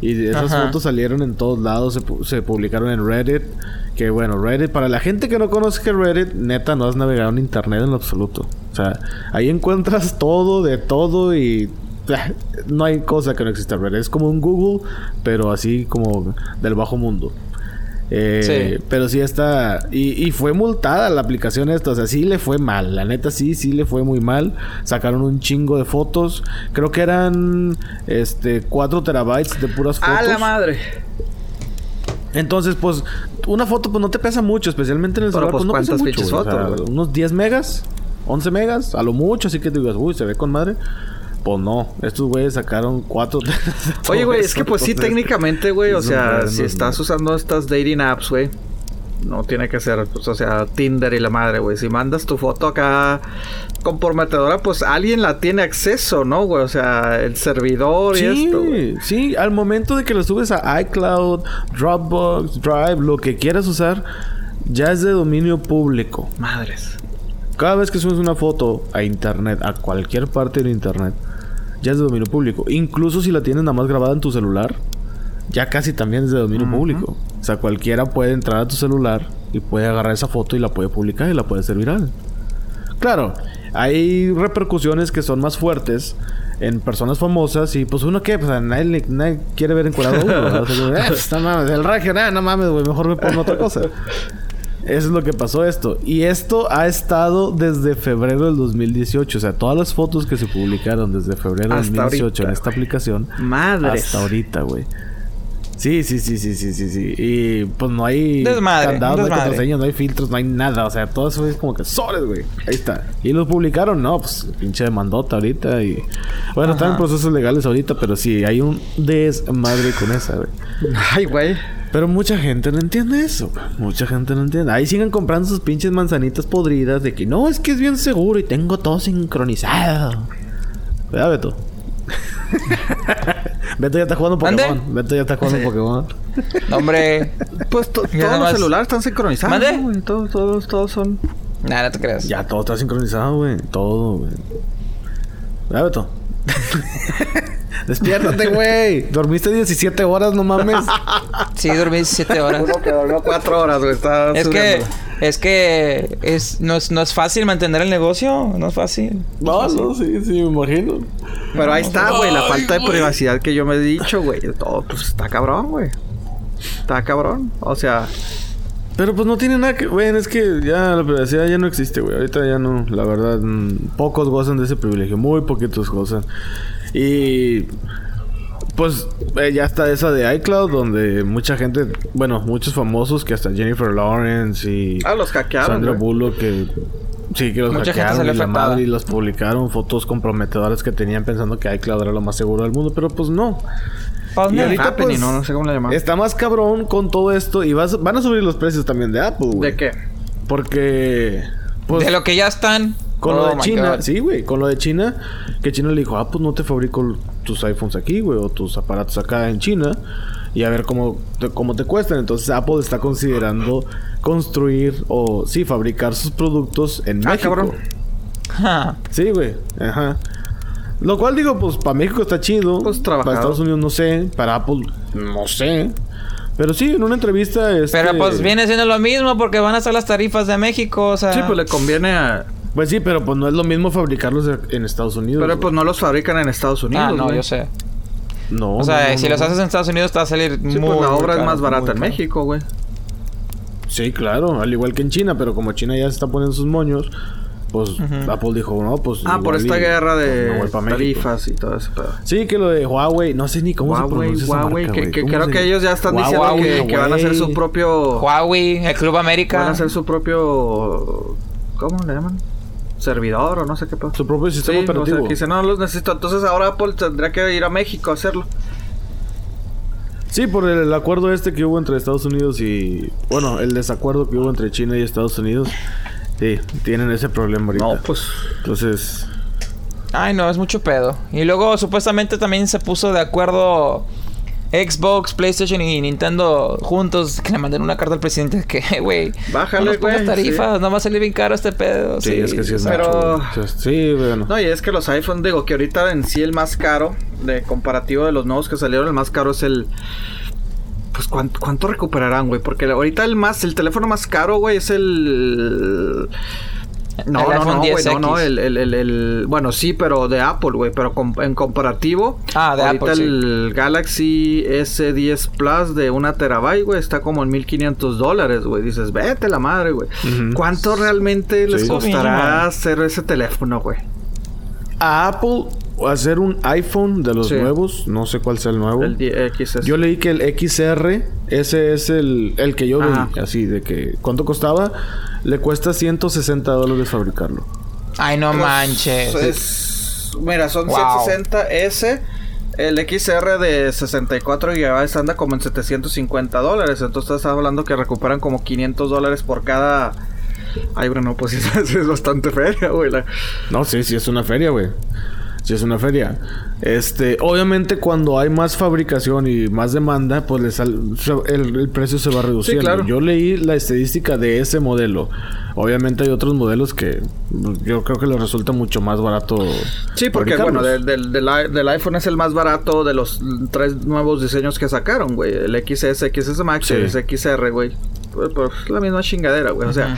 Y esas Ajá. fotos salieron en todos lados, se, pu- se publicaron en Reddit. Que bueno, Reddit, para la gente que no conoce Reddit, neta, no has navegado en internet en lo absoluto. O sea, ahí encuentras todo, de todo y ah, no hay cosa que no exista Reddit. Es como un Google, pero así como del bajo mundo. Eh, Sí. Pero sí está. Y, y fue multada la aplicación esta. O sea, sí le fue mal. La neta sí, sí le fue muy mal. Sacaron un chingo de fotos. Creo que eran este 4 terabytes de puras fotos. ¡A la madre! Entonces, pues, una foto pues no te pesa mucho, especialmente en el Pero, celular. pues, Pues, no pesa ¿cuántas mucho. O sea, fotos, unos 10 megas, 11 megas, a lo mucho. Así que te digas, uy, se ve con madre. Pues no, estos güeyes sacaron 4 Oye, güey, es que pues sí, técnicamente, güey, o sea, si estás usando estas dating apps, güey, no tiene que ser, pues, o sea, Tinder y la madre, güey. Si mandas tu foto acá comprometedora, pues alguien la tiene acceso, ¿no, güey? O sea, el servidor y esto, güey. sí, al momento de que lo subes a iCloud, Dropbox, Drive, lo que quieras usar, ya es de dominio público. Madres. Cada vez que subes una foto a internet, a cualquier parte de internet, ya es de dominio público. Incluso si la tienes nada más grabada en tu celular, ya casi también es de dominio público. O sea, cualquiera puede entrar a tu celular y puede agarrar esa foto y la puede publicar y la puede hacer viral. Claro, hay repercusiones que son más fuertes en personas famosas y pues uno que pues a nadie, nadie quiere ver encuadrado uno. O sea, "Eh, pues, no mames, el regio, nah, no mames, güey, mejor me pongo otra cosa. Eso es lo que pasó esto. Y esto ha estado desde febrero del 2018. O sea, todas las fotos que se publicaron desde febrero del Hasta 2018 en ahorita, esta aplicación. Madres. Hasta ahorita, güey. Sí, sí, sí, sí, sí, sí, sí. Y pues no hay Desmadre, candados, no hay desmadre. contraseñas, no hay filtros, no hay nada. O sea, todo eso es como que sobres, güey. Ahí está. Y lo publicaron, no, pues pinche demandota ahorita. Y bueno, están en procesos legales ahorita, pero sí, hay un desmadre con esa, güey. Ay, güey. Pero mucha gente no entiende eso. Mucha gente no entiende. Ahí siguen comprando sus pinches manzanitas podridas de que no, es que es bien seguro y tengo todo sincronizado. Cuidado, Beto. Beto ya está jugando. Pokémon. Beto ya está jugando Pokémon. No, hombre. Pues todos los más. celulares están sincronizados. ¿Mande? Todos, todos, todos son. Nada, no te creas. Ya todo está sincronizado, güey. Todo, güey. Beto. Despiértate, güey. Dormiste 17 horas, no mames. Sí, dormí 17 horas. Uno que durmió cuatro horas, güey. Está Es que, sudando. es que es, no, es, no es fácil mantener el negocio. No es fácil. No, no, sí, sí, me imagino. Pero ahí está, güey. La falta de privacidad que yo me he dicho, güey. Todo, pues está cabrón, güey. Está cabrón. O sea, Pero pues no tiene nada que... Güey, es que ya la privacidad ya no existe, güey. Ahorita ya no, la verdad. mm, Pocos gozan de ese privilegio. Muy poquitos gozan. Y... Pues eh, ya está esa de iCloud donde mucha gente... Bueno, muchos famosos que hasta Jennifer Lawrence y... ah, los hackearon. Sandra. Bullock que... Sí, que los Mucha gente hackearon y la madre y los publicaron fotos comprometedoras que tenían pensando que iCloud era lo más seguro del mundo, pero pues no. Pues, Y ahorita, Happening, pues, no, no sé cómo le llaman. Está más cabrón con todo esto y vas, van a subir los precios también de Apple, güey. ¿De qué? Porque. Pues, de lo que ya están. Con lo de China, God. sí, güey, con lo de China, que China le dijo, ah, pues no te fabrico tus iPhones aquí, güey, o tus aparatos acá en China, y a ver cómo te, cómo te cuestan. Entonces Apple está considerando construir o, sí, fabricar sus productos en Ah, México. cabrón. Sí, güey, ajá. Lo cual digo, pues para México está chido. Pues, trabajado. Para Estados Unidos no sé, para Apple no sé. Pero sí, en una entrevista. Este, Pero pues viene siendo lo mismo porque van a estar las tarifas de México, o sea. Sí, pues le conviene a. Pues sí, pero pues no es lo mismo fabricarlos en Estados Unidos. Pero güey. pues no los fabrican en Estados Unidos. Ah, no, güey. yo sé. No. O sea, no, no, si no, los no. haces en Estados Unidos te va a salir Sí, muy pues la obra es caro, más barata en caro. México, güey. Sí, claro, al igual que en China, pero como China ya se está poniendo sus moños, pues Apple dijo, no, pues. Ah, por esta y- guerra pues, de México. tarifas y todo eso. Pero... Sí, que lo de Huawei, no sé ni cómo se Huawei, esa Huawei, marca, que, güey. que ¿Cómo creo se- que ellos ya están diciendo Huawei, que, que van a hacer su propio... Huawei, el Club América. Van a hacer su propio... ¿Cómo le llaman? Servidor o no sé qué. pedo. Su propio sistema Sí, o sea, operativo. que dice, no los necesito. Entonces ahora Apple tendría que ir a México a hacerlo. Sí, por el, el acuerdo este que hubo entre Estados Unidos y... Bueno, el desacuerdo que hubo entre China y Estados Unidos. Sí, tienen ese problema ahorita. No, pues... Entonces... Ay, no, es mucho pedo. Y luego supuestamente también se puso de acuerdo Xbox, PlayStation y Nintendo juntos que le mandaron una carta al presidente que, güey, Bájale, no nos pongas tarifas, no va a salir bien caro este pedo. Sí, es que sí es pero- mucho, Sí, bueno. No, y es que los iPhones, digo, que ahorita en sí el más caro, de comparativo de los nuevos que salieron, el más caro es el... Pues ¿cuánto, cuánto recuperarán, güey? Porque ahorita el más, el teléfono más caro, güey, es el... No, El no, no, güey, 10X. no, no, el, el, el, el- bueno, sí, pero de Apple, güey, pero com- en comparativo, Ah, de ahorita Apple, sí. el Galaxy S10 Plus de una terabyte, güey, está como en 1500 dólares, güey, dices, vete la madre, güey. ¿Cuánto realmente les costará hacer ese teléfono, güey? A Apple hacer un iPhone de los Sí. nuevos, no sé cuál sea el nuevo. El 10XS. Yo leí que el XR, ese es el, el que yo Ajá. vi, así de que ¿cuánto costaba? Le cuesta 160 dólares fabricarlo. Ay, no manches. Pues, Es- mira, son Wow. 160S. El XR de 64 GB anda como en 750 dólares. Entonces estás hablando que recuperan como 500 dólares por cada... Ay, bueno, pues es, es bastante feria, güey. la- No, sí, sí es una feria, güey. Sí es una feria. Este, obviamente cuando hay más fabricación y más demanda, pues le sal- se- el, el precio se va reduciendo. claro. Yo leí la estadística de ese modelo. Obviamente hay otros modelos que yo creo que les resulta mucho más barato. Sí, porque bueno, del, del, del i- del iPhone es el más barato de los tres nuevos diseños que sacaron, güey. El XS, XS Max y Sí. el XR, güey. Pues, pues, la misma chingadera, güey. O sea.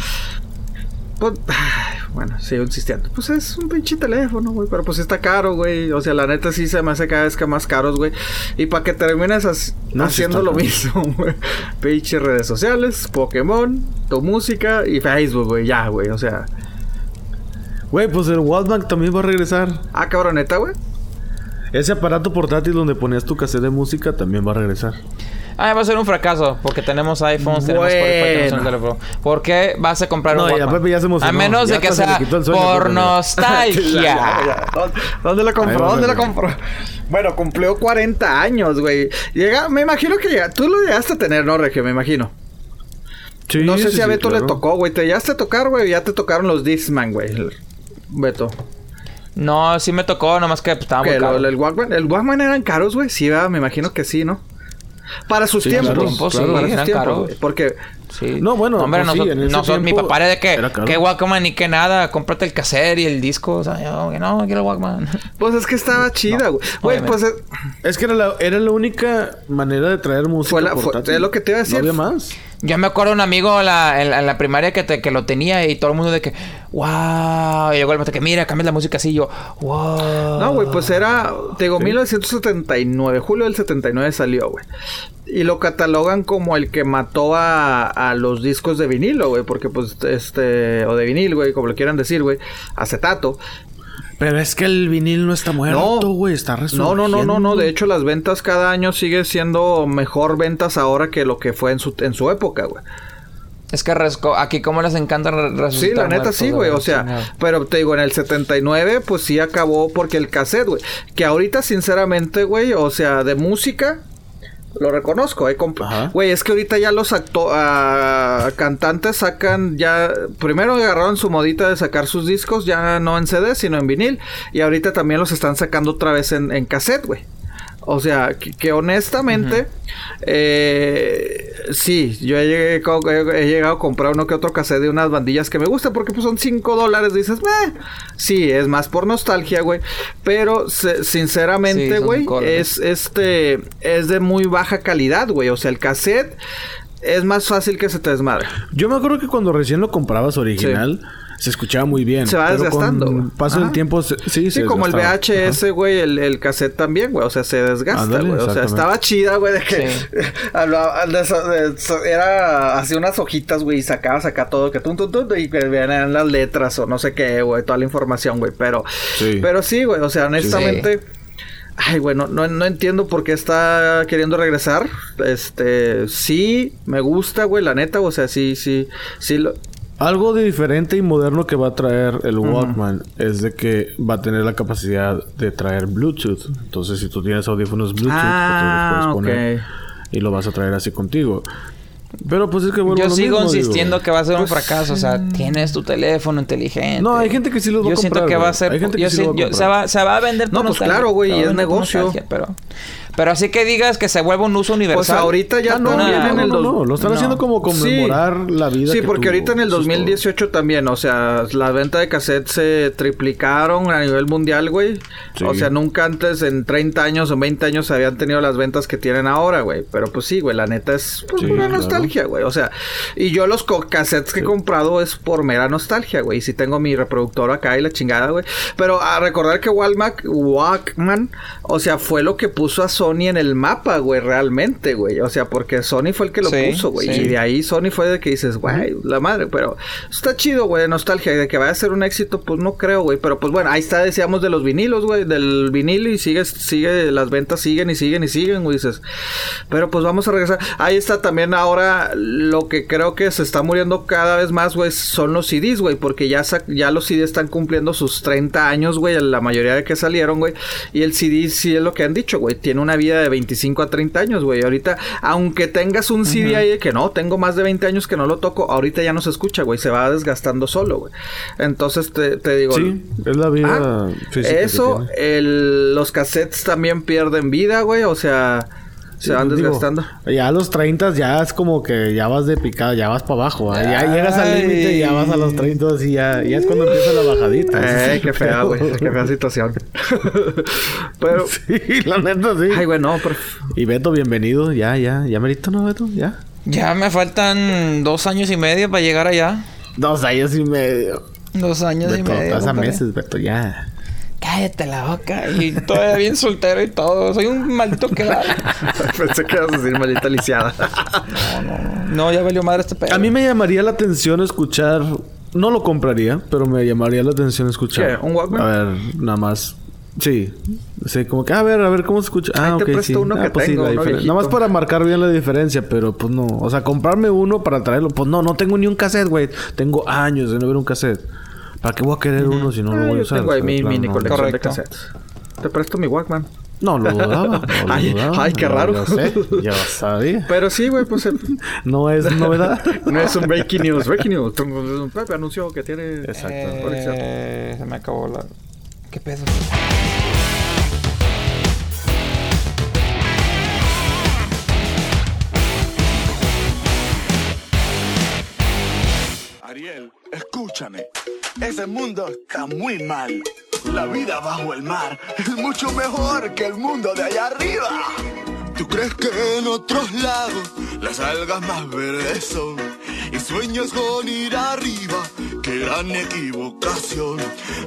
Pues, ay, bueno, sigo insistiendo. Pues es un pinche teléfono, güey. Pero pues está caro, güey. O sea, la neta sí se me hace cada vez que más caros, güey. Y para que termines No, haciendo lo mismo, güey. Pinche redes sociales, Pokémon, tu música y Facebook, güey. Ya, güey. O sea. Güey, pues el Walkman también va a regresar. Ah, cabroneta, güey. Ese aparato portátil donde ponías tu cassette de música también va a regresar. Ah, va a ser un fracaso porque tenemos iPhones, tenemos Spotify, tenemos un Bueno. teléfono. ¿Por qué vas a comprar No, un ya Walkman? Pepe ya se emocionó. A menos Ya de que se sea el sueño, por nostalgia. Ya. ¿Dónde- ¿Dónde la Ahí compró? ¿Dónde la Pepe. compró? Bueno, cumplió 40 años, güey. Llega, me imagino que ya, tú lo llegaste a tener, ¿no, Regio? Me imagino. Sí, no sé sí, si a sí, Beto le tocó, güey. ¿Te llegaste a tocar, güey? Ya te tocaron los Discman, güey. El- Beto. No, sí me tocó, nomás que pues, estaba muy ¿Qué, caro. lo- el Walkman? ¿El Walkman eran caros, güey? Sí, me imagino que sí, ¿no? Para sus Sí, tiempos. claro, tiempos, sí, para sus eran tiempos, caros. güey. Porque, Sí. No, bueno, hombre, pues sí, nosotros, mi papá era de que. ¿qué Walkman ni qué nada? Cómprate el cassette y el disco. O sea, yo, que no, quiero el Walkman. pues es que estaba chida, güey. Pues eh, Es que era la, era la única manera de traer música Fue la- fue- es lo que te iba a decir. No había más. Yo me acuerdo de un amigo en la, en la- en la primaria que, te- que lo tenía y todo el mundo de que, wow. Y el maestro que, mira, cambia la música así. Y yo, wow. No, güey, pues era, te digo, 1979, julio del 79 salió, güey. Y lo catalogan como el que mató a, a los discos de vinilo, güey, porque pues, este, o de vinil, güey, como lo quieran decir, güey, acetato. Pero es que el vinil no está muerto, güey. Está No, resurgiendo. no, no, no, no, de hecho las ventas cada año sigue siendo mejor ventas ahora que lo que fue en su, en su época, güey. Es que resco- aquí como les encanta re- resucitar Sí, la neta sí, güey. O sea, pero te digo, en el 79, pues sí acabó porque el cassette, güey. Que ahorita, sinceramente, güey, o sea, de música, lo reconozco, eh. Güey, es que ahorita ya los acto ah, cantantes sacan ya. Primero agarraron su modita de sacar sus discos, ya no en CD, sino en vinil. Y ahorita también los están sacando otra vez en, en cassette, güey. O sea, que, que honestamente, eh, sí, yo he, llegué co- he- he llegado a comprar uno que otro cassette de unas bandillas que me gustan porque pues son 5 dólares. Dices, eh, sí, es más por nostalgia, güey. Pero se- Sí, sinceramente, son güey, es este, es de muy baja calidad, güey. O sea, el cassette es más fácil que se te desmadre. Yo me acuerdo que cuando recién lo comprabas original, se escuchaba muy bien. Se va pero desgastando, Con paso Ajá. del tiempo, se- sí, Sí, se como el. VHS, güey, el, el cassette también, güey. O sea, se desgasta, güey. O sea, estaba chida, güey, de que Sí. hablaba- de eso- de eso- era así unas hojitas, güey, y sacabas acá todo que tum, tum, tum, y que venían las letras o no sé qué, güey, toda la información, güey. Pero, Sí. pero sí, güey, o sea, honestamente. Ay, güey, no, no, no entiendo por qué está queriendo regresar. Este, sí, me gusta, güey, la neta, o sea, sí, sí, sí. Lo... Algo de diferente y moderno que va a traer el Walkman es de que va a tener la capacidad de traer Bluetooth. Entonces, si tú tienes audífonos Bluetooth, Ah, pues, los puedes poner ok. y lo vas a traer así contigo. Pero pues es que a Yo lo sigo mismo, digo. insistiendo que va a ser un Pues, fracaso. O sea, tienes tu teléfono inteligente. No, hay gente que sí los va a Yo siento que va a ser. Hay gente que yo sí lo va a yo- se, va, se va a vender No, pues claro, güey, es negocio. Pero, pero así que digas que se vuelva un uso universal. Pues ahorita ya Ah, no, también no, en el no, no, lo están no. haciendo como conmemorar la vida. Sí, que porque tuvo. ahorita en el Eso es todo. 2018 también, o sea, la venta de cassettes se triplicaron a nivel mundial, güey. Sí. O sea, nunca antes en 30 años o 20 años se habían tenido las ventas que tienen ahora, güey. Pero pues sí, güey, la neta es pues, Sí, pura claro. nostalgia, güey. O sea, y yo los co- cassettes que he comprado es por mera nostalgia, güey. Y sí tengo mi reproductor acá y la chingada, güey. Pero a recordar que Walmart, Walkman, o sea, fue lo que puso a Sony en el mapa, güey, realmente, güey. O sea, porque Sony fue el que lo Sí, puso, güey. sí. Y de ahí Sony fue de que dices, güey, la madre, pero está chido, güey, de nostalgia. De que vaya a ser un éxito, pues no creo, güey. Pero pues bueno, ahí está, decíamos de los vinilos, güey, del vinilo y sigue, sigue, las ventas siguen y siguen y siguen, güey. Dices, pero pues vamos a regresar. Ahí está también ahora lo que creo que se está muriendo cada vez más, güey, son los CDs, güey, porque ya, ya los CDs están cumpliendo sus 30 años, güey, la mayoría de que salieron, güey. Y el CD sí es lo que han dicho, güey, tiene una vida de 25 a 30 años, güey. Ahorita, aunque tengas un CD ahí que no, tengo más de 20 años que no lo toco, ahorita ya no se escucha, güey, se va desgastando solo, güey. Entonces te, te digo... Sí, es la vida Ah, física eso, el, los cassettes también pierden vida, güey, o sea, se van digo, desgastando. ya a los 30 ya es como que ya vas de picada, ya vas para abajo. ¿eh? Ya llegas al límite y ya vas a los 30 y ya, ya es cuando empieza la bajadita. Eh, qué fea, güey, qué fea situación. Pero, Sí, la neta, sí. ay, güey, no, pero... Y Beto, bienvenido. Ya, ya, ya merito, ¿no, Beto? Ya. Ya me faltan dos años y medio para llegar allá. Dos años y medio. Dos años y medio. estás a compadre. meses, Beto, ya. Cállate la boca. Y todavía bien soltero y todo. Soy un maldito que Pensé que ibas a decir maldita lisiada. No, no, no. No, ya valió madre este pedo. A mí me llamaría la atención escuchar... No lo compraría, pero me llamaría la atención escuchar. ¿Qué? ¿Un Walkman? A ver, nada más... Sí. Sí, como que, a ver, a ver, ¿cómo se escucha? Ah, Ahí te ok, presto sí. uno Ah, que pues sí, tengo, la uno diferencia. Nada más para marcar bien la diferencia, pero pues no. O sea, comprarme uno para traerlo. Pues no, no tengo ni un cassette, güey. Tengo años de no ver un cassette. ¿Para qué voy a querer uno si no lo voy a yo usar? tengo ahí mi mini no. colección Correcto. de cassettes. Te presto mi Walkman. No, lo dudaba. no lo Ay, dudaba. ay, qué raro. Yo sé, yo sabía. Pero sí, güey, pues... eh, No es novedad. no es un breaking news. Breaking news. Pepe anunció que tiene... Exacto. Eh, se me acabó la... ¿Qué pedo? Ariel, escúchame. Ese mundo está muy mal. La vida bajo el mar es mucho mejor que el mundo de allá arriba. ¿Tú crees que en otros lados las algas más verdes son? Y sueñas con ir arriba, qué gran equivocación.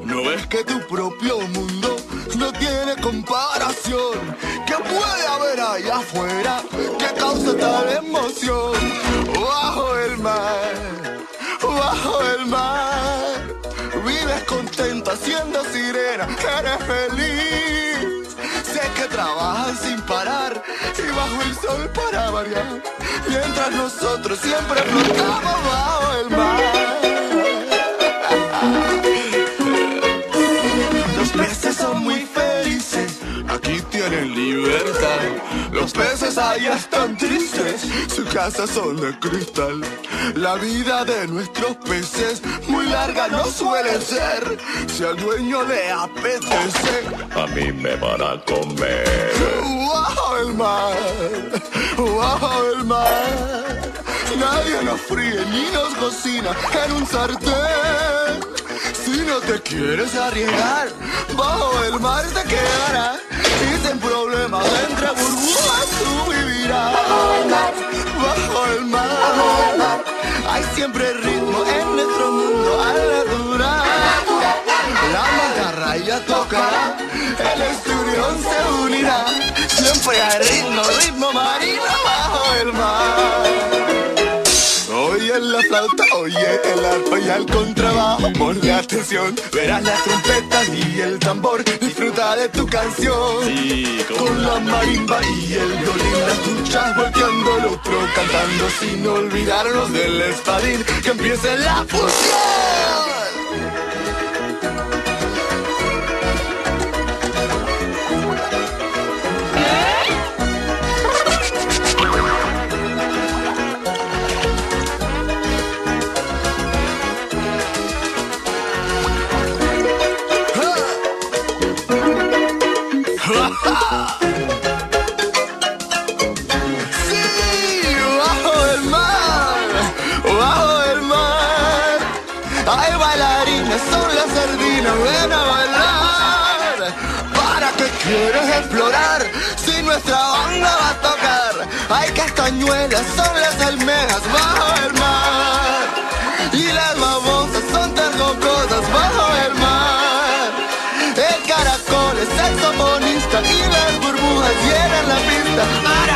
¿No ves que tu propio mundo no tiene comparación? ¿Qué puede haber allá afuera que causa tal emoción? Bajo el mar bajo el mar. Vives contenta siendo sirena, eres feliz. Sé que trabajas sin parar y bajo el sol para variar. Mientras nosotros siempre flotamos bajo el mar. Los peces son muy felices, aquí tienen libertad. Los peces allá están tristes, su casa son de cristal. La vida de nuestros peces muy larga no suele ser. Si al dueño le apetece, a mí me van a comer. Bajo el mar, bajo el mar. Nadie nos fríe ni nos cocina en un sartén. Si no te quieres arriesgar, bajo el mar te quedarás. Y sin problemas entre burbujas tú vivirás. Bajo el mar, hay siempre ritmo en nuestro mundo al natural. La mantarraya tocará, el esturión se unirá. Siempre hay ritmo, ritmo marino bajo el mar. La flauta, oye el arpa y el contrabajo Ponle atención, verás las trompetas y el tambor Disfruta de tu canción. Con la marimba y el violín La escuchas volteando el otro cantando Sin olvidarnos del espadín. Que empiece la fusión quieres explorar si nuestra banda va a tocar? Hay castañuelas, son las almejas bajo el mar. Y las babosas son tergocosas bajo el mar. El caracol es saxofonista y las burbujas llenan la pista